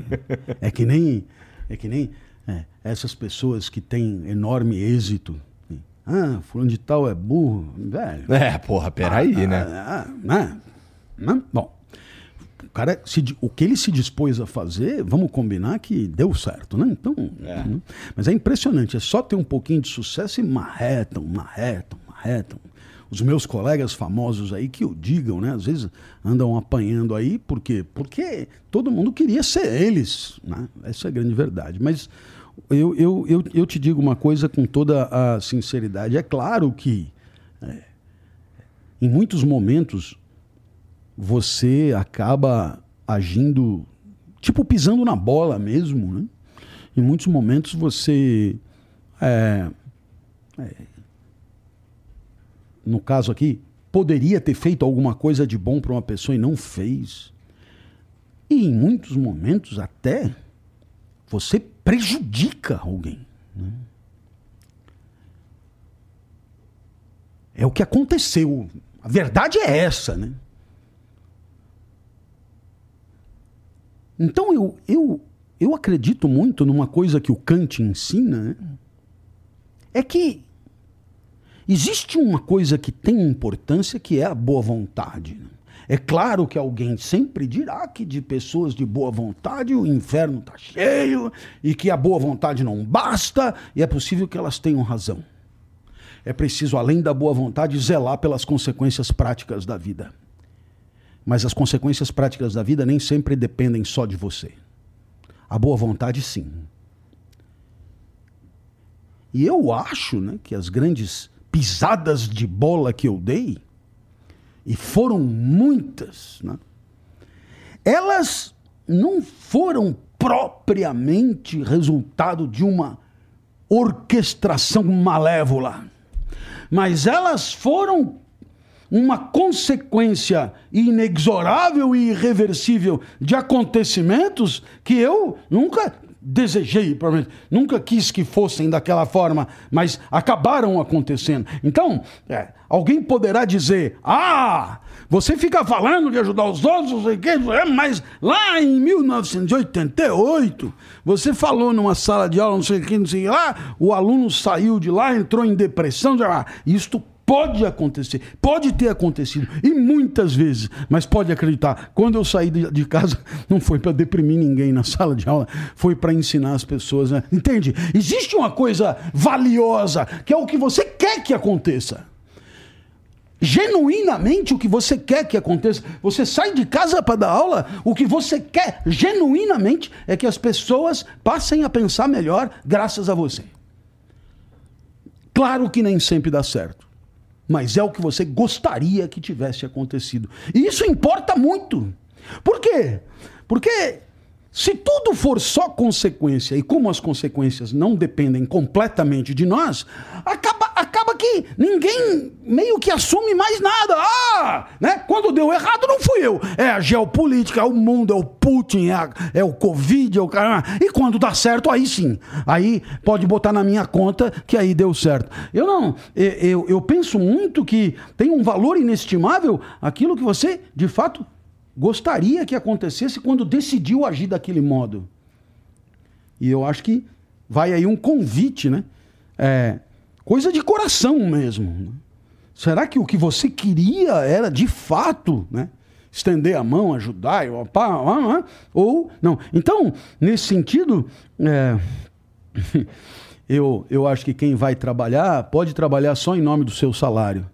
É que nem é que nem é, essas pessoas que têm enorme êxito. Ah, fulano de tal é burro, velho. É, porra, peraí, né? Ah, ah, ah, Bom, o cara, se o que ele se dispôs a fazer, vamos combinar que deu certo, né? Então, né? mas é impressionante, é só ter um pouquinho de sucesso e marretam, marretam, marretam. Os meus colegas famosos aí que o digam, né? Às vezes andam apanhando aí, por quê? Porque todo mundo queria ser eles, né? Essa é a grande verdade. Mas eu, eu, eu, eu te digo uma coisa com toda a sinceridade. É claro que em muitos momentos você acaba agindo tipo pisando na bola mesmo, né? Em muitos momentos você é, é, no caso aqui poderia ter feito alguma coisa de bom para uma pessoa e não fez. E em muitos momentos até você prejudica alguém. né? É o que aconteceu. A verdade é essa, né? Então eu, eu, eu acredito muito numa coisa que o Kant ensina, né? é que existe uma coisa que tem importância que é a boa vontade. né? É claro que alguém sempre dirá que de pessoas de boa vontade o inferno está cheio e que a boa vontade não basta e é possível que elas tenham razão. É preciso, além da boa vontade, zelar pelas consequências práticas da vida. Mas as consequências práticas da vida nem sempre dependem só de você. A boa vontade, sim. E eu acho né, que as grandes pisadas de bola que eu dei, e foram muitas, né, elas não foram propriamente resultado de uma orquestração malévola, mas elas foram uma consequência inexorável e irreversível de acontecimentos que eu nunca desejei, nunca quis que fossem daquela forma, mas acabaram acontecendo. Então, é, alguém poderá dizer: ah, você fica falando de ajudar os outros, é, mas lá em 1988, você falou numa sala de aula, não sei o que, não sei lá, o aluno saiu de lá, entrou em depressão, já, isto Pode acontecer, pode ter acontecido, e muitas vezes, mas pode acreditar, quando eu saí de, casa, não foi para deprimir ninguém na sala de aula, foi para ensinar as pessoas. Né? Entende? Existe uma coisa valiosa, que é o que você quer que aconteça. Genuinamente o que você quer que aconteça. Você sai de casa para dar aula, o que você quer genuinamente é que as pessoas passem a pensar melhor graças a você. Claro que nem sempre dá certo mas é o que você gostaria que tivesse acontecido. E isso importa muito. Por quê? Porque se tudo for só consequência, e como as consequências não dependem completamente de nós, acaba, acaba que ninguém meio que assume mais nada. Ah, né? Quando deu errado, não fui eu. É a geopolítica, é o mundo, é o Putin, é, a, é o Covid, é o cara. E quando dá certo, aí sim. Aí pode botar na minha conta que aí deu certo. Eu não. Eu, eu penso muito que tem um valor inestimável aquilo que você, de fato, gostaria que acontecesse quando decidiu agir daquele modo. E eu acho que vai aí um convite, né? É, coisa de coração mesmo. Será que o que você queria era de fato, né? Estender a mão, ajudar, ou não? Então, nesse sentido, é, eu, eu acho que quem vai trabalhar pode trabalhar só em nome do seu salário.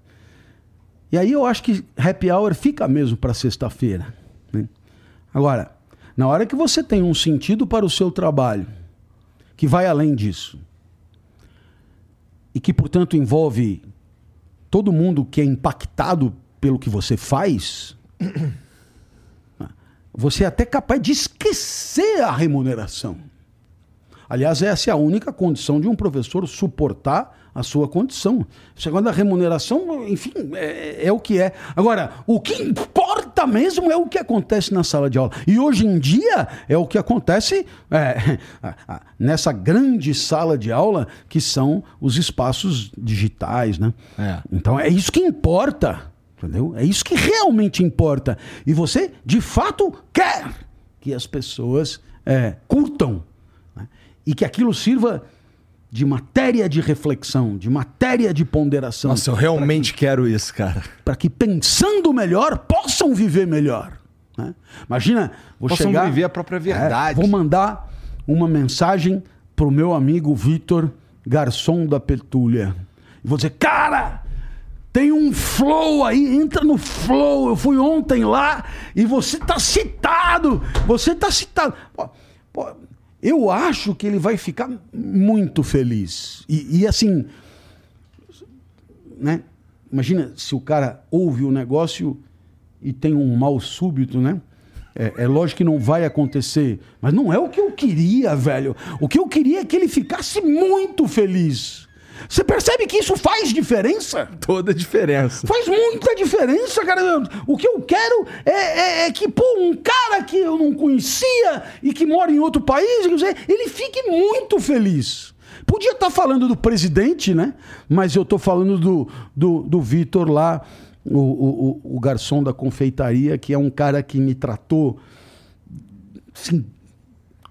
E aí eu acho que happy hour fica mesmo para sexta-feira. Né? Agora, na hora que você tem um sentido para o seu trabalho, que vai além disso, e que, portanto, envolve todo mundo que é impactado pelo que você faz, você é até capaz de esquecer a remuneração. Aliás, essa é a única condição de um professor suportar a sua condição. Segundo a remuneração, enfim, é, é, o que é. Agora, o que importa mesmo é o que acontece na sala de aula. E hoje em dia é o que acontece é, nessa grande sala de aula, que são os espaços digitais. Né? É. Então é isso que importa. Entendeu? É isso que realmente importa. E você, de fato, quer que as pessoas é, curtam né? e que aquilo sirva de matéria de reflexão, de matéria de ponderação. Nossa, eu realmente que, quero isso, cara. Para que pensando melhor possam viver melhor. Né? Imagina, vou possam chegar, viver a própria verdade. É, vou mandar uma mensagem pro meu amigo Vitor, garçom da Petúlia. E vou dizer, cara, tem um flow aí, entra no flow. Eu fui ontem lá e você tá citado. Você tá citado. Pô, pô, eu acho que ele vai ficar muito feliz. E, e, assim, né? Imagina se o cara ouve o negócio e tem um mal súbito, né? É, é, lógico que não vai acontecer, mas não é o que eu queria, velho. O que eu queria é que ele ficasse muito feliz. Você percebe que isso faz diferença? Toda diferença. Faz muita diferença, cara. O que eu quero é, é, é, que, pô, um cara que eu não conhecia e que mora em outro país, ele fique muito feliz. Podia estar tá falando do presidente, né? Mas eu estou falando do, do, do Vitor lá, o, o, o garçom da confeitaria, que é um cara que me tratou assim,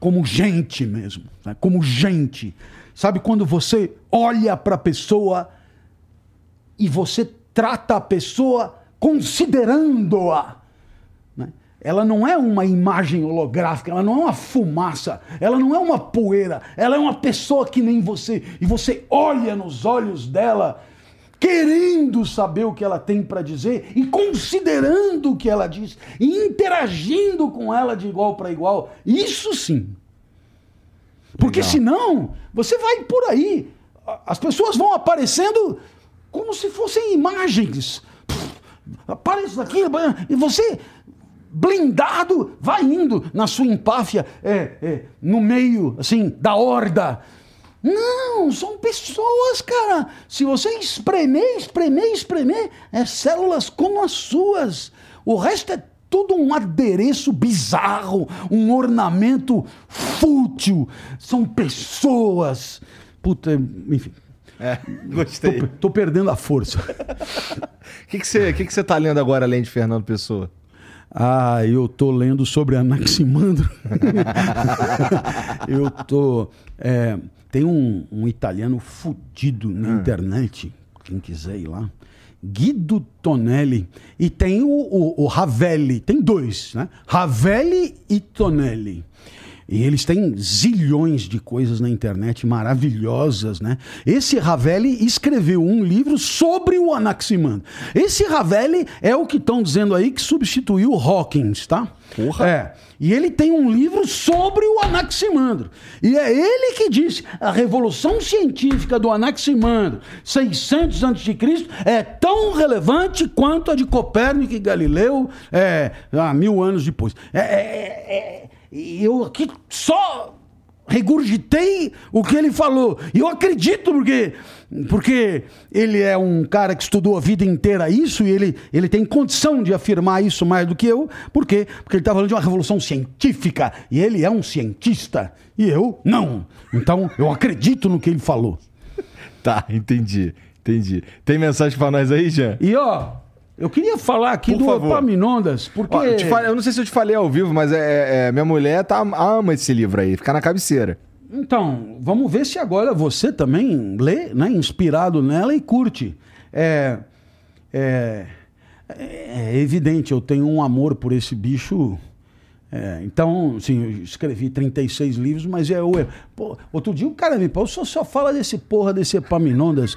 como gente mesmo, né? como gente. Sabe quando você olha para a pessoa e você trata a pessoa considerando-a? Né? Ela não é uma imagem holográfica, ela não é uma fumaça, ela não é uma poeira, ela é uma pessoa que nem você. E você olha nos olhos dela, querendo saber o que ela tem para dizer e considerando o que ela diz, e interagindo com ela de igual para igual. Isso sim porque Legal. senão, você vai por aí. As pessoas vão aparecendo como se fossem imagens. Aparece daqui, e você blindado, vai indo na sua empáfia, é, é, no meio, assim, da horda. Não, são pessoas, cara. Se você espremer, espremer, espremer, é células como as suas. O resto é tudo um adereço bizarro, um ornamento fútil. São pessoas. Puta, enfim. É, gostei. Tô, tô perdendo a força. O que, que, você, que, que você tá lendo agora, além de Fernando Pessoa? Ah, eu tô lendo sobre Anaximandro. eu tô. É, tem um, um italiano fudido na Hum. internet, quem quiser ir lá. Guido Tonelli. E tem o, o, o Ravelli. Tem dois, né? Ravelli e Tonelli. E eles têm zilhões de coisas na internet maravilhosas, né? Esse Ravelli escreveu um livro sobre o Anaximandro. Esse Ravelli é o que estão dizendo aí que substituiu o Hawkins, tá? Porra. É. E ele tem um livro sobre o Anaximandro. E é ele que disse: a revolução científica do Anaximandro, 600 a.C., é tão relevante quanto a de Copérnico e Galileu é, há mil anos depois. É, é, é, e eu aqui só regurgitei o que ele falou. E eu acredito porque porque ele é um cara que estudou a vida inteira isso e ele, ele tem condição de afirmar isso mais do que eu. Por quê? Porque ele está falando de uma revolução científica e ele é um cientista e eu não. Então eu acredito no que ele falou. Tá, entendi. Entendi. Tem mensagem pra nós aí, Jean? E ó, eu queria falar aqui Por do favor. Epaminondas, porque Ó, eu, falei- eu não sei se eu te falei ao vivo, mas é, é- minha mulher tá, ama esse livro aí, fica na cabeceira. Então, vamos ver se agora você também lê, né? Inspirado nela e curte. É, é, é evidente, eu tenho um amor por esse bicho. É, então, sim, eu escrevi 36 livros, mas é o. pô, outro dia o cara me falou, só, só fala desse porra desse Epaminondas.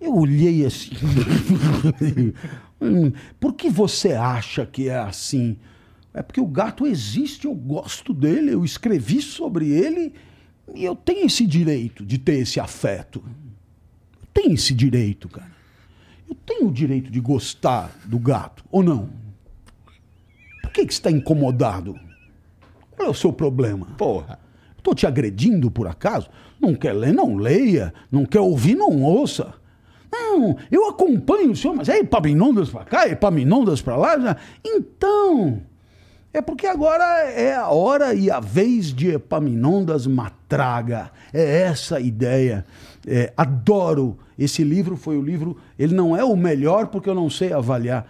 Eu olhei assim. Hum, Por que você acha que é assim? É porque o gato existe, eu gosto dele, eu escrevi sobre ele e eu tenho esse direito de ter esse afeto. Eu tenho esse direito, cara. Eu tenho o direito de gostar do gato, ou não? Por que, que você está incomodado? Qual é o seu problema? Porra. Estou te agredindo por acaso? Não quer ler, não leia. Não quer ouvir, não ouça. Não, eu acompanho o senhor, mas é Epaminondas para cá, Epaminondas para lá. já. Então, é porque agora é a hora e a vez de Epaminondas Matraga. É essa a ideia. É, adoro. Esse livro foi o livro. Ele não é o melhor porque eu não sei avaliar.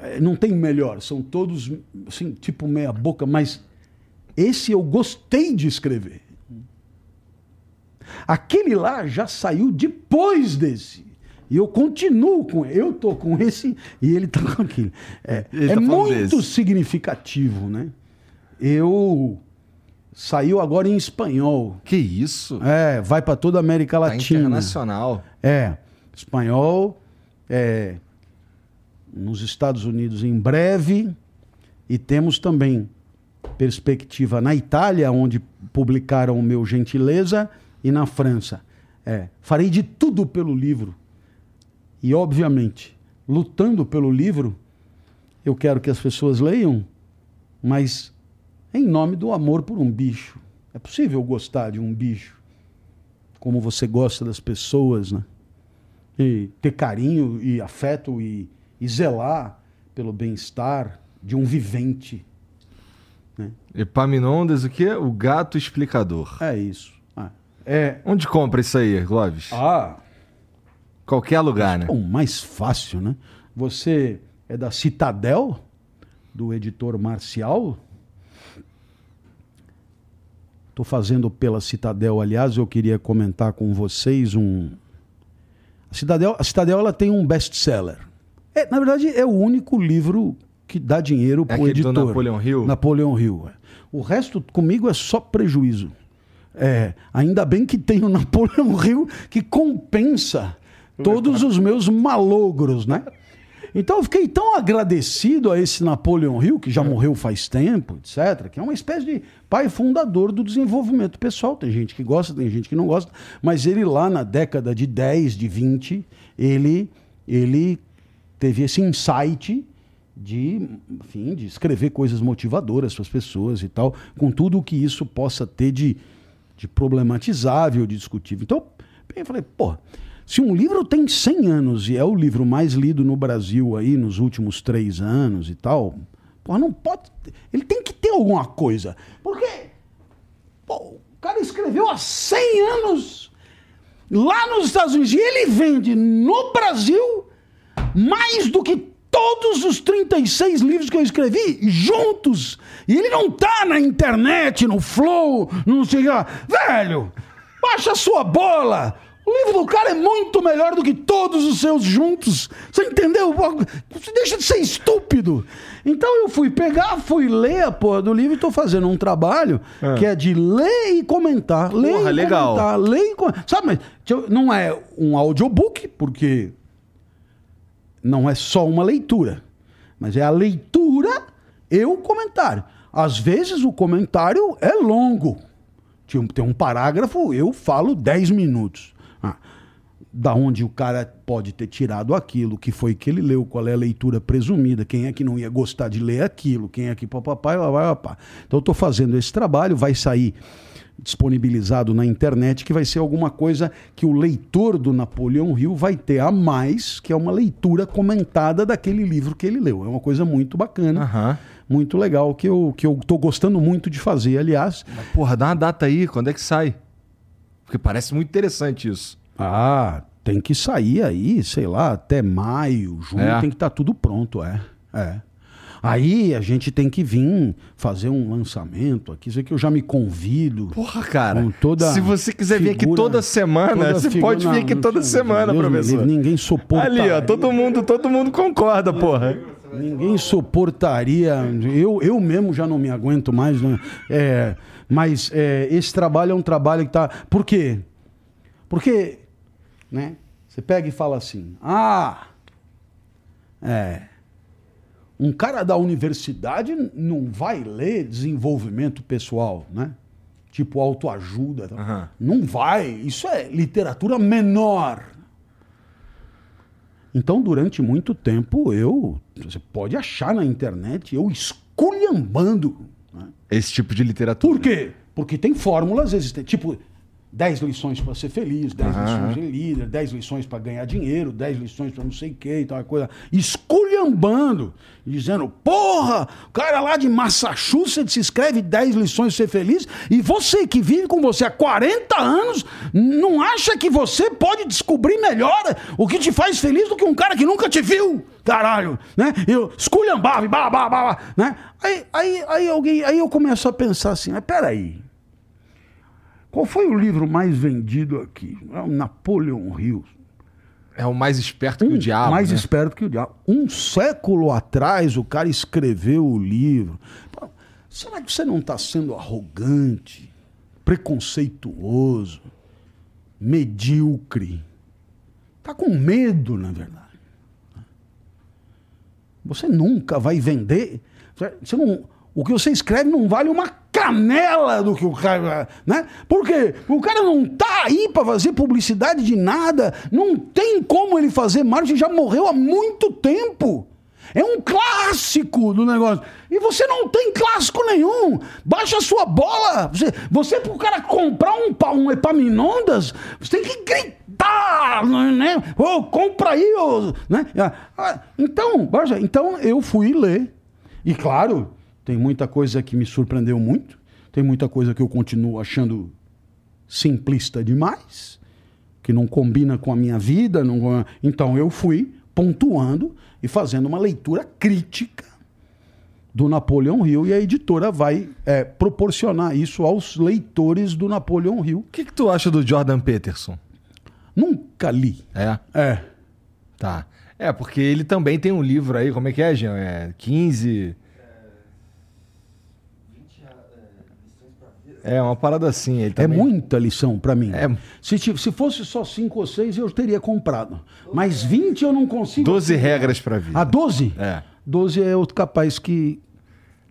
É, Não tem melhor, são todos assim, tipo meia boca, mas esse eu gostei de escrever. Aquele lá já saiu depois desse. E eu continuo com ele. Eu tô com esse e ele tá com aquele. É, é tá muito desse. significativo, né? Eu saiu agora em espanhol. Que isso? É, vai para toda a América Tá Latina. internacional. É, espanhol, é, nos Estados Unidos em breve, e temos também perspectiva na Itália, onde publicaram o meu Gentileza, e na França. É, farei de tudo pelo livro. E, obviamente, lutando pelo livro, eu quero que as pessoas leiam, mas em nome do amor por um bicho. É possível gostar de um bicho como você gosta das pessoas, né? E ter carinho e afeto e, e zelar pelo bem-estar de um vivente. Epaminondas, o quê? O gato explicador. É isso. Ah, é. Onde compra isso aí, Clóvis? Ah, Qualquer lugar, né? é o mais fácil, né? Você é da Citadel, do editor Marcial. Estou fazendo pela Citadel, aliás, eu queria comentar com vocês um. A Citadel, a Citadel ela tem um best-seller. É, na verdade, é o único livro que dá dinheiro É para o do editor. Napoleon Hill? Napoleon Hill. é. O resto, comigo, é só prejuízo. É, ainda bem que tem o Napoleon Hill que compensa todos os meus malogros, né? Então eu fiquei tão agradecido a esse Napoleon Hill, que já morreu faz tempo, etc., que é uma espécie de pai fundador do desenvolvimento pessoal. Tem gente que gosta, tem gente que não gosta, mas ele lá na década de 10, de 20, ele, ele teve esse insight de, enfim, de escrever coisas motivadoras para as pessoas e tal, com tudo o que isso possa ter de, de problematizável, de discutível. Então, eu falei, pô, se um livro tem 100 anos e é o livro mais lido no Brasil aí nos últimos três anos e tal, pô, não pode. Ele tem que ter alguma coisa. Porque pô, o cara escreveu há 100 anos lá nos Estados Unidos e ele vende no Brasil mais do que todos os 36 livros que eu escrevi juntos. E ele não tá na internet, no Flow, não sei lá. Velho, baixa a sua bola. O livro do cara é muito melhor do que todos os seus juntos. Você entendeu? Você deixa de ser estúpido. Então eu fui pegar, fui ler a porra do livro e tô fazendo um trabalho É. que é de ler e comentar. Ler Porra, e legal. comentar, ler e comentar. Sabe, mas não é um audiobook, porque não é só uma leitura, mas é a leitura e o comentário. Às vezes o comentário é longo. Tem um parágrafo, eu falo 10 minutos. Da onde o cara pode ter tirado aquilo, que foi que ele leu, qual é a leitura presumida, quem é que não ia gostar de ler aquilo, quem é que papai, papá. Então eu estou fazendo esse trabalho, vai sair disponibilizado na internet, que vai ser alguma coisa que o leitor do Napoleão Hill vai ter a mais, que é uma leitura comentada daquele livro que ele leu. É uma coisa muito bacana, Aham. muito legal, que eu, que eu tô gostando muito de fazer, aliás. Mas, porra, dá uma data aí, quando é que sai? Porque parece muito interessante isso. Ah, tem que sair aí, sei lá, até maio, junho, É. tem que estar tudo pronto, é. É. Aí a gente tem que vir fazer um lançamento aqui, isso aqui eu já me convido. Porra, cara. Se você quiser vir aqui figura- toda semana, toda você figura- pode vir aqui toda não, semana, Deus professor. livre, ninguém suporta. Ali, ó, todo mundo, todo mundo concorda, porra. Ninguém suportaria. Eu, eu mesmo já não me aguento mais. Né? É, mas é, esse trabalho é um trabalho que tá. Por quê? Porque, né? Você pega e fala assim: ah, é. Um cara da universidade não vai ler desenvolvimento pessoal, né? Tipo autoajuda. Aham. Não vai. Isso é literatura menor. Então, durante muito tempo, eu. Você pode achar na internet eu esculhambando. né? Esse tipo de literatura. Por quê? Porque tem fórmulas existentes. Tipo, 10 lições para ser feliz, 10 Aham. lições de líder, 10 lições para ganhar dinheiro, 10 lições para não sei o que e tal coisa. Esculhambando, dizendo, porra, o cara lá de Massachusetts escreve 10 lições para ser feliz e você que vive com você há 40 anos não acha que você pode descobrir melhor o que te faz feliz do que um cara que nunca te viu? Caralho, né? Eu esculhambava, e blá, blá, blá, blá, né? Aí, aí, aí, alguém, aí eu começo a pensar assim, mas peraí, qual foi o livro mais vendido aqui? É o Napoleon Hill. É o mais esperto que o diabo. mais né? esperto que o diabo. Um século atrás o cara escreveu o livro. Será que você não está sendo arrogante, preconceituoso, medíocre? Está com medo, na verdade. Você nunca vai vender. Você não, o que você escreve não vale uma canela do que o cara. Né? Por quê? O cara não tá aí para fazer publicidade de nada. Não tem como ele fazer marketing, já morreu há muito tempo. É um clássico do negócio. E você não tem clássico nenhum. Baixa a sua bola. Você, você para o cara comprar um, um Epaminondas, você tem que gritar, né? Ô, compra aí, ô, né? Ah, Então, baixa. então eu fui ler. E claro, tem muita coisa que me surpreendeu muito. Tem muita coisa que eu continuo achando simplista demais, que não combina com a minha vida. Não... Então eu fui pontuando e fazendo uma leitura crítica do Napoleão Hill e a editora vai é, proporcionar isso aos leitores do Napoleão Hill. O que, que tu acha do Jordan Peterson? Nunca li. É? É. Tá. É, porque ele também tem um livro aí, como é que é, Jean? É 15. É, uma parada assim. Ele É também... muita lição para mim. É. Se, se fosse só 5 ou 6, eu teria comprado. Mas 20 eu não consigo. 12 regras pra vida. Ah, 12? É. 12 é outro capaz que,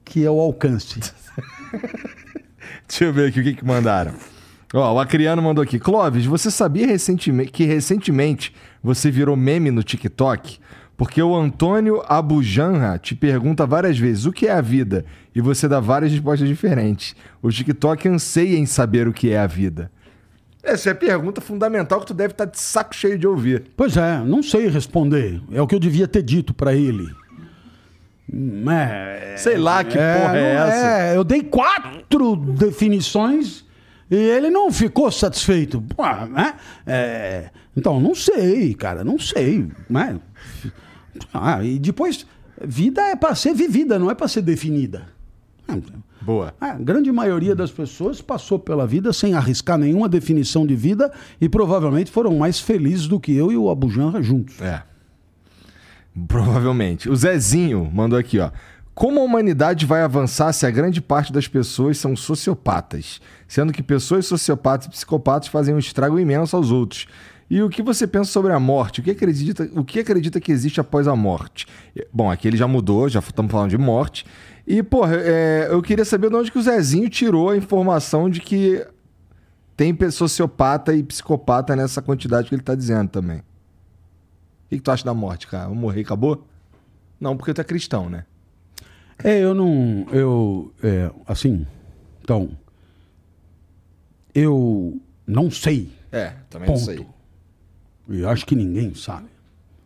que é o alcance. Deixa eu ver aqui o que, que mandaram. Ó, o Acriano mandou aqui. Clóvis, você sabia recentemente, que recentemente você virou meme no TikTok? Porque o Antônio Abujanra te pergunta várias vezes o que é a vida e você dá várias respostas diferentes. O TikTok anseia em saber o que é a vida. Essa é a pergunta fundamental que tu deve estar de saco cheio de ouvir. Pois é, não sei responder. É o que eu devia ter dito pra ele. Hum, É, Sei lá que é, porra é não- essa. é, eu dei quatro definições e ele não ficou satisfeito. Pô, né? É, então, não sei, cara, não sei. Né? Ah, e depois, vida é pra ser vivida, não é pra ser definida. Boa. A grande maioria das pessoas passou pela vida sem arriscar nenhuma definição de vida e provavelmente foram mais felizes do que eu e o Abujanra juntos. É. Provavelmente. O Zezinho mandou aqui, ó. Como a humanidade vai avançar se a grande parte das pessoas são sociopatas? Sendo que pessoas sociopatas e psicopatas fazem um estrago imenso aos outros. E o que você pensa sobre a morte? O que acredita, o que, acredita que existe após a morte? Bom, aqui ele já mudou, já estamos falando de morte. E, porra, é, eu queria saber de onde que o Zezinho tirou a informação de que tem sociopata e psicopata nessa quantidade que ele tá dizendo também. O que, que tu acha da morte, cara? Vou morrer e acabou? Não, porque tu é cristão, né? É, eu não. Eu. É, assim. Então. Eu não sei. É, também Ponto. E acho que ninguém sabe.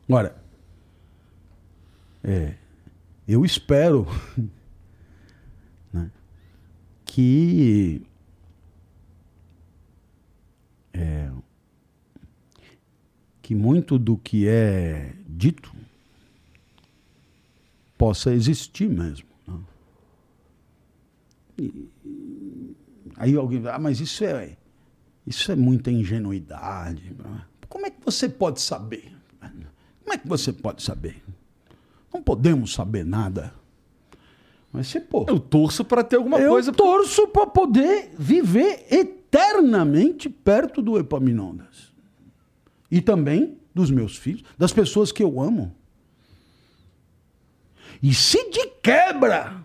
Agora. É, eu espero. né, que. é, que muito do que é dito possa existir mesmo. né? E- aí alguém ah, mas isso é, isso é muita ingenuidade. Como é que você pode saber? Como é que você pode saber? Não podemos saber nada. Mas você, pô, Eu torço pra ter alguma eu coisa. torço para poder viver eternamente perto do Epaminondas. E também dos meus filhos, das pessoas que eu amo. E se de quebra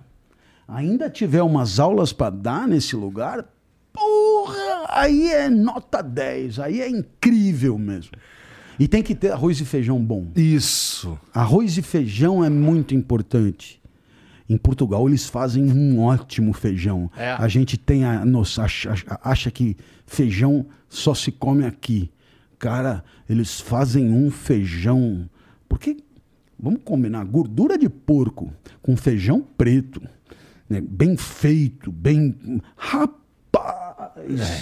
ainda tiver umas aulas para dar nesse lugar, porra, aí é nota 10, aí é incrível mesmo. E tem que ter arroz e feijão bom. Isso. Arroz e feijão é muito importante. Em Portugal eles fazem um ótimo feijão. É. A gente tem a nossa acha, acha que feijão só se come aqui. Cara, eles fazem um feijão. Porque vamos combinar gordura de porco com feijão preto, né? bem feito, bem rapaz.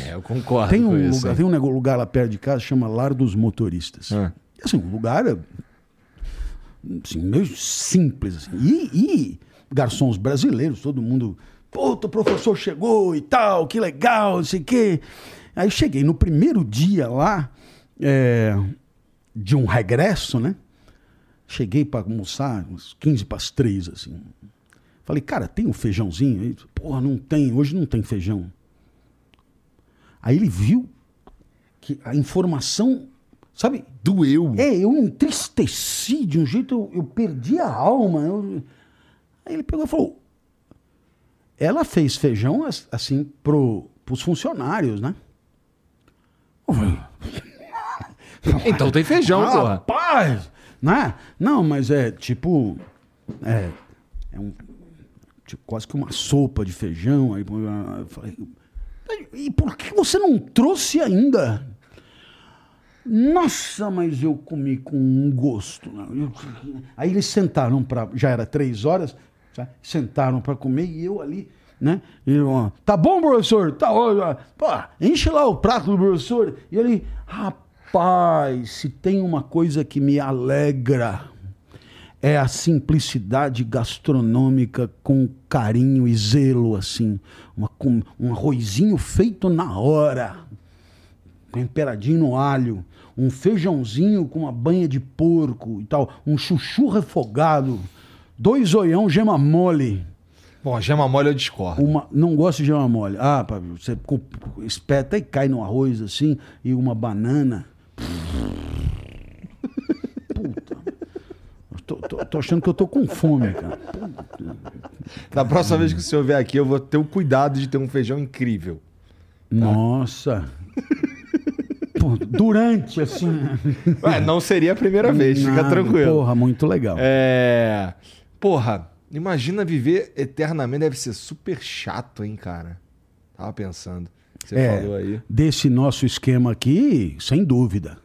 É, eu concordo Tem um isso. lugar, hein? tem um lugar lá perto de casa chama Lar dos Motoristas. É. Assim, um lugar assim, meio simples. Assim. E, e garçons brasileiros, todo mundo. Puta, o professor chegou e tal, que legal, não sei o quê. Aí cheguei no primeiro dia lá, é, de um regresso, né? Cheguei para almoçar, uns 15 para as 3, assim. Falei, cara, tem um feijãozinho? Porra, não tem, hoje não tem feijão. Aí ele viu que a informação, sabe? Doeu. É, eu entristeci de um jeito, eu, eu perdi a alma. eu- Aí ele pegou e falou: ela fez feijão as- assim pro, pros funcionários, né? Então tem feijão, ah, porra. Rapaz! Né? Não, mas é tipo. É, é um. Tipo, quase que uma sopa de feijão. Aí eu falei. E por que você não trouxe ainda? Nossa, mas eu comi com um gosto. Aí eles sentaram para. Já era três horas, sabe? sentaram para comer e eu ali, né? Eu, ó, tá bom, professor? Tá ótimo. Pô, enche lá o prato do professor. E ele, rapaz, se tem uma coisa que me alegra é a simplicidade gastronômica com carinho e zelo, assim. Uma, um arrozinho feito na hora temperadinho no alho, um feijãozinho com uma banha de porco e tal, um chuchu refogado, dois oião gema mole, Bom, gema mole eu discordo. uma, não gosto de gema mole. Ah, você espeta e cai no arroz assim e uma banana. Tô, tô- tô achando que eu tô com fome, cara. Da próxima vez que o senhor vier aqui, eu vou ter o cuidado de ter um feijão incrível. Nossa. Pô, durante, assim. Ué, não seria a primeira vez, fica Nada, tranquilo. Porra, muito legal. É. Porra, imagina viver eternamente, deve ser super chato, hein, cara? Tava pensando. Você É, falou aí. Desse nosso esquema aqui, sem dúvida.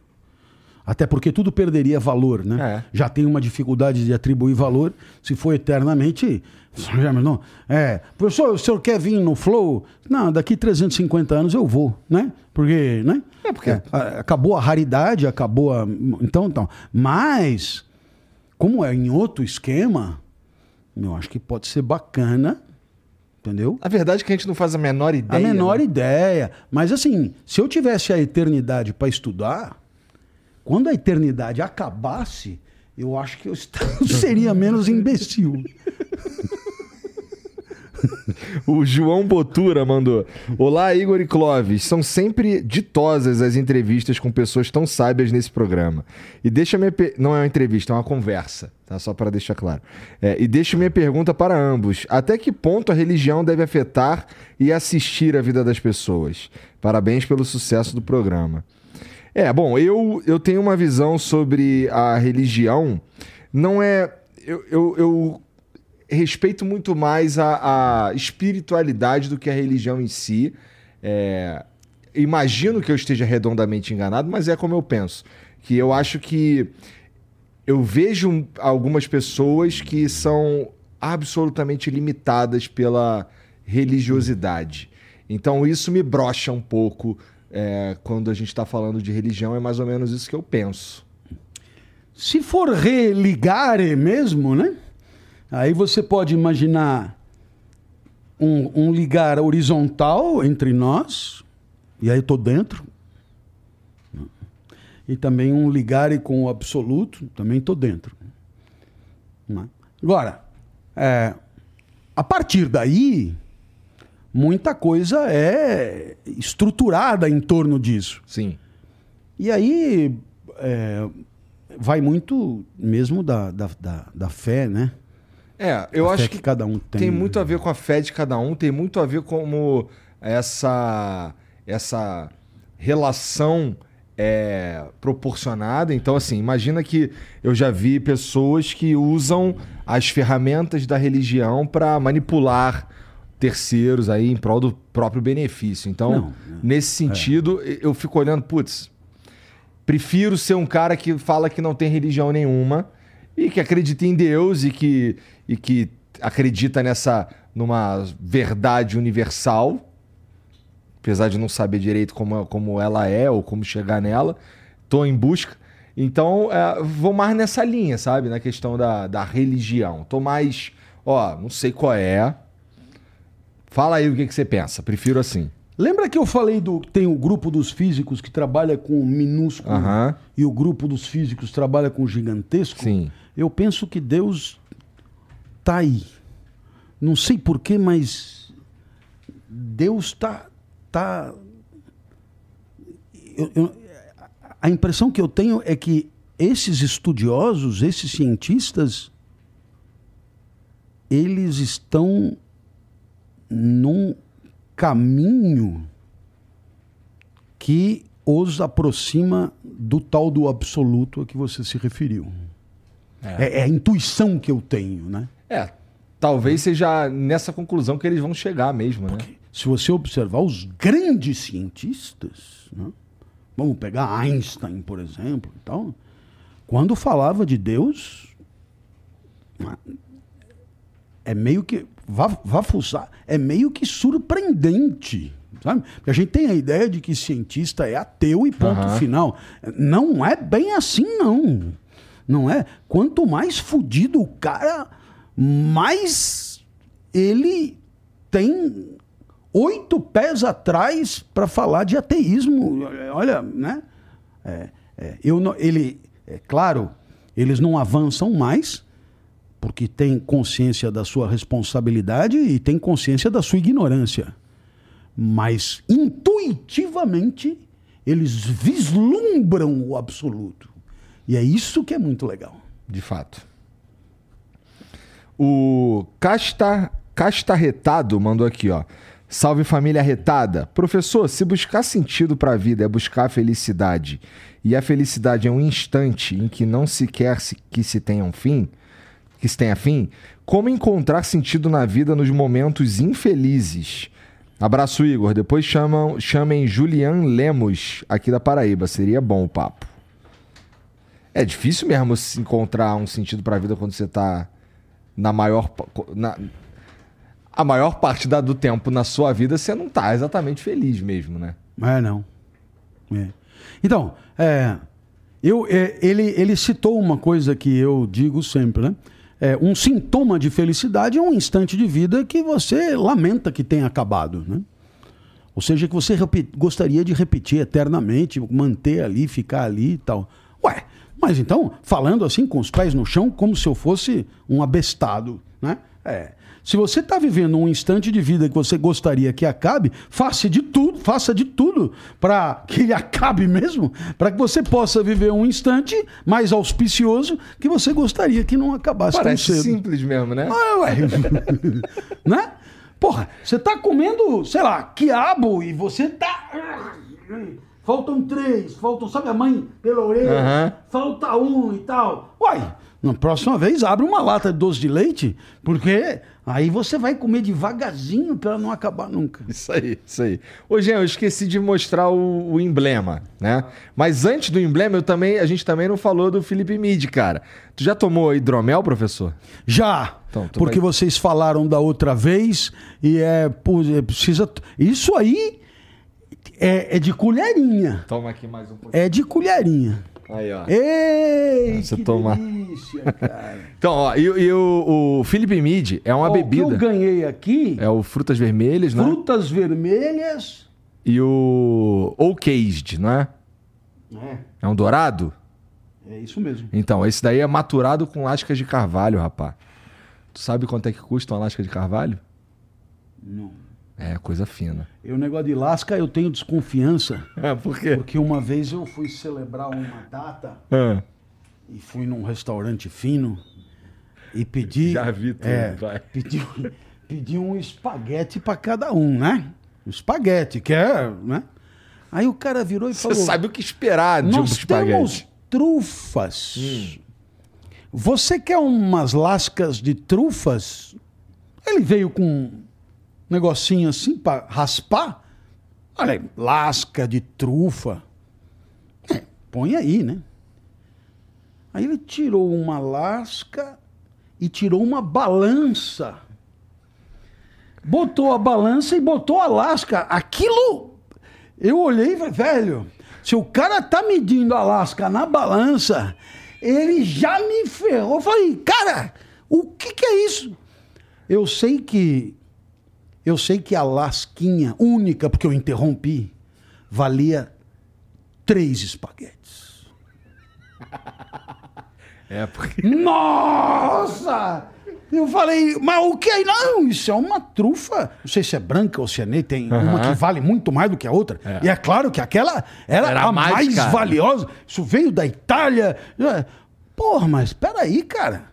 Até porque tudo perderia valor, né? É. Já tem uma dificuldade de atribuir valor. Se for eternamente. Não, é, professor, o senhor quer vir no Flow? Não, daqui 350 anos eu vou, né? Porque, né? É, porque- a- acabou a raridade, acabou a. Então, então. Mas, como é em outro esquema, eu acho que pode ser bacana, entendeu? A verdade é que a gente não faz a menor A ideia. menor né? ideia. Mas assim, se eu tivesse a eternidade para estudar, quando a eternidade acabasse, eu acho que eu seria menos imbecil. O João Botura mandou. Olá, Igor e Clóvis. São sempre ditosas as entrevistas com pessoas tão sábias nesse programa. E deixa minha. pe- Não é uma entrevista, é uma conversa, tá? Só para deixar claro. É, e deixo minha pergunta para ambos: até que ponto a religião deve afetar e assistir a vida das pessoas? Parabéns pelo sucesso do programa. É, bom, eu, eu tenho uma visão sobre a religião. Não é. Eu, eu, eu respeito muito mais a, a espiritualidade do que a religião em si. É, imagino que eu esteja redondamente enganado, mas é como eu penso. Que eu acho que eu vejo algumas pessoas que são absolutamente limitadas pela religiosidade. Então isso me brocha um pouco é, quando a gente está falando de religião, é mais ou menos isso que eu penso. Se for religare mesmo, né? Aí você pode imaginar um, um ligar horizontal entre nós, e aí eu tô dentro. E também um ligare com o absoluto, também tô dentro. Né? Agora, é, a partir daí, muita coisa é estruturada em torno disso. Sim. E aí é, vai muito mesmo da, da, da, da fé, né? É, eu A acho que, que cada um tem. tem muito a ver com a fé de cada um, tem muito a ver como essa essa relação é proporcionada. Então, assim, imagina que eu já vi pessoas que usam as ferramentas da religião para manipular terceiros aí em prol do próprio benefício. Então, Não, é. nesse sentido, eu fico olhando, putz, prefiro ser um cara que fala que não tem religião nenhuma e que acredita em Deus e que, e que acredita nessa numa verdade universal, apesar de não saber direito como, como ela é ou como chegar nela, tô em busca. Então, é, vou mais nessa linha, sabe? Na questão da, da religião. Tô mais, ó, não sei qual é. Fala aí o que, que você pensa. Prefiro assim. Lembra que eu falei do tem o grupo dos físicos que trabalha com o minúsculo Aham. e o grupo dos físicos trabalha com o gigantesco? Sim. Eu penso que Deus tá aí. Não sei porquê, mas Deus tá tá eu- eu- a impressão que eu tenho é que esses estudiosos, esses cientistas, eles estão num caminho que os aproxima do tal do absoluto a que você se referiu. É, é a intuição que eu tenho, né? É, talvez seja nessa conclusão que eles vão chegar mesmo, né? Se você observar os grandes cientistas, né? vamos pegar Einstein, por exemplo, então, quando falava de Deus, é meio que vá, vá fuçar, é meio que surpreendente, sabe? Porque a gente tem a ideia de que cientista é ateu e ponto Aham. final. Não é bem assim, não. Não é? Quanto mais fudido o cara, mais ele tem oito pés atrás para falar de ateísmo. Olha, né? É, é, eu não, ele, é claro, eles não avançam mais porque têm consciência da sua responsabilidade e têm consciência da sua ignorância. Mas intuitivamente eles vislumbram o absoluto. E é isso que é muito legal. De fato. O Casta, Castarretado mandou aqui, ó. Salve família arretada. Professor, se buscar sentido para a vida é buscar a felicidade, e a felicidade é um instante em que não se quer que se tenha um fim, que se tenha fim, como encontrar sentido na vida nos momentos infelizes? Abraço, Igor. Depois chamam, chamem Julian Lemos, aqui da Paraíba. Seria bom o papo. É difícil mesmo encontrar um sentido pra vida quando você tá na maior. Na, a maior parte da- do tempo na sua vida você não tá exatamente feliz mesmo, né? É, não. É. Então, é, eu, é, ele, ele citou uma coisa que eu digo sempre, né? É, um sintoma de felicidade é um instante de vida que você lamenta que tenha acabado, né? Ou seja, que você gostaria de repetir eternamente, manter ali, ficar ali e tal. Ué, mas então, falando assim, com os pés no chão, como se eu fosse um abestado, né? É. Se você está vivendo um instante de vida que você gostaria que acabe, faça de tudo, faça de tudo para que ele acabe mesmo, para que você possa viver um instante mais auspicioso que você gostaria que não acabasse Parece tão cedo. simples mesmo, né? Ah, ué. né? Porra, você tá comendo, sei lá, quiabo e você tá. Faltam três, faltam, sabe a mãe pela orelha? Aham. Falta um e tal. Uai, na próxima vez abre uma lata de doce de leite, porque aí você vai comer devagarzinho pra não acabar nunca. Isso aí, isso aí. Ô, Jean, eu esqueci de mostrar o, o emblema, né? Mas antes do emblema, eu também, a gente também não falou do Felipe Mid, cara. Tu já tomou hidromel, professor? Já. Então, porque vai- vocês falaram da outra vez e é, é, precisa. Isso aí é, é de colherinha. Toma aqui mais um pouquinho. É de colherinha. Aí, ó. Ei, Você que toma. delícia, cara. Então, ó, e, e o, o Felipe Mid é uma Ó, O que bebida. eu ganhei aqui, É o frutas vermelhas, né? frutas vermelhas. E o Oak Aged, não é? É, É um dourado? é isso mesmo. Então, esse daí é maturado com lascas de carvalho, rapá. Tu sabe quanto é que custa uma lasca de carvalho? Não. É, coisa fina. Eu, negócio de lasca, eu tenho desconfiança. É, por quê? Porque uma vez eu fui celebrar uma data Ah, e fui num restaurante fino e pedi. Já vi tudo, é, vai. Pedi, pedi um espaguete pra cada um, né? Um espaguete, que é, né? Aí o cara virou e Você falou: sabe o que esperar de um Nós espaguete. temos trufas. Você quer umas lascas de trufas? Ele veio com um negocinho assim para raspar. Olha, aí, lasca de trufa. É, põe aí, né? Aí ele tirou uma lasca e tirou uma balança. Botou a balança e botou a lasca. Aquilo. Eu olhei e falei, velho, se o cara tá medindo a lasca na balança, ele já me ferrou. Eu falei, cara, o que, que é isso? Eu sei que. Eu sei que a lasquinha única, porque eu interrompi, valia três espaguetes. É, porque. Nossa! Eu falei, mas o que é? Não, isso é uma trufa. Não sei se é branca ou se é negra. Tem uma que vale muito mais do que a outra. E é claro que aquela era, Era a mais mais, cara. valiosa. Isso veio da Itália. É. Porra, mas peraí, cara.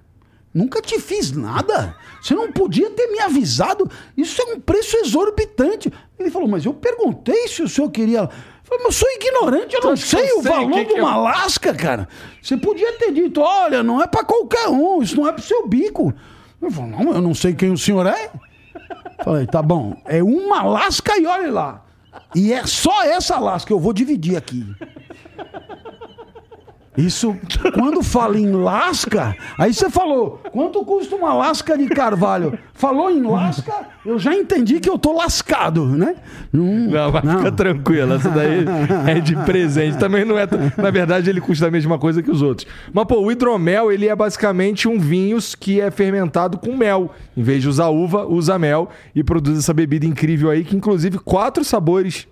Nunca te fiz nada. Você não podia ter me avisado. Isso é um preço exorbitante. Ele falou, mas eu perguntei se o senhor queria. Eu falei, mas eu sou ignorante, eu não acho que sei sei o valor que de uma eu- lasca, cara. Você podia ter dito, olha, não é pra qualquer um, isso não é pro seu bico. Eu falei, não, eu não sei quem o senhor é. Falei, tá bom, é uma lasca e olha lá. E é só essa lasca, eu vou dividir aqui. Isso, quando fala em lasca, aí você falou, quanto custa uma lasca de carvalho? Falou em lasca, eu já entendi que eu tô lascado, né? Não, mas fica tranquilo, essa daí é de presente. Também não é. Na verdade, ele custa a mesma coisa que os outros. Mas, pô, o hidromel, ele é basicamente um vinho que é fermentado com mel. Em vez de usar uva, usa mel e produz essa bebida incrível aí, que inclusive quatro sabores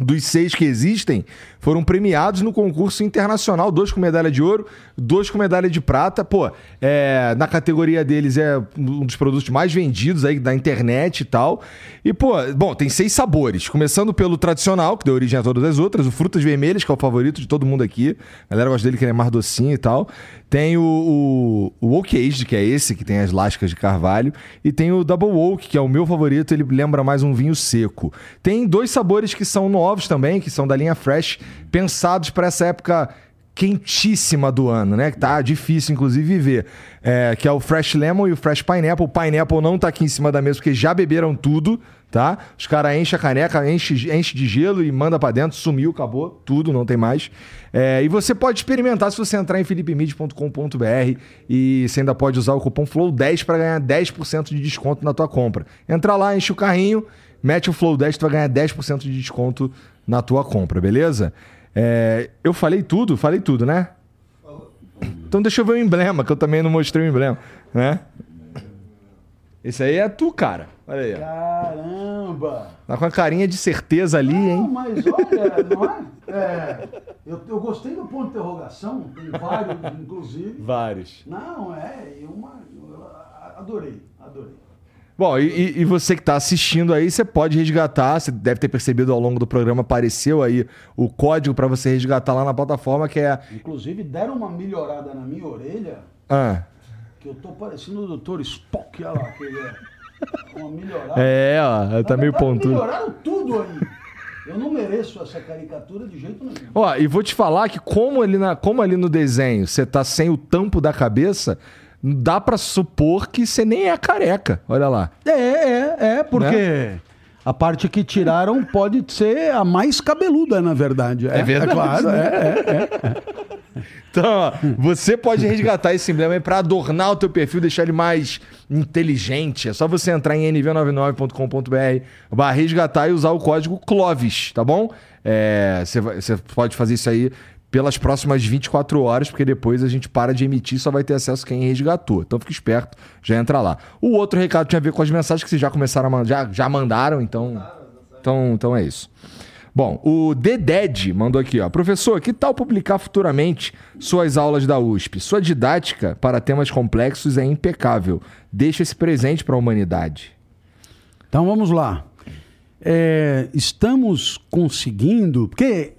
dos seis que existem, foram premiados no concurso internacional, dois com medalha de ouro, dois com medalha de prata. Pô, é, na categoria deles é um dos produtos mais vendidos aí da internet e tal. E, pô, bom, tem seis sabores. Começando pelo tradicional, que deu origem a todas as outras, o Frutas Vermelhas, que é o favorito de todo mundo aqui. A galera gosta dele, que ele é mais docinho e tal. Tem o, o, o Oak Aged, que é esse, que tem as lascas de carvalho. E tem o Double Oak, que é o meu favorito, ele lembra mais um vinho seco. Tem dois sabores que são novos também, que são da linha Fresh, pensados para essa época quentíssima do ano, né? Que tá difícil, inclusive, viver. É, que é o Fresh Lemon e o Fresh Pineapple. O Pineapple não tá aqui em cima da mesa porque já beberam tudo, tá? Os caras enchem a caneca, enche, enche de gelo e manda para dentro, sumiu, acabou, tudo, não tem mais. É, e você pode experimentar se você entrar em philipemid.com.br e você ainda pode usar o cupom FLOW10 para ganhar 10% de desconto na tua compra. Entra lá, enche o carrinho, mete o FLOW10, tu vai ganhar 10% de desconto na tua compra, beleza? É, eu falei tudo, falei tudo, né? Então deixa eu ver o emblema, que eu também não mostrei o emblema, né? Esse aí é tu, cara. Olha aí. Ó. Caramba! Tá com a carinha de certeza ali, Não, hein? mas olha, não é? é eu, eu gostei do ponto de interrogação, tem vários, inclusive. Vários. Não, é, eu, uma, eu adorei, adorei. Bom, e, e- você que está assistindo aí, você pode resgatar. Você deve ter percebido ao longo do programa, apareceu aí o código para você resgatar lá na plataforma, que é. Inclusive deram uma melhorada na minha orelha, Ah, que eu tô parecendo o Dr. Spock, olha lá, que ele é uma melhorada. é, ó, tá meio pontudo. Melhoraram tudo aí. Eu não mereço essa caricatura de jeito nenhum. Ó, e vou te falar que como ali, na, como ali no desenho você tá sem o tampo da cabeça, dá para supor que você nem é careca. Olha lá. É, é, é, porque a parte que tiraram pode ser a mais cabeluda, na verdade. É, verdade. É claro, é, é, é. Então, ó, você pode resgatar esse emblema aí pra adornar o teu perfil, deixar ele mais inteligente. É só você entrar em nv99.com.br barra resgatar e usar o código CLOVES, tá bom? É, você, você pode fazer isso aí pelas próximas 24 horas, porque depois a gente para de emitir só vai ter acesso quem resgatou. Então fica esperto, já entra lá. O outro recado tinha a ver com as mensagens que vocês já começaram a mandar, já, já mandaram, então, então, então é isso. Bom, o Deded mandou aqui, ó. Professor, que tal publicar futuramente suas aulas da USP? Sua didática para temas complexos é impecável. Deixa esse presente para a humanidade. Então vamos lá. É, estamos conseguindo. Porque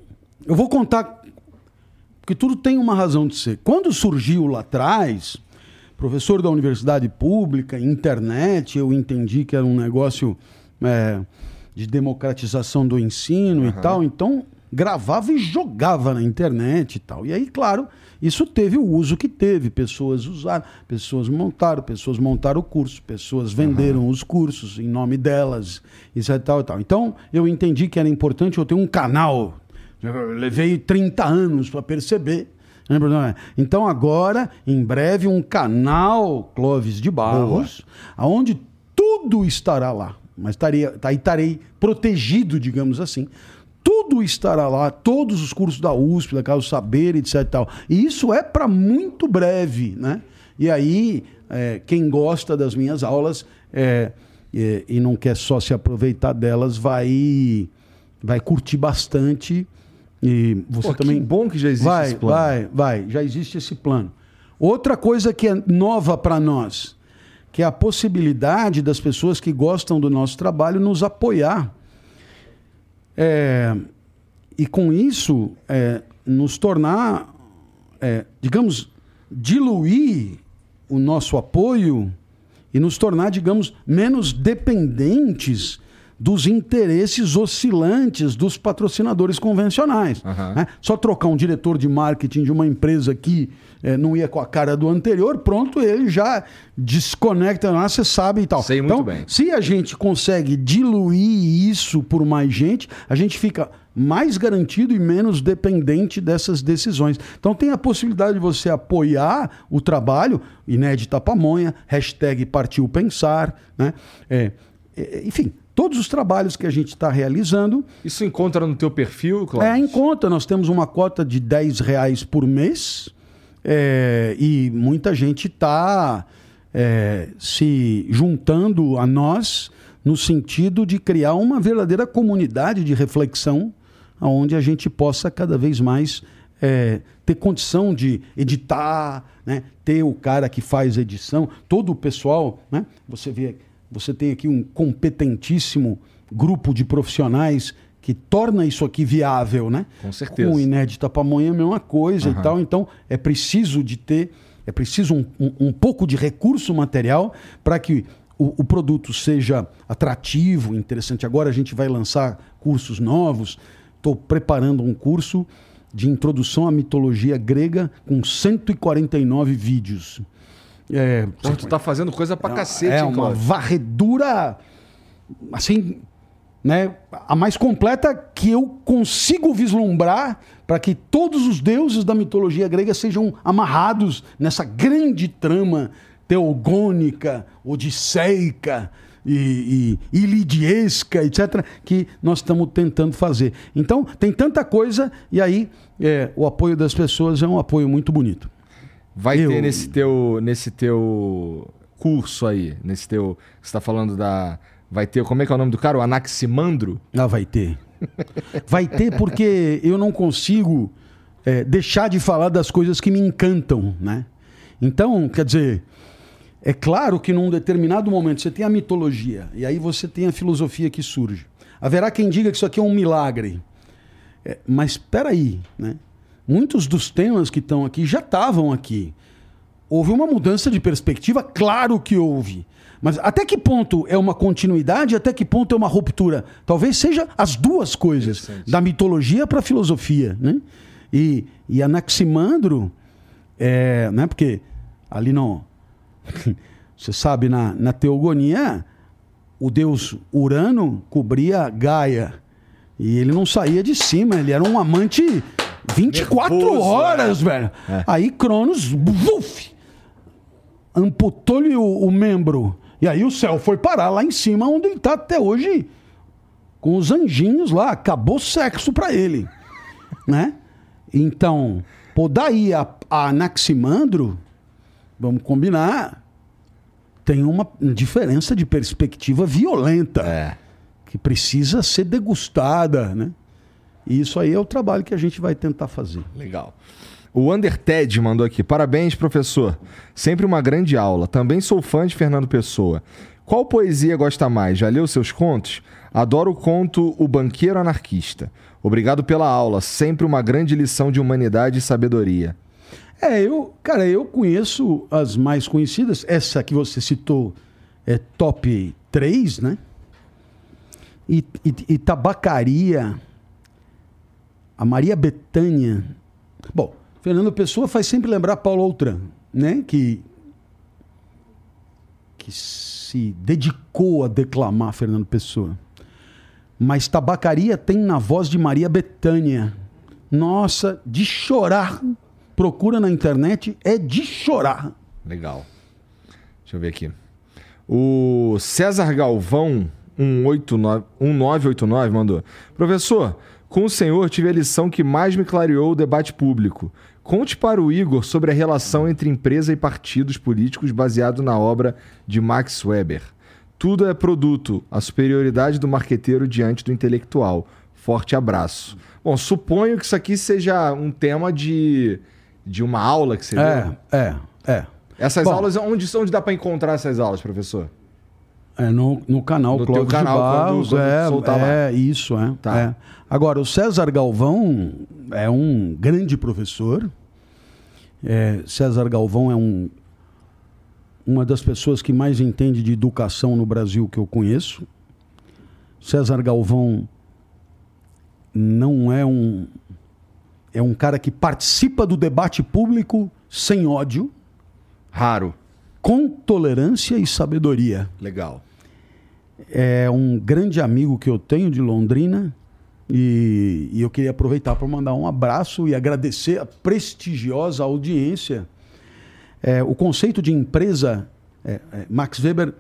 eu vou contar. Porque tudo tem uma razão de ser. Quando surgiu lá atrás, professor da universidade pública, internet, eu entendi que era um negócio é, de democratização do ensino e tal. Então gravava e jogava na internet e tal. E aí, claro, isso teve o uso que teve. Pessoas usaram, pessoas montaram, pessoas montaram o curso, pessoas venderam os cursos em nome delas, isso e tal e tal. Então, eu entendi que era importante eu ter um canal. Eu levei 30 anos para perceber. né? Então, agora, em breve, um canal Clóvis de Barros, aonde tudo estará lá. Mas estaria, tá, estarei protegido, digamos assim. Tudo estará lá, todos os cursos da USP, da Casa Saber, etc. e tal. E isso é para muito breve, né? E aí, é, quem gosta das minhas aulas é, é, e não quer só se aproveitar delas, vai, vai curtir bastante. E você Pô, que também. bom que já existe vai, esse plano. Vai, vai, já existe esse plano. Outra coisa que é nova para nós, que é a possibilidade das pessoas que gostam do nosso trabalho nos apoiar. É, e com isso, é, nos tornar, é, digamos, diluir o nosso apoio e nos tornar, digamos, menos dependentes dos interesses oscilantes dos patrocinadores convencionais. Aham. né? Só trocar um diretor de marketing de uma empresa que eh, não ia com a cara do anterior, pronto, ele já desconecta, lá, você sabe e tal. Sei muito então, bem. se a gente consegue diluir isso por mais gente, a gente fica mais garantido e menos dependente dessas decisões. Então tem a possibilidade de você apoiar o trabalho, inédita pamonha, hashtag partiu pensar, né? É, é, enfim, todos os trabalhos que a gente está realizando Isso encontra no teu perfil, Cláudio? é em conta. Nós temos uma cota de 10 reais por mês é, e muita gente está se juntando a nós no sentido de criar uma verdadeira comunidade de reflexão onde a gente possa cada vez mais é, ter condição de editar, né? ter o cara que faz edição, todo o pessoal, né? Você vê, você tem aqui um competentíssimo grupo de profissionais que torna isso aqui viável, né? Com certeza. Com o Inédita Pamonha é a mesma coisa Aham. e tal. Então, é preciso de ter, é preciso um, um- um pouco de recurso material para que o, o produto seja atrativo, interessante. Agora a gente vai lançar cursos novos. Estou preparando um curso de introdução à mitologia grega com 149 vídeos. É, Pô, tu tá fazendo coisa pra cacete, é uma varredura assim, né, a mais completa que eu consigo vislumbrar para que todos os deuses da mitologia grega sejam amarrados nessa grande trama teogônica, odisseica e, e ilidiesca, etc., que nós estamos tentando fazer. Então, tem tanta coisa, e aí é, o apoio das pessoas é um apoio muito bonito. Vai Eu- ter nesse teu, nesse teu curso aí, nesse teu. Você tá falando da. Vai ter. Como é que é o nome do cara? O Anaximandro? Ah, vai ter. Vai ter porque eu não consigo é, deixar de falar das coisas que me encantam, né? Então, quer dizer, é claro que num determinado momento você tem a mitologia e aí você tem a filosofia que surge. Haverá quem diga que isso aqui é um milagre. É, mas espera aí, né? Muitos dos temas que estão aqui já estavam aqui. Houve uma mudança de perspectiva? Claro que houve. Mas até que ponto é uma continuidade, até que ponto é uma ruptura? Talvez seja as duas coisas, da mitologia para a filosofia. Né? E, e Anaximandro, é, né, porque ali não. Você sabe, na, na teogonia, o deus Urano cobria Gaia. E ele não saía de cima, ele era um amante 24 Nervoso, horas, velho. Aí Cronos, buf, amputou-lhe o, o membro. E aí o céu foi parar lá em cima, onde ele tá até hoje, com os anjinhos lá. Acabou sexo pra ele. né? Então, pô, daí a, a Anaximandro, vamos combinar, tem uma diferença de perspectiva violenta É. que precisa ser degustada, né? E isso aí é o trabalho que a gente vai tentar fazer. Legal. O Underted mandou aqui. Parabéns, professor. Sempre uma grande aula. Também sou fã de Fernando Pessoa. Qual poesia gosta mais? Já leu seus contos? Adoro o conto O Banqueiro Anarquista. Obrigado pela aula. Sempre uma grande lição de humanidade e sabedoria. É, eu, cara, eu conheço as mais conhecidas. Essa que você citou é top 3, né? E, e, e Tabacaria, a Maria Betânia. Bom, Fernando Pessoa faz sempre lembrar Paulo Outram, né? Que, que se dedicou a declamar Fernando Pessoa. Mas Tabacaria tem na voz de Maria Betânia. Nossa, de chorar. Procura na internet, é de chorar. Legal. Deixa eu ver aqui. O César Galvão, 189 1989, mandou. Professor, com o senhor tive a lição que mais me clareou o debate público. Conte para o Igor sobre a relação entre empresa e partidos políticos baseado na obra de Max Weber. Tudo é produto, a superioridade do marqueteiro diante do intelectual. Forte abraço. Bom, suponho que isso aqui seja um tema de, de uma aula que você deu. É, é, é. Essas Bom. aulas, onde, onde dá para encontrar essas aulas, professor? É no, no canal No teu canal, de Barros, quando- quando é, é isso, é, Tá. é. Agora, o César Galvão é um grande professor. É, César Galvão é um, uma das pessoas que mais entende de educação no Brasil que eu conheço. César Galvão não é um é um cara que participa do debate público sem ódio, Raro. Com tolerância e sabedoria. Legal. É um grande amigo que eu tenho de Londrina e, e eu queria aproveitar para mandar um abraço e agradecer a prestigiosa audiência. É, o conceito de empresa, é, é, Max Weber,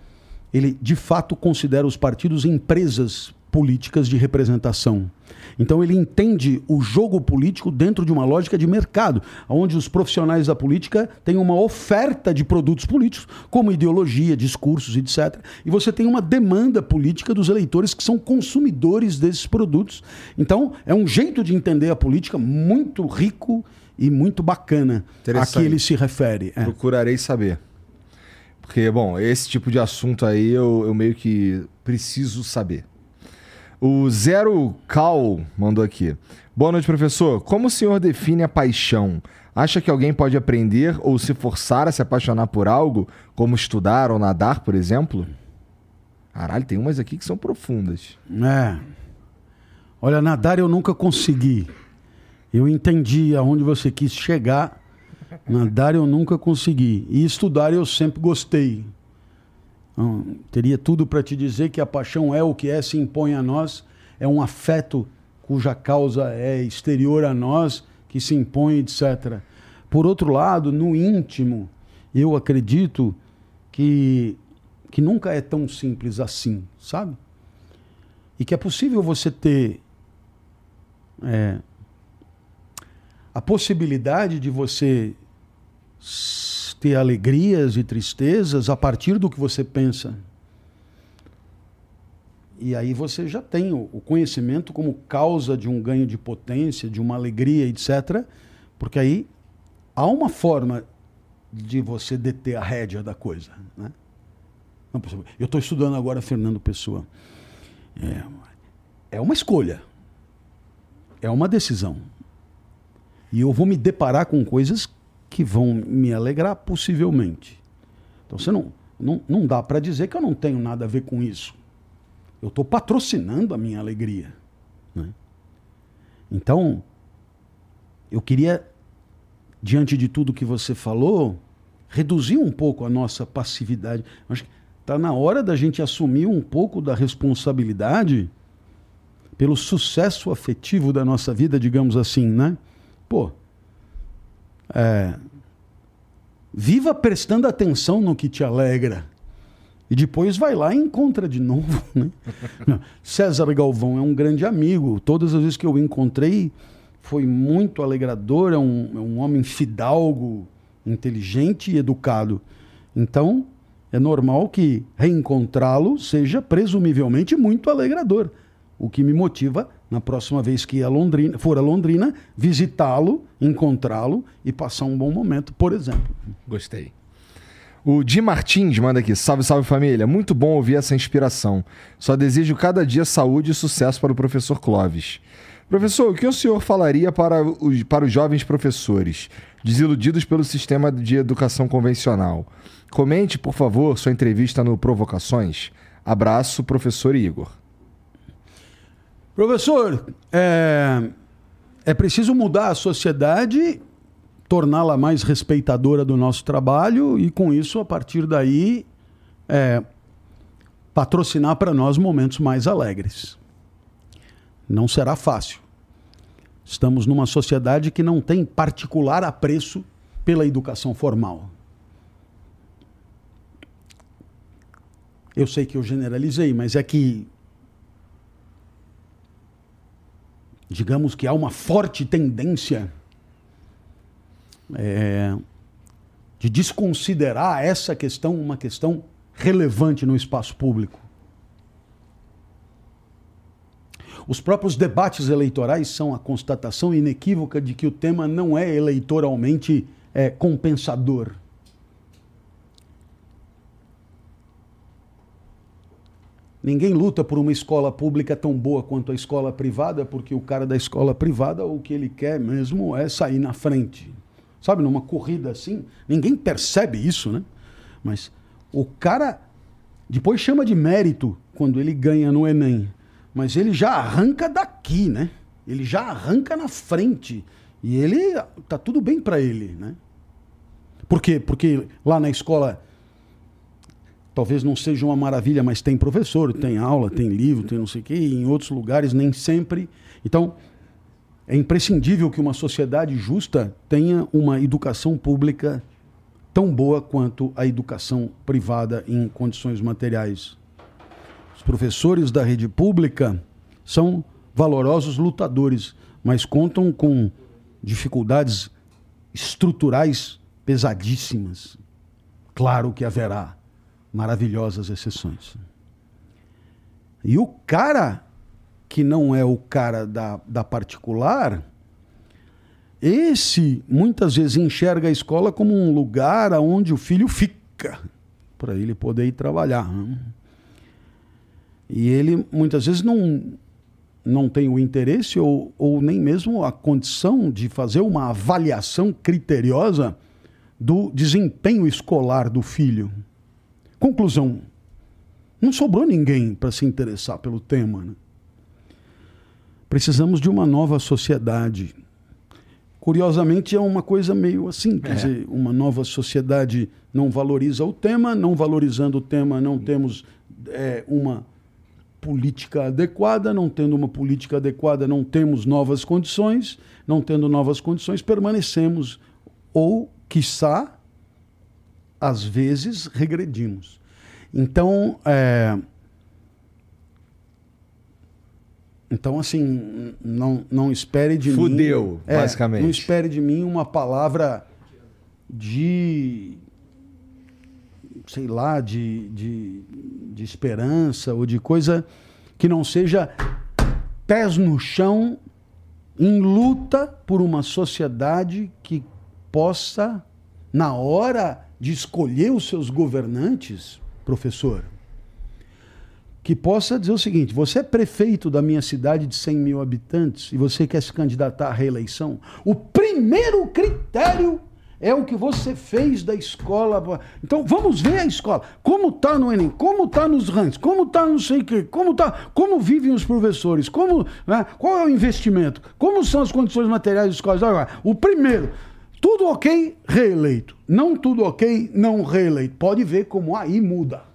ele de fato considera os partidos empresas políticas de representação. Então ele entende o jogo político dentro de uma lógica de mercado, onde os profissionais da política têm uma oferta de produtos políticos, como ideologia, discursos, etc. E você tem uma demanda política dos eleitores que são consumidores desses produtos. Então é um jeito de entender a política muito rico e muito bacana a que ele se refere. É. Procurarei saber. Porque, bom, esse tipo de assunto aí eu, eu meio que preciso saber. O Zero Cal mandou aqui. Boa noite, professor. Como o senhor define a paixão? Acha que alguém pode aprender ou se forçar a se apaixonar por algo, como estudar ou nadar, por exemplo? Caralho, tem umas aqui que são profundas. É. Olha, nadar eu nunca consegui. Eu entendi aonde você quis chegar. Nadar eu nunca consegui. E estudar eu sempre gostei. Então, teria tudo para te dizer que a paixão é o que é, se impõe a nós, é um afeto cuja causa é exterior a nós, que se impõe, etc. Por outro lado, no íntimo, eu acredito que, que nunca é tão simples assim, sabe? E que é possível você ter é, a possibilidade de você ter alegrias e tristezas a partir do que você pensa. E aí você já tem o conhecimento como causa de um ganho de potência, de uma alegria, etc. Porque aí há uma forma de você deter a rédea da coisa. Né? Eu estou estudando agora Fernando Pessoa. É, é uma escolha. É uma decisão. E eu vou me deparar com coisas que vão me alegrar, possivelmente. Então você não, não, não dá para dizer que eu não tenho nada a ver com isso. Eu estou patrocinando a minha alegria. Né? Então, eu queria, diante de tudo que você falou, reduzir um pouco a nossa passividade. Acho que está na hora da gente assumir um pouco da responsabilidade pelo sucesso afetivo da nossa vida, digamos assim, né? Pô, é, viva prestando atenção no que te alegra. E depois vai lá e encontra de novo. Né? César Galvão é um grande amigo. Todas as vezes que eu o encontrei, foi muito alegrador. É um, é um homem fidalgo, inteligente e educado. Então, é normal que reencontrá-lo seja presumivelmente muito alegrador. O que me motiva na próxima vez que a Londrina, for a Londrina, visitá-lo, encontrá-lo e passar um bom momento, por exemplo. Gostei. O Di Martins manda aqui: Salve, salve família. Muito bom ouvir essa inspiração. Só desejo cada dia saúde e sucesso para o professor Clóvis. Professor, o que o senhor falaria para os, para os jovens professores, desiludidos pelo sistema de educação convencional? Comente, por favor, sua entrevista no Provocações. Abraço, professor Igor. Professor, é, é preciso mudar a sociedade, torná-la mais respeitadora do nosso trabalho e, com isso, a partir daí, é, patrocinar para nós momentos mais alegres. Não será fácil. Estamos numa sociedade que não tem particular apreço pela educação formal. Eu sei que eu generalizei, mas é que digamos que há uma forte tendência é, de desconsiderar essa questão uma questão relevante no espaço público. Os próprios debates eleitorais são a constatação inequívoca de que o tema não é eleitoralmente é, compensador. Ninguém luta por uma escola pública tão boa quanto a escola privada, porque o cara da escola privada, o que ele quer mesmo é sair na frente. Sabe, numa corrida assim, ninguém percebe isso, né? Mas o cara depois chama de mérito quando ele ganha no Enem. Mas ele já arranca daqui, né? Ele já arranca na frente. E ele tá tudo bem para ele, né? Por quê? Porque lá na escola talvez não seja uma maravilha, mas tem professor, tem aula, tem livro, tem não sei o quê, e em outros lugares nem sempre. Então, é imprescindível que uma sociedade justa tenha uma educação pública tão boa quanto a educação privada em condições materiais. Os professores da rede pública são valorosos lutadores, mas contam com dificuldades estruturais pesadíssimas. Claro que haverá maravilhosas exceções. E o cara que não é o cara da, da particular, esse muitas vezes enxerga a escola como um lugar onde o filho fica, para ele poder ir trabalhar. Né? E ele muitas vezes não, não tem o interesse ou, ou nem mesmo a condição de fazer uma avaliação criteriosa do desempenho escolar do filho. Conclusão: não sobrou ninguém para se interessar pelo tema. Né? Precisamos de uma nova sociedade. Curiosamente, é uma coisa meio assim: quer é. dizer, uma nova sociedade não valoriza o tema, não valorizando o tema, não temos é, uma política adequada, não tendo uma política adequada, não temos novas condições, não tendo novas condições, permanecemos ou, quiçá, às vezes regredimos. Então, é... então assim, não, não espere de Fudeu, mim. Fudeu, é, basicamente. Não espere de mim uma palavra de sei lá, de, de, de esperança ou de coisa que não seja pés no chão, em luta por uma sociedade que possa, na hora de escolher os seus governantes, professor, que possa dizer o seguinte: você é prefeito da minha cidade de 100 mil habitantes e você quer se candidatar à reeleição. O primeiro critério é o que você fez da escola. Então vamos ver a escola. Como está no Enem, como está nos rankings, como está não sei o quê, como, tá, como vivem os professores, como, né, qual é o investimento, como são as condições materiais das escolas. O primeiro, tudo ok, reeleito. Não tudo ok, não reeleito. Pode ver como aí muda.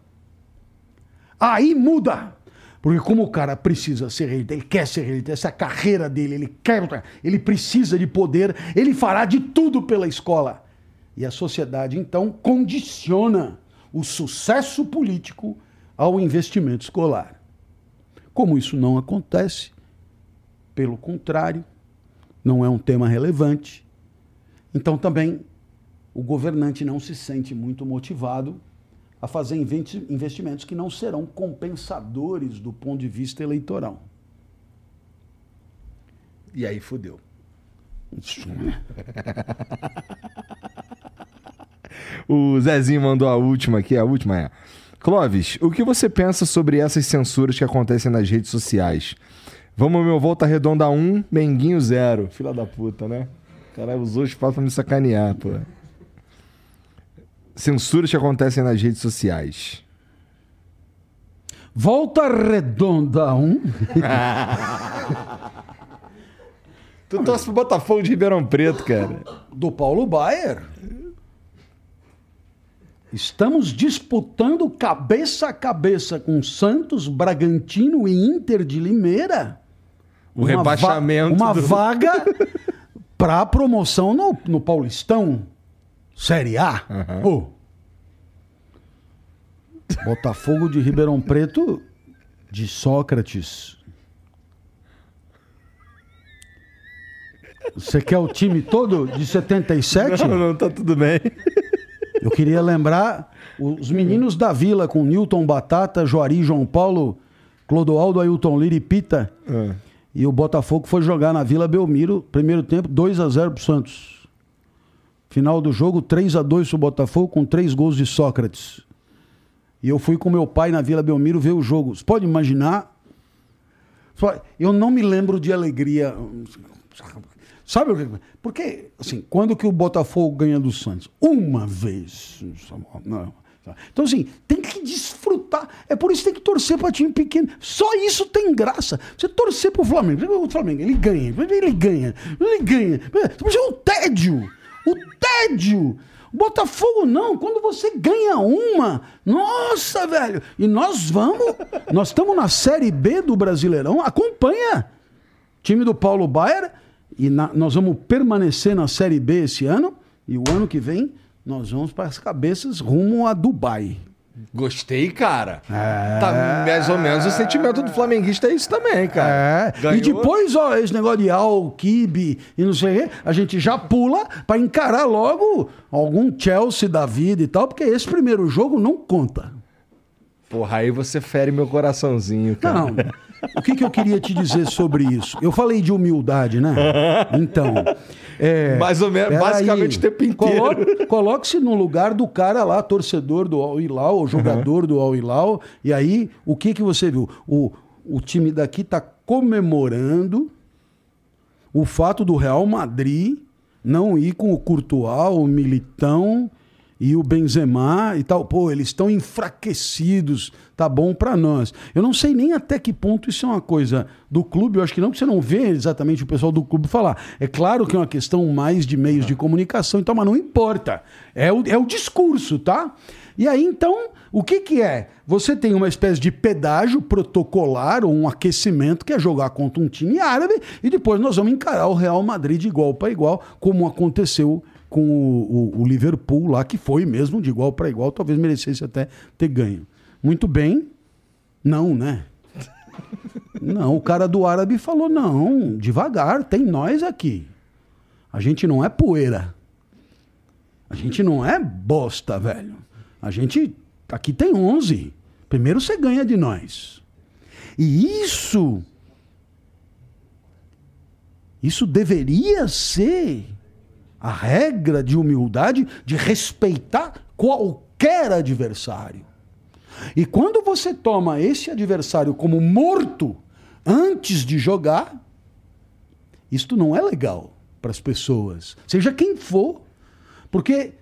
Aí muda. Porque como o cara precisa ser reeleito, ele quer ser reeleito, essa é a carreira dele, ele quer, ele precisa de poder, ele fará de tudo pela escola. E a sociedade então condiciona o sucesso político ao investimento escolar. Como isso não acontece, pelo contrário, não é um tema relevante, então também o governante não se sente muito motivado a fazer investimentos que não serão compensadores do ponto de vista eleitoral. E aí fudeu. o Zezinho mandou a última aqui, a última é. Clóvis, o que você pensa sobre essas censuras que acontecem nas redes sociais? Vamos, meu, volta redonda 1, Menguinho 0. Filha da puta, né? Caralho, usou o espaço pra me sacanear, pô censuras que acontecem nas redes sociais. Volta Redonda 1. Um. tu torce pro Botafogo de Ribeirão Preto, cara. Do Paulo Baier. Estamos disputando cabeça a cabeça com Santos, Bragantino e Inter de Limeira. O uma rebaixamento. Va uma do... vaga para promoção no, no Paulistão. Série A? Uhum. Botafogo de Ribeirão Preto de Sócrates. Você quer o time todo de 77? Não, não, tá tudo bem. Eu queria lembrar os meninos da Vila com Newton Batata, Joari, João Paulo, Clodoaldo, Ailton Lira e Pita. É. E o Botafogo foi jogar na Vila Belmiro, primeiro tempo, 2 a 0 pro Santos. Final do jogo, 3 a 2 pro Botafogo, com três gols de Sócrates. E eu fui com meu pai na Vila Belmiro ver o jogo. Você pode imaginar? Eu não me lembro de alegria. Sabe o que? Porque, assim, quando que o Botafogo ganha do Santos? Uma vez. Não. Então, assim, tem que desfrutar. É por isso que tem que torcer para time pequeno. Só isso tem graça. Você torcer para o Flamengo. O Flamengo, ele ganha, ele ganha, ele ganha. Mas é o tédio. O tédio. Botafogo não, quando você ganha uma, nossa, velho. E nós vamos, nós estamos na Série B do Brasileirão, acompanha. Time do Paulo Baier, e na, nós vamos permanecer na Série B esse ano, e o ano que vem nós vamos para as cabeças rumo a Dubai. Gostei, cara. É... Tá mais ou menos o sentimento do flamenguista é isso também, cara. É. E depois, ó, esse negócio de Al, Kibe e não sei o quê, a gente já pula para encarar logo algum Chelsea da vida e tal, porque esse primeiro jogo não conta. Porra, aí você fere meu coraçãozinho, cara. Não. O que, que eu queria te dizer sobre isso? Eu falei de humildade, né? Então. É, Mais ou menos, basicamente aí, o tempo inteiro. Coloque-se no lugar do cara lá, torcedor do Al Hilal, jogador uhum. do Al Hilal. E aí, o que, que você viu? O, o time daqui está comemorando o fato do Real Madrid não ir com o Courtois, o Militão e o Benzema e tal, pô, eles estão enfraquecidos, tá bom para nós. Eu não sei nem até que ponto isso é uma coisa do clube, eu acho que não, porque você não vê exatamente o pessoal do clube falar. É claro que é uma questão mais de meios de comunicação e tal, mas não importa. É o, é o discurso, tá? E aí, então, o que que é? Você tem uma espécie de pedágio protocolar ou um aquecimento que é jogar contra um time árabe e depois nós vamos encarar o Real Madrid de igual para igual, como aconteceu com o, o, o Liverpool lá, que foi mesmo de igual para igual, talvez merecesse até ter ganho. Muito bem, não, né? Não, o cara do árabe falou: não, devagar, tem nós aqui. A gente não é poeira. A gente não é bosta, velho. A gente. Aqui tem 11. Primeiro você ganha de nós. E isso. Isso deveria ser a regra de humildade de respeitar qualquer adversário. E quando você toma esse adversário como morto antes de jogar, isto não é legal para as pessoas, seja quem for, porque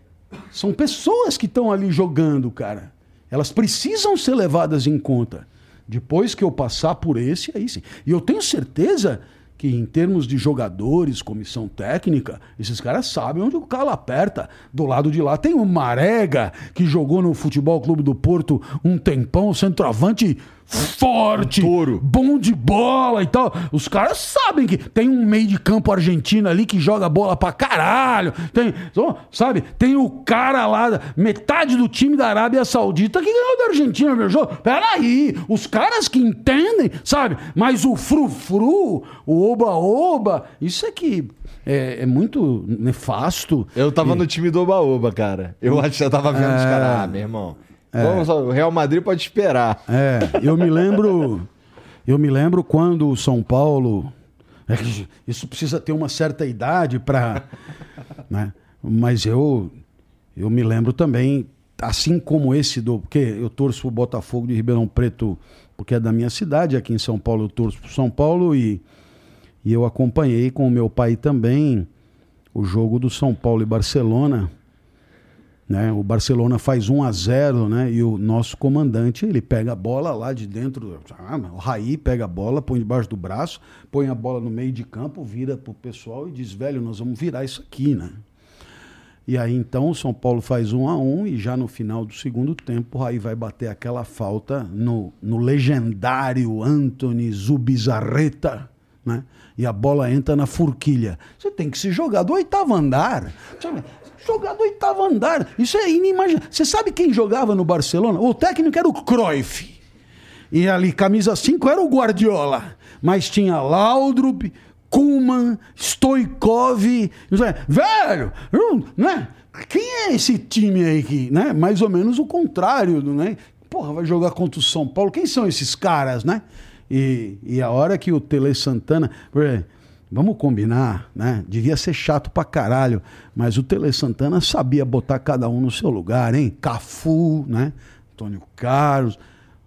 são pessoas que estão ali jogando, cara. Elas precisam ser levadas em conta. Depois que eu passar por esse, aí sim. E eu tenho certeza que em termos de jogadores, comissão técnica, esses caras sabem onde o calo aperta. Do lado de lá tem o Marega, que jogou no Futebol Clube do Porto um tempão, centroavante forte, um bom de bola e tal. Os caras sabem que tem um meio de campo argentino ali que joga bola pra caralho. Tem, sabe? Tem o cara lá, metade do time da Arábia Saudita que ganhou da Argentina, meu jogo. Peraí, os caras que entendem, sabe? Mas o frufru, o oba-oba, isso é que é, é, muito nefasto. Eu tava e... no time do oba-oba, cara. Eu acho que eu tava vendo é... os caras, ah, meu irmão. É. Vamos, o Real Madrid pode esperar. É, eu me lembro. eu me lembro quando o São Paulo. É isso precisa ter uma certa idade para. Né? Mas eu, eu me lembro também, assim como esse do. Porque eu torço o Botafogo de Ribeirão Preto, porque é da minha cidade, aqui em São Paulo eu torço pro São Paulo e, e eu acompanhei com o meu pai também o jogo do São Paulo e Barcelona. Né? O Barcelona faz 1 a 0 né? e o nosso comandante ele pega a bola lá de dentro. Ah, o Raí pega a bola, põe debaixo do braço, põe a bola no meio de campo, vira pro pessoal e diz: velho, nós vamos virar isso aqui. Né? E aí então o São Paulo faz 1 a 1 e já no final do segundo tempo o Raí vai bater aquela falta no, no legendário Anthony Zubizarreta. Né? E a bola entra na forquilha. Você tem que se jogar do oitavo andar. Jogar do oitavo andar. Isso é inimaginável. Você sabe quem jogava no Barcelona? O técnico era o Cruyff. E ali, camisa 5 era o Guardiola. Mas tinha Laudrup, Kuman, Stoikov. Velho, não é? Quem é esse time aí que, né? Mais ou menos o contrário, né? Porra, vai jogar contra o São Paulo. Quem são esses caras, né? E, e a hora que o Tele Santana. Vamos combinar, né? Devia ser chato pra caralho, mas o Tele Santana sabia botar cada um no seu lugar, hein? Cafu, né? Antônio Carlos,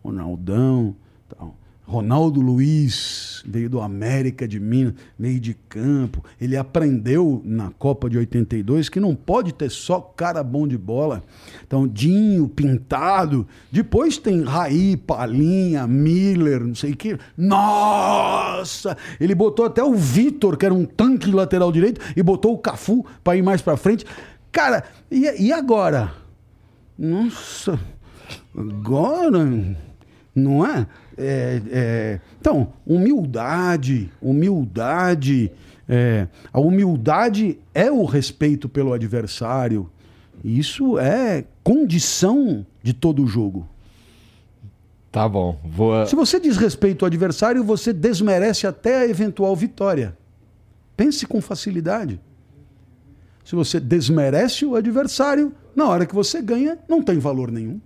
Ronaldão, tal. Ronaldo Luiz, veio do América de Minas, meio de campo. Ele aprendeu na Copa de 82 que não pode ter só cara bom de bola. Então, Dinho, Pintado. Depois tem Raí, Palinha, Miller, não sei o que. Nossa! Ele botou até o Vitor, que era um tanque lateral direito, e botou o Cafu para ir mais para frente. Cara, e, e agora? Nossa! Agora. Não é? É, é, então, humildade, humildade. É, a humildade é o respeito pelo adversário. Isso é condição de todo o jogo. Tá bom. Vou... Se você diz respeito ao adversário, você desmerece até a eventual vitória. Pense com facilidade. Se você desmerece o adversário, na hora que você ganha, não tem valor nenhum.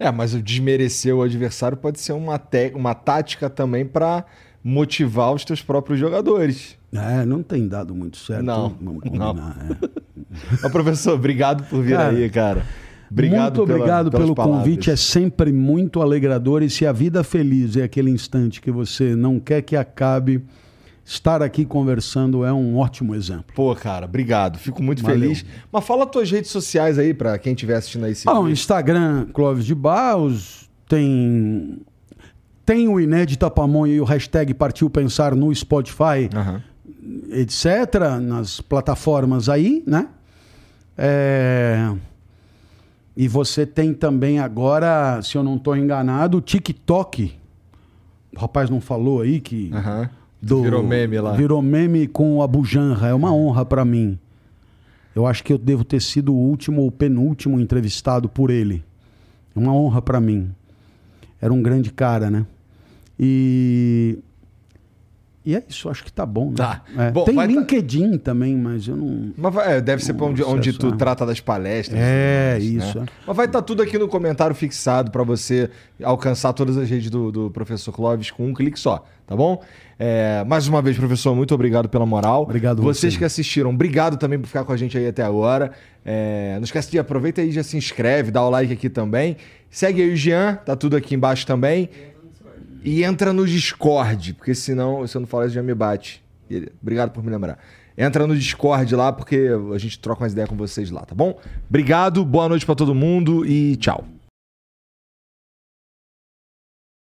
É, mas o desmerecer o adversário pode ser uma, te... uma tática também para motivar os teus próprios jogadores. É, não tem dado muito certo. Não, Vamos não. combinar, é. Mas, professor, obrigado por vir Cara, aí, cara. Obrigado muito pela- obrigado pelo palavras. convite, é sempre muito alegrador. E se a vida feliz é aquele instante que você não quer que acabe, estar aqui conversando é um ótimo exemplo. Pô, cara, obrigado. Fico muito Valeu. feliz. Mas fala tuas redes sociais aí pra quem estiver assistindo aí. Ah, o Instagram Clóvis de Barros, tem, tem o Inédita Pamonha e o hashtag Partiu Pensar no Spotify, Aham. etc., nas plataformas aí, né? É, E você tem também agora, se eu não estou enganado, o TikTok. O rapaz não falou aí que. Aham. Do- Virou meme lá. Virou meme com o Abu Janra. É uma honra para mim. Eu acho que eu devo ter sido o último ou penúltimo entrevistado por ele. É uma honra para mim. Era um grande cara, né? E. E é isso, acho que tá bom, né? Tá. É. Bom, Tem tá- LinkedIn também, mas eu não. Mas vai- é, deve ser pra onde, onde tu essa- trata das palestras. É, mais, isso, né? é. Mas vai estar tudo aqui no comentário fixado pra você alcançar todas as redes do, do professor Clóvis com um clique só, tá bom? É, mais uma vez, professor, muito obrigado pela moral. Obrigado Vocês você. que assistiram, obrigado também por ficar com a gente aí até agora. É, não esquece de aproveita aí e já se inscreve, dá o like aqui também. Segue aí o Jean, tá tudo aqui embaixo também. E entra no Discord, porque senão, se eu não falar isso, já me bate. Obrigado por me lembrar. Entra no Discord lá, porque a gente troca umas ideias com vocês lá, tá bom? Obrigado, boa noite pra todo mundo e tchau.